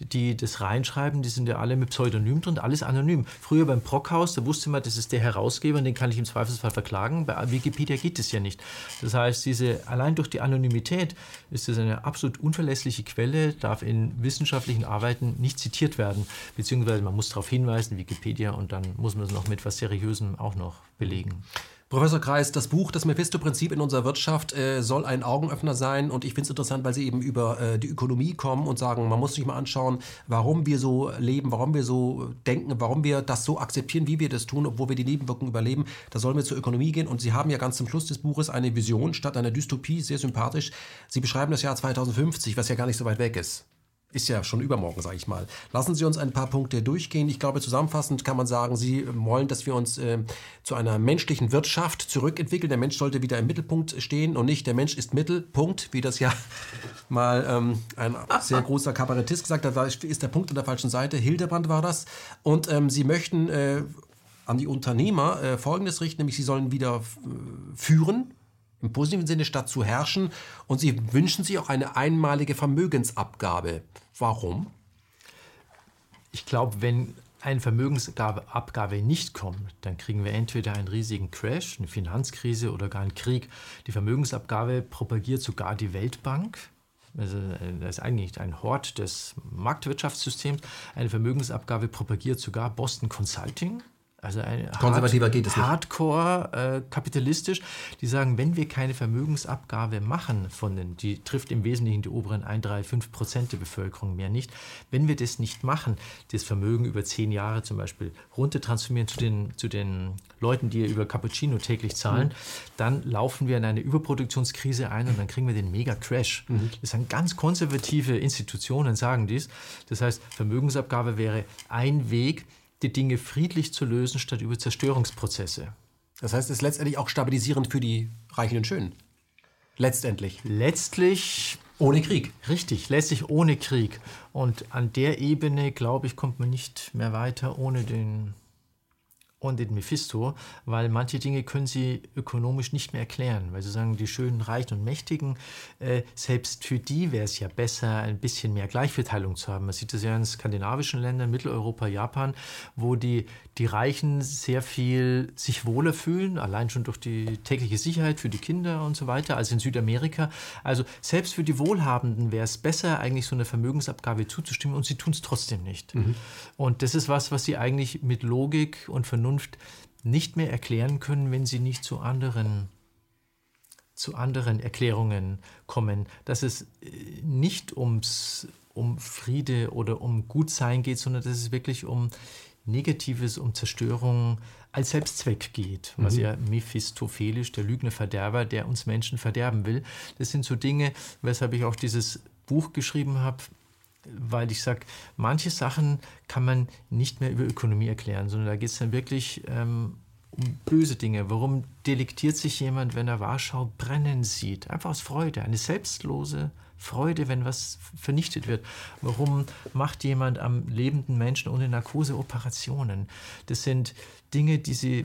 B: die das reinschreiben, die sind ja alle mit Pseudonym drin, alles anonym. Früher beim Brockhaus, da wusste man, das ist der Herausgeber und den kann ich im Zweifelsfall verklagen. Bei Wikipedia geht es ja nicht. Das heißt, diese, allein durch die Anonymität ist das eine absolut unverlässliche Quelle, darf in wissenschaftlichen Arbeiten nicht zitiert werden, beziehungsweise man muss darauf hinweisen, Wikipedia, und dann muss man es noch mit etwas Seriösem auch noch belegen.
A: Professor Kreis, das Buch Das Mephisto-Prinzip in unserer Wirtschaft äh, soll ein Augenöffner sein und ich finde es interessant, weil Sie eben über äh, die Ökonomie kommen und sagen, man muss sich mal anschauen, warum wir so leben, warum wir so denken, warum wir das so akzeptieren, wie wir das tun, obwohl wir die Nebenwirkungen überleben. Da sollen wir zur Ökonomie gehen und Sie haben ja ganz zum Schluss des Buches eine Vision statt einer Dystopie, sehr sympathisch. Sie beschreiben das Jahr 2050, was ja gar nicht so weit weg ist ist ja schon übermorgen, sage ich mal. Lassen Sie uns ein paar Punkte durchgehen. Ich glaube, zusammenfassend kann man sagen, Sie wollen, dass wir uns äh, zu einer menschlichen Wirtschaft zurückentwickeln. Der Mensch sollte wieder im Mittelpunkt stehen und nicht der Mensch ist Mittelpunkt, wie das ja mal ähm, ein sehr großer Kabarettist gesagt hat. Da ist der Punkt an der falschen Seite. Hildebrand war das. Und ähm, Sie möchten äh, an die Unternehmer äh, Folgendes richten, nämlich sie sollen wieder äh, führen, im positiven Sinne statt zu herrschen. Und sie wünschen sich auch eine einmalige Vermögensabgabe. Warum?
B: Ich glaube, wenn eine Vermögensabgabe nicht kommt, dann kriegen wir entweder einen riesigen Crash, eine Finanzkrise oder gar einen Krieg. Die Vermögensabgabe propagiert sogar die Weltbank. Also äh, das ist eigentlich ein Hort des Marktwirtschaftssystems. Eine Vermögensabgabe propagiert sogar Boston Consulting. Also ein
A: Konservativer Hard geht es
B: nicht. Hardcore äh, kapitalistisch. Die sagen, wenn wir keine Vermögensabgabe machen von den, die trifft im Wesentlichen die oberen 1, 3, 5 Prozent der Bevölkerung mehr nicht. Wenn wir das nicht machen, das Vermögen über zehn Jahre zum Beispiel runtertransformieren zu den, zu den Leuten, die über Cappuccino täglich zahlen, mhm. dann laufen wir in eine Überproduktionskrise ein und dann kriegen wir den Mega-Crash. Mhm. Das sind ganz konservative Institutionen, sagen dies. Das heißt, Vermögensabgabe wäre ein Weg, die Dinge friedlich zu lösen, statt über Zerstörungsprozesse.
A: Das heißt, es ist letztendlich auch stabilisierend für die Reichen und Schönen. Letztendlich.
B: Letztlich.
A: Ohne Krieg.
B: Richtig, letztlich ohne Krieg. Und an der Ebene, glaube ich, kommt man nicht mehr weiter ohne den und den Mephisto, weil manche Dinge können sie ökonomisch nicht mehr erklären, weil sie sagen, die schönen, reichen und mächtigen, äh, selbst für die wäre es ja besser, ein bisschen mehr Gleichverteilung zu haben. Man sieht das ja in skandinavischen Ländern, Mitteleuropa, Japan, wo die, die Reichen sehr viel sich wohler fühlen, allein schon durch die tägliche Sicherheit für die Kinder und so weiter, als in Südamerika. Also selbst für die Wohlhabenden wäre es besser, eigentlich so eine Vermögensabgabe zuzustimmen und sie tun es trotzdem nicht. Mhm. Und das ist was, was sie eigentlich mit Logik und Vernunft Vernunft nicht mehr erklären können, wenn sie nicht zu anderen zu anderen Erklärungen kommen, dass es äh, nicht ums, um Friede oder um Gutsein geht, sondern dass es wirklich um Negatives, um Zerstörung als Selbstzweck geht, was mhm. ja Mephistophelisch, der Lügner Verderber, der uns Menschen verderben will. Das sind so Dinge, weshalb ich auch dieses Buch geschrieben habe, weil ich sage, manche Sachen kann man nicht mehr über Ökonomie erklären, sondern da geht es dann wirklich ähm, um böse Dinge. Warum delektiert sich jemand, wenn er Warschau brennen sieht? Einfach aus Freude, eine selbstlose Freude, wenn was vernichtet wird. Warum macht jemand am lebenden Menschen ohne Narkose Operationen? Das sind Dinge, die sie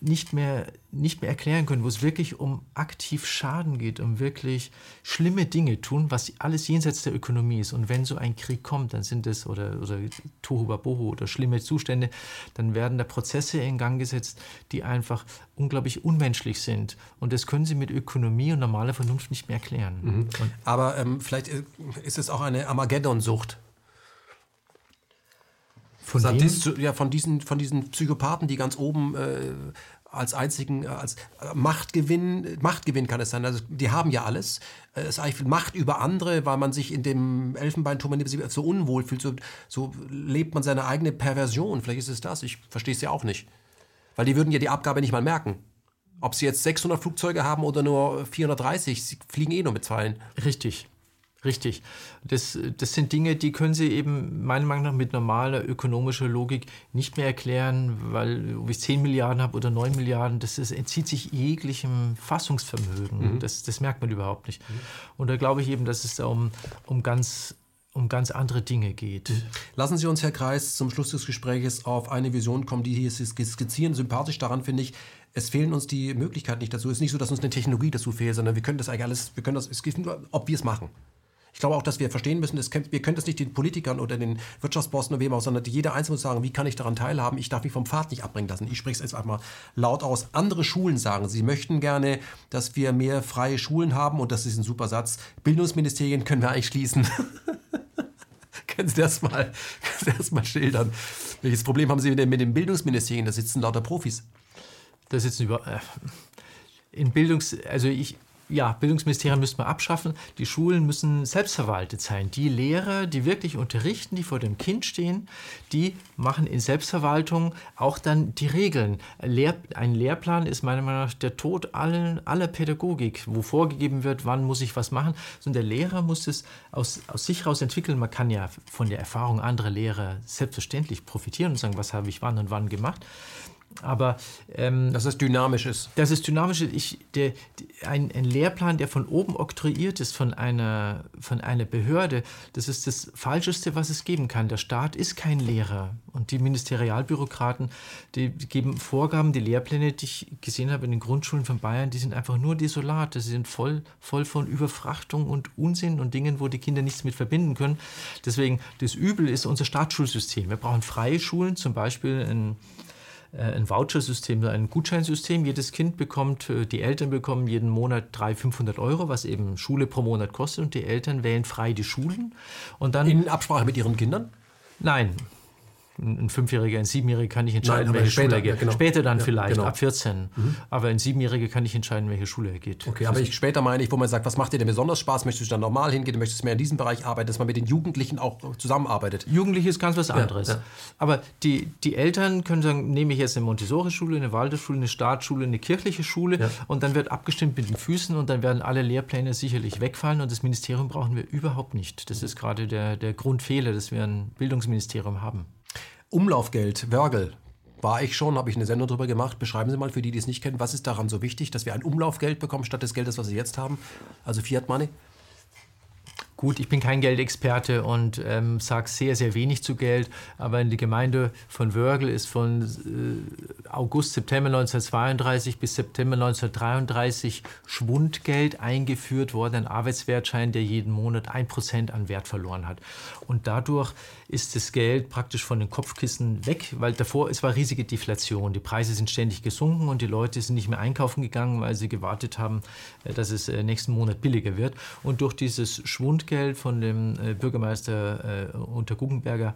B: nicht mehr, nicht mehr erklären können, wo es wirklich um aktiv Schaden geht, um wirklich schlimme Dinge tun, was alles jenseits der Ökonomie ist. Und wenn so ein Krieg kommt, dann sind es, oder, oder Tohuwabohu oder schlimme Zustände, dann werden da Prozesse in Gang gesetzt, die einfach unglaublich unmenschlich sind. Und das können sie mit Ökonomie und normaler Vernunft nicht mehr erklären. Mhm.
A: Aber ähm, vielleicht äh, ist es auch eine Armageddon-Sucht. Von Sadist, ja, von diesen, von diesen Psychopathen, die ganz oben äh, als einzigen, äh, als äh, Machtgewinn, Machtgewinn kann es sein. Also die haben ja alles. Äh, es ist eigentlich Macht über andere, weil man sich in dem Elfenbeinturm so unwohl fühlt. So, so lebt man seine eigene Perversion. Vielleicht ist es das. Ich verstehe es ja auch nicht. Weil die würden ja die Abgabe nicht mal merken. Ob sie jetzt 600 Flugzeuge haben oder nur 430, sie fliegen eh nur mit Zeilen.
B: Richtig. Richtig. Das, das sind Dinge, die können Sie eben meiner Meinung nach mit normaler ökonomischer Logik nicht mehr erklären, weil ob ich 10 Milliarden habe oder 9 Milliarden, das ist, entzieht sich jeglichem Fassungsvermögen. Mhm. Das, das merkt man überhaupt nicht. Mhm. Und da glaube ich eben, dass es da um, um ganz um ganz andere Dinge geht. Mhm.
A: Lassen Sie uns, Herr Kreis, zum Schluss des Gesprächs auf eine Vision kommen, die hier skizzieren. Sympathisch daran finde ich, es fehlen uns die Möglichkeiten nicht dazu. Es ist nicht so, dass uns eine Technologie dazu fehlt, sondern wir können das eigentlich alles, wir können das, es geht nur, ob wir es machen. Ich glaube auch, dass wir verstehen müssen, das wir können das nicht den Politikern oder den Wirtschaftsbossen oder wem auch, sondern jeder Einzelne muss sagen, wie kann ich daran teilhaben? Ich darf mich vom Pfad nicht abbringen lassen. Ich spreche es jetzt einfach mal laut aus. Andere Schulen sagen, sie möchten gerne, dass wir mehr freie Schulen haben und das ist ein super Satz. Bildungsministerien können wir eigentlich schließen. können Sie das mal, das mal schildern? Welches Problem haben Sie denn mit den Bildungsministerien? Da sitzen lauter Profis.
B: das ist über. Äh, in Bildungs. Also ich, ja, Bildungsministerium müssen wir abschaffen. Die Schulen müssen selbstverwaltet sein. Die Lehrer, die wirklich unterrichten, die vor dem Kind stehen, die machen in Selbstverwaltung auch dann die Regeln. Ein Lehrplan ist meiner Meinung nach der Tod allen, aller Pädagogik, wo vorgegeben wird, wann muss ich was machen. Und der Lehrer muss es aus, aus sich heraus entwickeln. Man kann ja von der Erfahrung anderer Lehrer selbstverständlich profitieren und sagen, was habe ich wann und wann gemacht. Aber
A: ähm, dass es dynamisch ist.
B: Das ist dynamisch. Ich, der, ein, ein, Lehrplan, der von oben oktroyiert ist von einer, von einer Behörde, das ist das Falscheste, was es geben kann. Der Staat ist kein Lehrer. Und die Ministerialbürokraten, die geben Vorgaben, die Lehrpläne, die ich gesehen habe in den Grundschulen von Bayern, die sind einfach nur desolat. Sie sind voll, voll von Überfrachtung und Unsinn und Dingen, wo die Kinder nichts mit verbinden können. Deswegen, das Übel ist unser Staatsschulsystem. Wir brauchen freie Schulen, zum Beispiel in ein Vouchersystem, ein Gutscheinsystem. Jedes Kind bekommt, äh, die Eltern bekommen jeden Monat 300, 500 Euro, was eben Schule pro Monat kostet. Und die Eltern wählen frei die Schulen. Und dann
A: In Absprache mit ihren Kindern?
B: Nein, ein Fünfjähriger, ein Siebenjähriger kann nicht entscheiden, Nein, welche später, Schule er geht. Ja, genau. Später dann ja, vielleicht, genau. ab 14. Mhm. Aber ein Siebenjähriger kann nicht entscheiden, welche Schule er geht.
A: Okay, aber ich, später meine ich, wo man sagt, was macht dir denn besonders Spaß? Möchtest du dann normal hingehen? Möchtest du mehr in diesem Bereich arbeiten? Dass man mit den Jugendlichen auch zusammenarbeitet?
B: Jugendliche ist ganz was anderes. Ja, aber die, die Eltern können sagen, nehme ich jetzt eine Montessori-Schule, eine Waldorfschule, eine Staatsschule, eine kirchliche Schule und dann wird abgestimmt mit den Füßen und dann werden alle Lehrpläne sicherlich wegfallen und das Ministerium brauchen wir überhaupt nicht. Das ist gerade der, der Grundfehler, dass wir ein Bildungsministerium haben.
A: Umlaufgeld, Wörgl, war ich schon, habe ich eine Sendung darüber gemacht. Beschreiben Sie mal für die, die es nicht kennen, was ist daran so wichtig, dass wir ein Umlaufgeld bekommen statt des Geldes, was Sie jetzt haben, also Fiat Money?
B: Gut, ich bin kein Geldexperte und ähm, sage sehr, sehr wenig zu Geld, aber in die Gemeinde von Wörgl ist von äh, August, September 1932 bis September 1933 Schwundgeld eingeführt worden, ein Arbeitswertschein, der jeden Monat ein Prozent an Wert verloren hat. Und dadurch ist das Geld praktisch von den Kopfkissen weg, weil davor es war riesige Deflation. Die Preise sind ständig gesunken und die Leute sind nicht mehr einkaufen gegangen, weil sie gewartet haben, äh, dass es äh, nächsten Monat billiger wird. Und durch dieses Schwundgeld von dem äh, Bürgermeister unter Guggenberger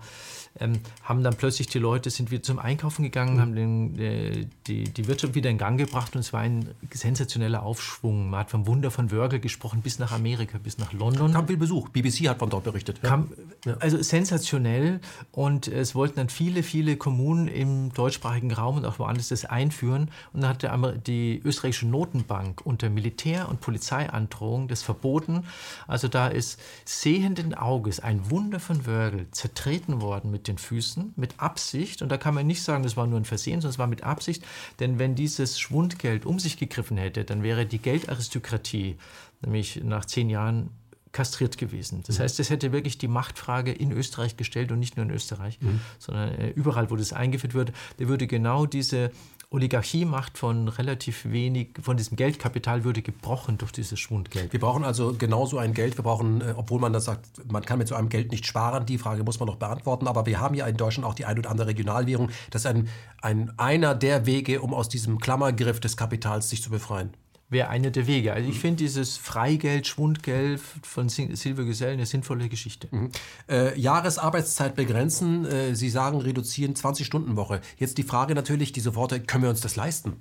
B: ähm, haben dann plötzlich die Leute sind wieder zum Einkaufen gegangen, mhm. haben den, äh, die, die Wirtschaft wieder in Gang gebracht und es war ein sensationeller Aufschwung. Man hat vom Wunder von Wörgl gesprochen bis nach Amerika, bis nach London.
A: Kam viel Besuch. BBC hat von dort berichtet.
B: Kam, ja. Also sensationell und es wollten dann viele, viele Kommunen im deutschsprachigen Raum und auch woanders das einführen und dann hat die österreichische Notenbank unter Militär- und Polizeiandrohung das verboten. Also da ist sehenden Auges ein Wunder von Wörgl zertreten worden mit den Füßen, mit Absicht. Und da kann man nicht sagen, das war nur ein Versehen, sondern es war mit Absicht. Denn wenn dieses Schwundgeld um sich gegriffen hätte, dann wäre die Geldaristokratie, nämlich nach zehn Jahren kastriert gewesen. Das mhm. heißt, es hätte wirklich die Machtfrage in Österreich gestellt und nicht nur in Österreich, mhm. sondern äh, überall, wo das eingeführt wird, der würde genau diese Oligarchiemacht von relativ wenig, von diesem Geldkapital würde gebrochen durch dieses Schwundgeld.
A: Wir brauchen also genauso ein Geld. Wir brauchen, äh, obwohl man das sagt, man kann mit so einem Geld nicht sparen, die Frage muss man noch beantworten. Aber wir haben ja in Deutschland auch die ein oder andere Regionalwährung. Das ist ein, ein, einer der Wege, um aus diesem Klammergriff des Kapitals sich zu befreien
B: wäre einer der Wege. Also ich mhm. finde dieses Freigeld, Schwundgeld von Silvio Gesell eine sinnvolle Geschichte.
A: Mhm. Äh, Jahresarbeitszeit begrenzen, äh, Sie sagen reduzieren 20-Stunden-Woche. Jetzt die Frage natürlich, die sofort, können wir uns das leisten?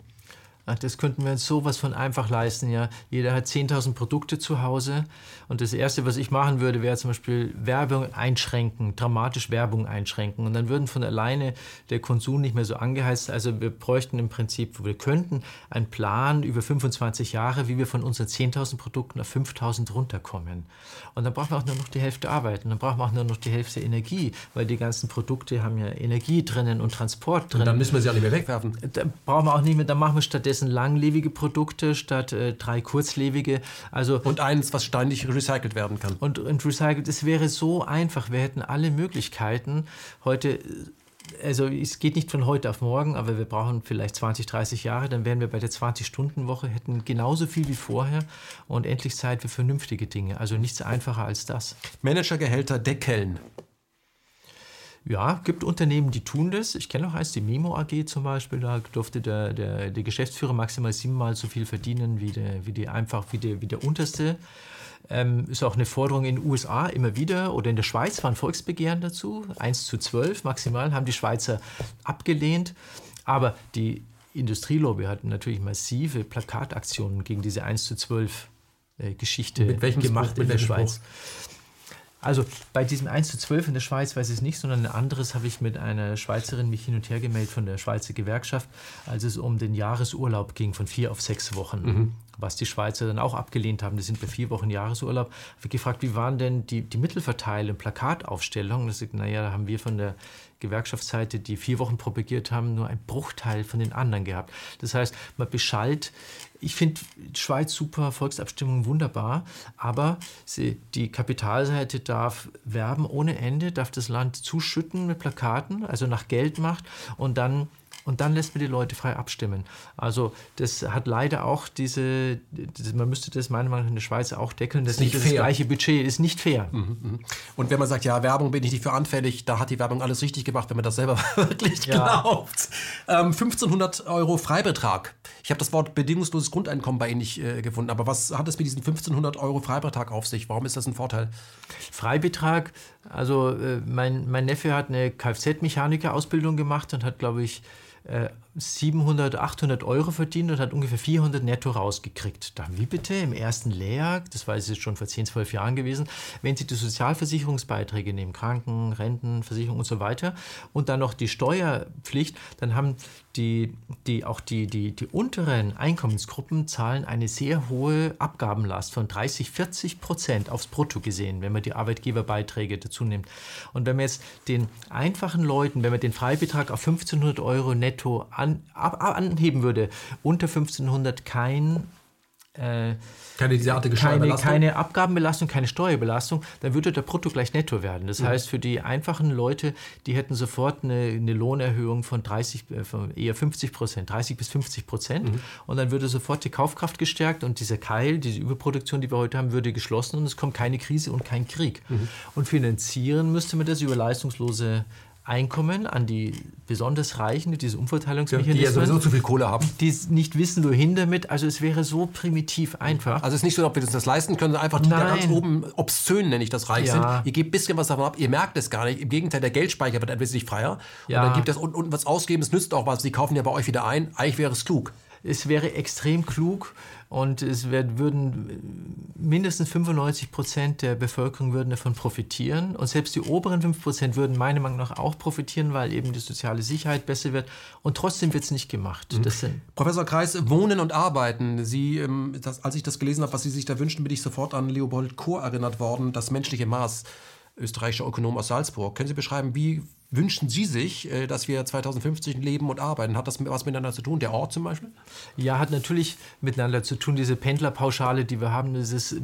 B: Ach, das könnten wir uns sowas von einfach leisten. Ja. Jeder hat 10.000 Produkte zu Hause. Und das Erste, was ich machen würde, wäre zum Beispiel Werbung einschränken, dramatisch Werbung einschränken. Und dann würden von alleine der Konsum nicht mehr so angeheizt. Also wir bräuchten im Prinzip, wir könnten einen Plan über 25 Jahre, wie wir von unseren 10.000 Produkten auf 5.000 runterkommen. Und dann brauchen wir auch nur noch die Hälfte arbeiten. Dann brauchen wir auch nur noch die Hälfte Energie, weil die ganzen Produkte haben ja Energie drinnen und Transport drinnen. Und
A: dann müssen wir sie auch nicht mehr wegwerfen.
B: Da brauchen wir auch nicht mehr, dann machen wir stattdessen langlebige Produkte statt äh, drei kurzlebige.
A: Also und eins, was ständig recycelt werden kann.
B: Und, und recycelt, es wäre so einfach. Wir hätten alle Möglichkeiten. Heute also es geht nicht von heute auf morgen, aber wir brauchen vielleicht 20, 30 Jahre, dann wären wir bei der 20-Stunden-Woche, hätten genauso viel wie vorher und endlich Zeit für vernünftige Dinge. Also nichts einfacher als das.
A: Managergehälter deckeln.
B: Ja, gibt Unternehmen, die tun das. Ich kenne auch eins, die Memo AG zum Beispiel. Da durfte der, der, der Geschäftsführer maximal siebenmal so viel verdienen wie der, wie die einfach wie der, wie der unterste. Ähm, ist auch eine Forderung in den USA immer wieder oder in der Schweiz waren Volksbegehren dazu. 1 zu 12 maximal haben die Schweizer abgelehnt. Aber die Industrielobby hat natürlich massive Plakataktionen gegen diese 1 zu 12 äh, Geschichte
A: mit welchem
B: gemacht
A: Spruch, mit
B: in der Schweiz.
A: Spruch?
B: Also bei diesem 1 zu 12 in der Schweiz weiß ich es nicht, sondern ein anderes habe ich mit einer Schweizerin mich hin und her gemeldet von der Schweizer Gewerkschaft, als es um den Jahresurlaub ging von vier auf sechs Wochen. Mhm. Was die Schweizer dann auch abgelehnt haben, die sind bei vier Wochen Jahresurlaub. Habe gefragt, wie waren denn die, die Mittelverteilung, Plakataufstellungen? Naja, da haben wir von der Gewerkschaftsseite, die vier Wochen propagiert haben, nur ein Bruchteil von den anderen gehabt. Das heißt, man beschallt ich finde Schweiz super, Volksabstimmung wunderbar, aber sie, die Kapitalseite darf werben ohne Ende, darf das Land zuschütten mit Plakaten, also nach Geldmacht und dann und dann lässt man die Leute frei abstimmen. Also das hat leider auch diese, das, man müsste das meiner Meinung nach in der Schweiz auch deckeln, das ist nicht das gleiche Budget ist nicht fair. Mhm,
A: mhm. Und wenn man sagt, ja, Werbung bin ich nicht für anfällig, da hat die Werbung alles richtig gemacht, wenn man das selber wirklich ja. glaubt. Ähm, 1500 Euro Freibetrag. Ich habe das Wort bedingungsloses Grundeinkommen bei Ihnen nicht äh, gefunden, aber was hat es mit diesem 1500 Euro Freibetrag auf sich? Warum ist das ein Vorteil?
B: Freibetrag, also äh, mein, mein Neffe hat eine Kfz-Mechaniker-Ausbildung gemacht und hat, glaube ich, uh, 700, äh, 800 Euro verdient und hat ungefähr 400 netto rausgekriegt. Da, wie bitte? Im ersten Lehrjahr, das war jetzt schon vor 10, 12 Jahren gewesen, wenn Sie die Sozialversicherungsbeiträge nehmen, Kranken, Renten, Versicherung und so weiter, und dann noch die Steuerpflicht, dann haben die, die, auch die, die, die unteren Einkommensgruppen zahlen eine sehr hohe Abgabenlast von 30, 40 Prozent aufs Brutto gesehen, wenn man die Arbeitgeberbeiträge dazu nimmt. Und wenn man jetzt den einfachen Leuten, wenn man den Freibetrag auf 1500 Euro netto an, ab, anheben würde, unter 1500 kein
A: äh, keine derartige
B: keine, keine Abgabenbelastung, keine Steuerbelastung, dann würde der Brutto gleich netto werden. Das mhm. heißt, für die einfachen Leute, die hätten sofort eine, eine Lohnerhöhung von 30, äh, von eher 50 Prozent, 30 bis 50 Prozent. Mhm. Und dann würde sofort die Kaufkraft gestärkt und dieser Keil, diese Überproduktion, die wir heute haben, würde geschlossen und es kommt keine Krise und kein Krieg. Mhm. Und finanzieren müsste man das über leistungslose Einkommen an die besonders Reichen, die diese Umverteilungsmechanismen,
A: die ja sowieso zu viel Kohle haben,
B: die nicht wissen, wohin damit. Also es wäre so primitiv einfach.
A: Also es ist nicht so, ob wir uns das leisten können, sondern einfach die, die ganz oben obszön, nenne ich das, reich ja. sind. Ihr gebt ein bisschen was davon ab, ihr merkt es gar nicht. Im Gegenteil, der Geldspeicher wird ein bisschen freier. Ja. Und dann gibt es unten was ausgeben, es nützt auch was. Die kaufen ja bei euch wieder ein. Eigentlich wäre es klug.
B: Es wäre extrem klug und es wird, würden mindestens 95 Prozent der Bevölkerung würden davon profitieren. Und selbst die oberen 5 Prozent würden meiner Meinung nach auch profitieren, weil eben die soziale Sicherheit besser wird. Und trotzdem wird es nicht gemacht.
A: Mhm. Professor Kreis, Wohnen und Arbeiten. Sie, ähm, das, als ich das gelesen habe, was Sie sich da wünschen, bin ich sofort an Leopold Kohr erinnert worden, das menschliche Maß österreichischer Ökonom aus Salzburg. Können Sie beschreiben, wie wünschen Sie sich, äh, dass wir 2050 leben und arbeiten? Hat das was miteinander zu tun, der Ort zum Beispiel?
B: Ja, hat natürlich miteinander zu tun. Diese Pendlerpauschale, die wir haben, das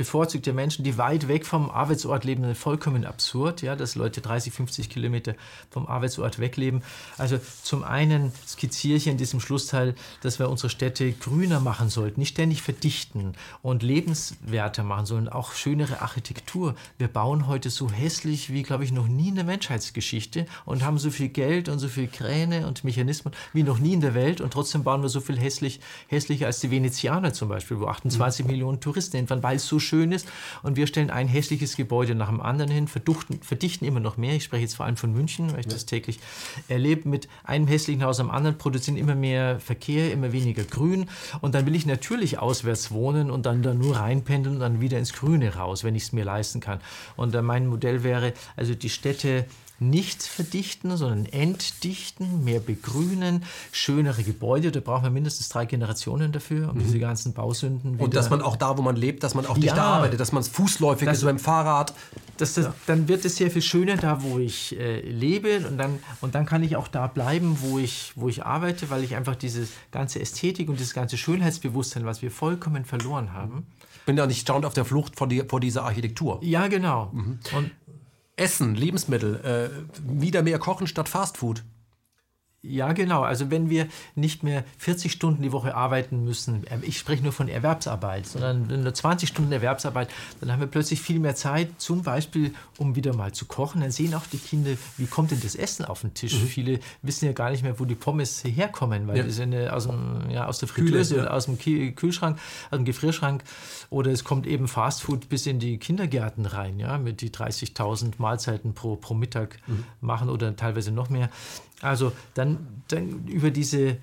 B: ist bevorzugte Menschen, die weit weg vom Arbeitsort leben, vollkommen absurd, ja, dass Leute 30, 50 Kilometer vom Arbeitsort wegleben. Also zum einen skizziere ich in diesem Schlussteil, dass wir unsere Städte grüner machen sollten, nicht ständig verdichten und lebenswerter machen sollen, auch schönere Architektur. Wir bauen heute so hässlich wie, glaube ich, noch nie in der Menschheitsgeschichte und haben so viel Geld und so viel Kräne und Mechanismen wie noch nie in der Welt und trotzdem bauen wir so viel hässlich, hässlicher als die Venezianer zum Beispiel, wo 28 mhm. Millionen Touristen hinfahren, weil es so schön ist. Und wir stellen ein hässliches Gebäude nach dem anderen hin, verdichten, verdichten immer noch mehr. Ich spreche jetzt vor allem von München, weil ich ja. das täglich erlebe. Mit einem hässlichen Haus am anderen produzieren immer mehr Verkehr, immer weniger Grün. Und dann will ich natürlich auswärts wohnen und dann da nur reinpendeln und dann wieder ins Grüne raus, wenn ich es mir leisten kann. Und äh, mein Modell wäre, also die Städte nicht verdichten, sondern entdichten, mehr begrünen, schönere Gebäude. Da braucht man mindestens drei Generationen dafür, um mhm. diese ganzen Bausünden
A: wieder... Und dass man auch da, wo man lebt, dass man auch dichter ja, arbeitet, dass man es fußläufig das, ist, beim Fahrrad.
B: Das, das, ja. Dann wird es sehr viel schöner da, wo ich äh, lebe und dann, und dann kann ich auch da bleiben, wo ich, wo ich arbeite, weil ich einfach diese ganze Ästhetik und dieses ganze Schönheitsbewusstsein, was wir vollkommen verloren haben...
A: Ich bin ja nicht staunt auf der Flucht vor, die, vor dieser Architektur.
B: Ja, genau. Mhm.
A: Und Essen, Lebensmittel, äh, wieder mehr kochen statt Fastfood.
B: Ja, genau. Also wenn wir nicht mehr 40 Stunden die Woche arbeiten müssen, ähm, ich spreche nur von Erwerbsarbeit, sondern nur 20 Stunden Erwerbsarbeit, dann haben wir plötzlich viel mehr Zeit, zum Beispiel, um wieder mal zu kochen. Dann sehen auch die Kinder, wie kommt denn das Essen auf den Tisch. Mhm. Viele wissen ja gar nicht mehr, wo die Pommes herkommen, weil ja. die sind aus, dem, ja, aus der Fritteuse ja. oder aus dem Kühlschrank, aus dem Gefrierschrank. Oder es kommt eben Fastfood bis in die Kindergärten rein, ja, mit die 30.000 Mahlzeiten pro, pro Mittag mhm. machen oder teilweise noch mehr. Also dann, dann über diese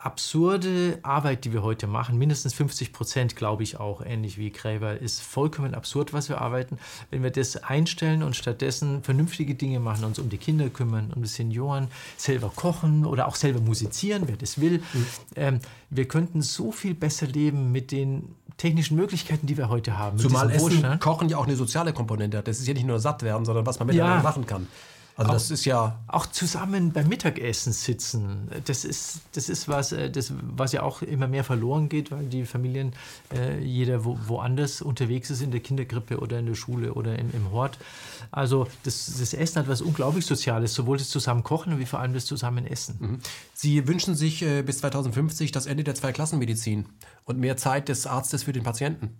B: absurde Arbeit, die wir heute machen, mindestens 50 Prozent, glaube ich auch, ähnlich wie Gräber, ist vollkommen absurd, was wir arbeiten. Wenn wir das einstellen und stattdessen vernünftige Dinge machen, uns um die Kinder kümmern, um die Senioren, selber kochen oder auch selber musizieren, wer das will, mhm. ähm, wir könnten so viel besser leben mit den technischen Möglichkeiten, die wir heute haben.
A: Zumal Essen, Kochen ja auch eine soziale Komponente hat. Das ist ja nicht nur satt werden, sondern was man miteinander ja. machen kann.
B: Also auch, das ist ja auch zusammen beim Mittagessen sitzen. Das ist das ist was äh, das was ja auch immer mehr verloren geht, weil die Familien äh, jeder wo, woanders unterwegs ist in der Kindergrippe oder in der Schule oder im, im Hort. Also das, das Essen hat was unglaublich Soziales, sowohl das Zusammenkochen wie vor allem das Zusammenessen. Mhm.
A: Sie wünschen sich äh, bis 2050 das Ende der Zweiklassenmedizin und mehr Zeit des Arztes für den Patienten.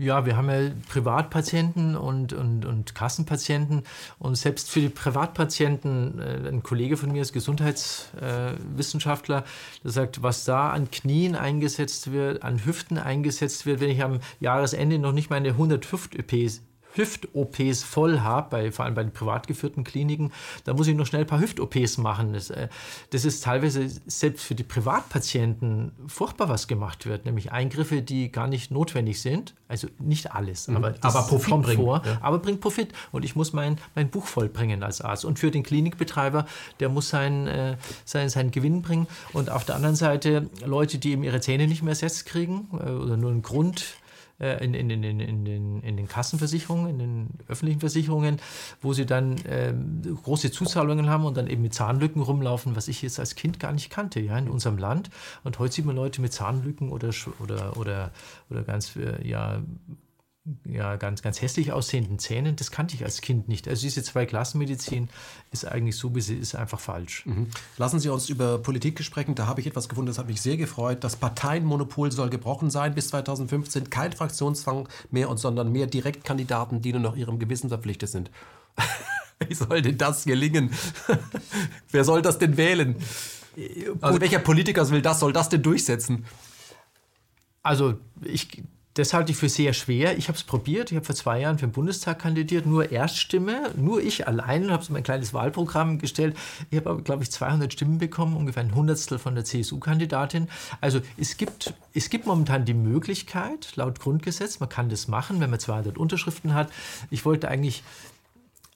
B: Ja, wir haben ja Privatpatienten und, und, und Kassenpatienten. Und selbst für die Privatpatienten, äh, ein Kollege von mir ist Gesundheitswissenschaftler, äh, der sagt, was da an Knien eingesetzt wird, an Hüften eingesetzt wird, wenn ich am Jahresende noch nicht meine 100 Hüft-OPs Hüft-OPs voll habe, bei, vor allem bei den privat geführten Kliniken, da muss ich noch schnell ein paar Hüft-OPs machen. Das, äh, das, ist teilweise selbst für die Privatpatienten furchtbar, was gemacht wird, nämlich Eingriffe, die gar nicht notwendig sind. Also nicht alles,
A: mhm. aber, aber Profit bringen. vor,
B: ja. aber bringt Profit. Und ich muss mein, mein Buch vollbringen als Arzt. Und für den Klinikbetreiber, der muss sein, äh, sein, seinen Gewinn bringen. Und auf der anderen Seite Leute, die eben ihre Zähne nicht mehr ersetzt kriegen äh, oder nur einen Grund in, in, in, in, den, in den Kassenversicherungen, in den öffentlichen Versicherungen, wo sie dann äh, große Zuzahlungen haben und dann eben mit Zahnlücken rumlaufen, was ich jetzt als Kind gar nicht kannte, ja, in unserem Land. Und heute sieht man Leute mit Zahnlücken oder, oder, oder, oder ganz, äh, ja, ja, ganz, ganz hässlich aussehenden Zähnen, das kannte ich als Kind nicht. Also diese Zweiklassenmedizin ist eigentlich so, wie sie ist, einfach falsch. Mhm.
A: Lassen Sie uns über Politik sprechen. Da habe ich etwas gefunden, das hat mich sehr gefreut. Das Parteienmonopol soll gebrochen sein bis 2015. Kein Fraktionszwang mehr, und sondern mehr Direktkandidaten, die nur noch ihrem Gewissen verpflichtet sind. wie soll denn das gelingen? Wer soll das denn wählen? Also welcher Politiker will das, soll das denn durchsetzen?
B: Also ich das halte ich für sehr schwer. Ich habe es probiert. Ich habe vor zwei Jahren für den Bundestag kandidiert, nur Erststimme, nur ich allein habe so mein kleines Wahlprogramm gestellt. Ich habe aber, glaube ich, 200 Stimmen bekommen, ungefähr ein Hundertstel von der CSU-Kandidatin. Also es gibt, es gibt momentan die Möglichkeit, laut Grundgesetz, man kann das machen, wenn man 200 Unterschriften hat. Ich wollte eigentlich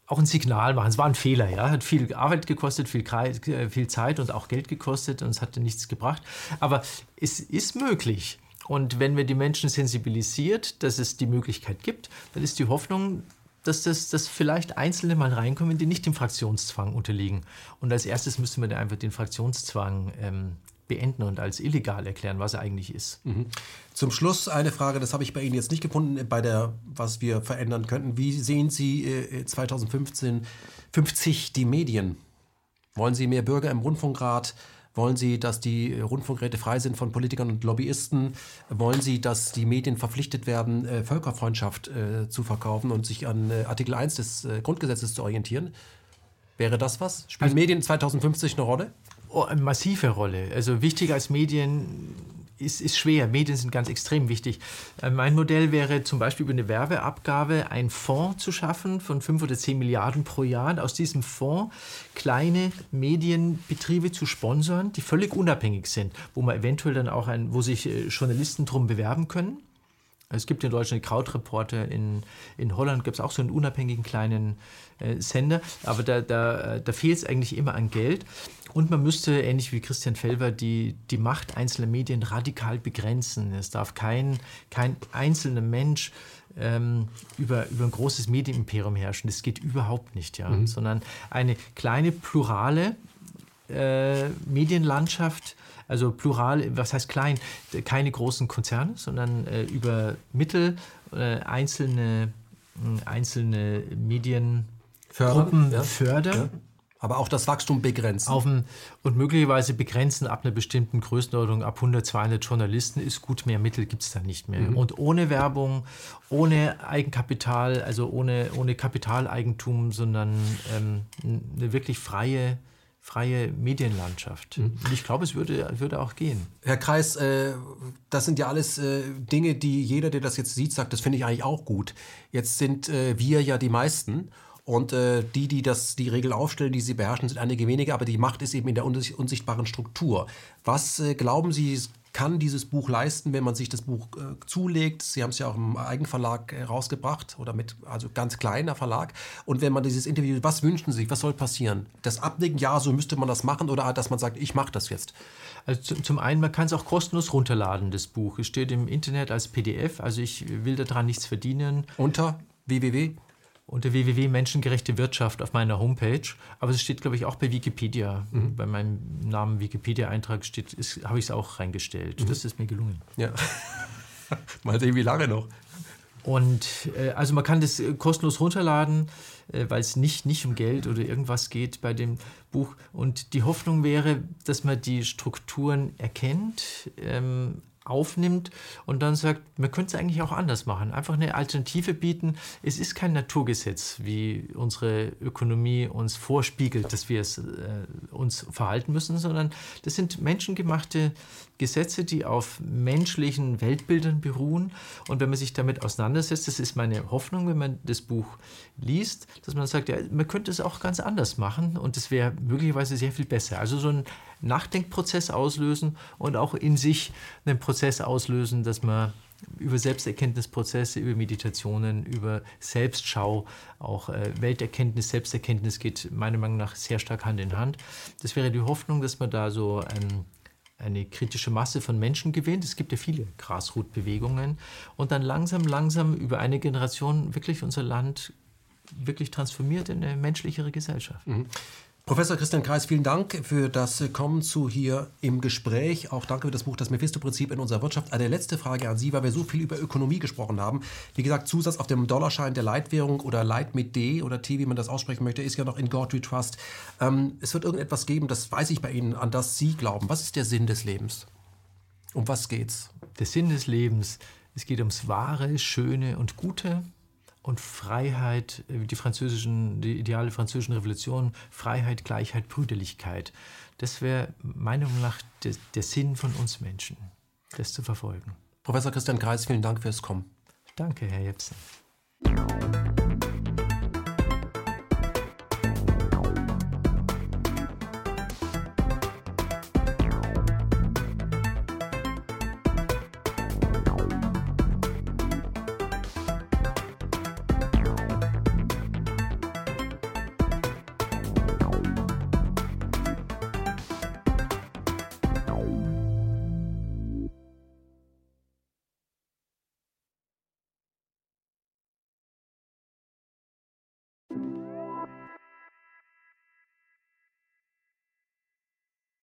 B: auch ein Signal machen. Es war ein Fehler, ja. Hat viel Arbeit gekostet, viel, äh, viel Zeit und auch Geld gekostet und es hatte nichts gebracht. Aber es ist möglich. Und wenn wir die Menschen sensibilisiert, dass es die Möglichkeit gibt, dann ist die Hoffnung, dass, das, dass vielleicht Einzelne mal reinkommen, die nicht dem Fraktionszwang unterliegen. Und als erstes müssten wir dann einfach den Fraktionszwang ähm, beenden und als illegal erklären, was er eigentlich ist. Mhm.
A: Zum Schluss eine Frage, das habe ich bei Ihnen jetzt nicht gefunden, bei der, was wir verändern könnten. Wie sehen Sie äh, 2015 50 die Medien? Wollen Sie mehr Bürger im Rundfunkrat? Wollen Sie, dass die Rundfunkräte frei sind von Politikern und Lobbyisten? Wollen Sie, dass die Medien verpflichtet werden, äh, Völkerfreundschaft äh, zu verkaufen und sich an äh, Artikel 1 des Grundgesetzes zu orientieren? Wäre das was? Spielen also, Medien 2050 eine Rolle?
B: Oh, eine massive Rolle. Also wichtiger als Medien ist, ist schwer. Medien sind ganz extrem wichtig. Äh, mein Modell wäre zum Beispiel über eine Werbeabgabe einen Fonds zu schaffen von 5 oder 10 Milliarden pro Jahr. Und aus diesem Fonds kleine Medienbetriebe zu sponsern, die völlig unabhängig sind, wo man eventuell dann auch ein, wo sich äh, Journalisten drum bewerben können. Es gibt in Deutschland Krautreporter, in, in Holland gibt es auch so einen unabhängigen kleinen äh, Sender, aber da, da, da fehlt es eigentlich immer an Geld. Und man müsste, ähnlich wie Christian Felber, die, die Macht einzelner Medien radikal begrenzen. Es darf kein, kein einzelner Mensch ähm, über, über ein großes Medienimperium herrschen. Das geht überhaupt nicht, ja. Mhm. Sondern eine kleine, plurale äh, Medienlandschaft, also plural, was heißt klein? Keine großen Konzerne, sondern äh, über Mittel äh, einzelne, einzelne Mediengruppen fördern. Ja. fördern. Ja
A: aber auch das Wachstum begrenzen.
B: Auf ein, und möglicherweise begrenzen ab einer bestimmten Größenordnung, ab 100, 200 Journalisten ist gut, mehr Mittel gibt es dann nicht mehr. Mhm. Und ohne Werbung, ohne Eigenkapital, also ohne, ohne Kapitaleigentum, sondern ähm, eine wirklich freie, freie Medienlandschaft. Mhm. Und ich glaube, es würde, würde auch gehen.
A: Herr Kreis, äh, das sind ja alles äh, Dinge, die jeder, der das jetzt sieht, sagt, das finde ich eigentlich auch gut. Jetzt sind äh, wir ja die meisten Und äh, die, die das, die Regel aufstellen, die sie beherrschen, sind einige wenige, aber die Macht ist eben in der unsichtbaren Struktur. Was äh, glauben Sie, kann dieses Buch leisten, wenn man sich das Buch äh, zulegt. Sie haben es ja auch im Eigenverlag äh, rausgebracht oder mit also ganz kleiner Verlag. Und wenn man dieses Interview, was wünschen Sie sich, was soll passieren? Das Abnicken, ja, so müsste man das machen oder dass man sagt, ich mache das jetzt.
B: Also zum einen, man kann es auch kostenlos runterladen, das Buch. Es steht im Internet als PDF, also ich will daran nichts verdienen.
A: Unter www?
B: Unter www Menschengerechte Wirtschaft auf meiner Homepage. Aber es steht, glaube ich, auch bei Wikipedia. Mhm. Bei meinem Namen Wikipedia-Eintrag steht, habe ich es auch reingestellt. Mhm. Das ist mir gelungen.
A: Ja. Mal sehen, wie lange noch.
B: Und äh, also man kann das äh, kostenlos runterladen, äh, weil es nicht, nicht um Geld oder irgendwas geht bei dem Buch. Und die Hoffnung wäre, dass man die Strukturen erkennt, ähm, aufnimmt und dann sagt, man könnte es eigentlich auch anders machen. Einfach eine Alternative bieten. Es ist kein Naturgesetz, wie unsere Ökonomie uns vorspiegelt, dass wir es, äh, uns verhalten müssen, sondern das sind menschengemachte Gesetze, die auf menschlichen Weltbildern beruhen. Und wenn man sich damit auseinandersetzt, das ist meine Hoffnung, wenn man das Buch liest, dass man sagt, ja, man könnte es auch ganz anders machen und es wäre möglicherweise sehr viel besser. Also so ein Nachdenkprozess auslösen und auch in sich einen Prozess auslösen, dass man über Selbsterkenntnisprozesse, über Meditationen, über Selbstschau, auch äh, Welterkenntnis, Selbsterkenntnis geht meiner Meinung nach sehr stark Hand in Hand. Das wäre die Hoffnung, dass man da so ein eine kritische Masse von Menschen gewinnt. Es gibt ja viele Grasroot-Bewegungen und dann langsam, langsam über eine Generation wirklich unser Land wirklich transformiert in eine menschlichere Gesellschaft. Mhm.
A: Professor Christian Kreis, vielen Dank für das Kommen zu hier im Gespräch. Auch danke für das Buch Das Mephisto-Prinzip in unserer Wirtschaft. Eine letzte Frage an Sie, weil wir so viel über Ökonomie gesprochen haben. Wie gesagt, Zusatz auf dem Dollarschein der Leitwährung oder Leit mit D oder T, wie man das aussprechen möchte, ist ja noch in God We Trust. Ähm, es wird irgendetwas geben, das weiß ich bei Ihnen, an das Sie glauben. Was ist der Sinn des Lebens? Um was geht's?
B: Der Sinn des Lebens, es geht ums Wahre, Schöne und Gute und Freiheit, äh, die französischen, die ideale französischen Revolution, Freiheit, Gleichheit, Brüderlichkeit. Das wäre meiner Meinung nach der, der Sinn von uns Menschen, das zu verfolgen.
A: Professor Christian Kreis, vielen Dank fürs Kommen.
B: Danke, Herr Jepsen.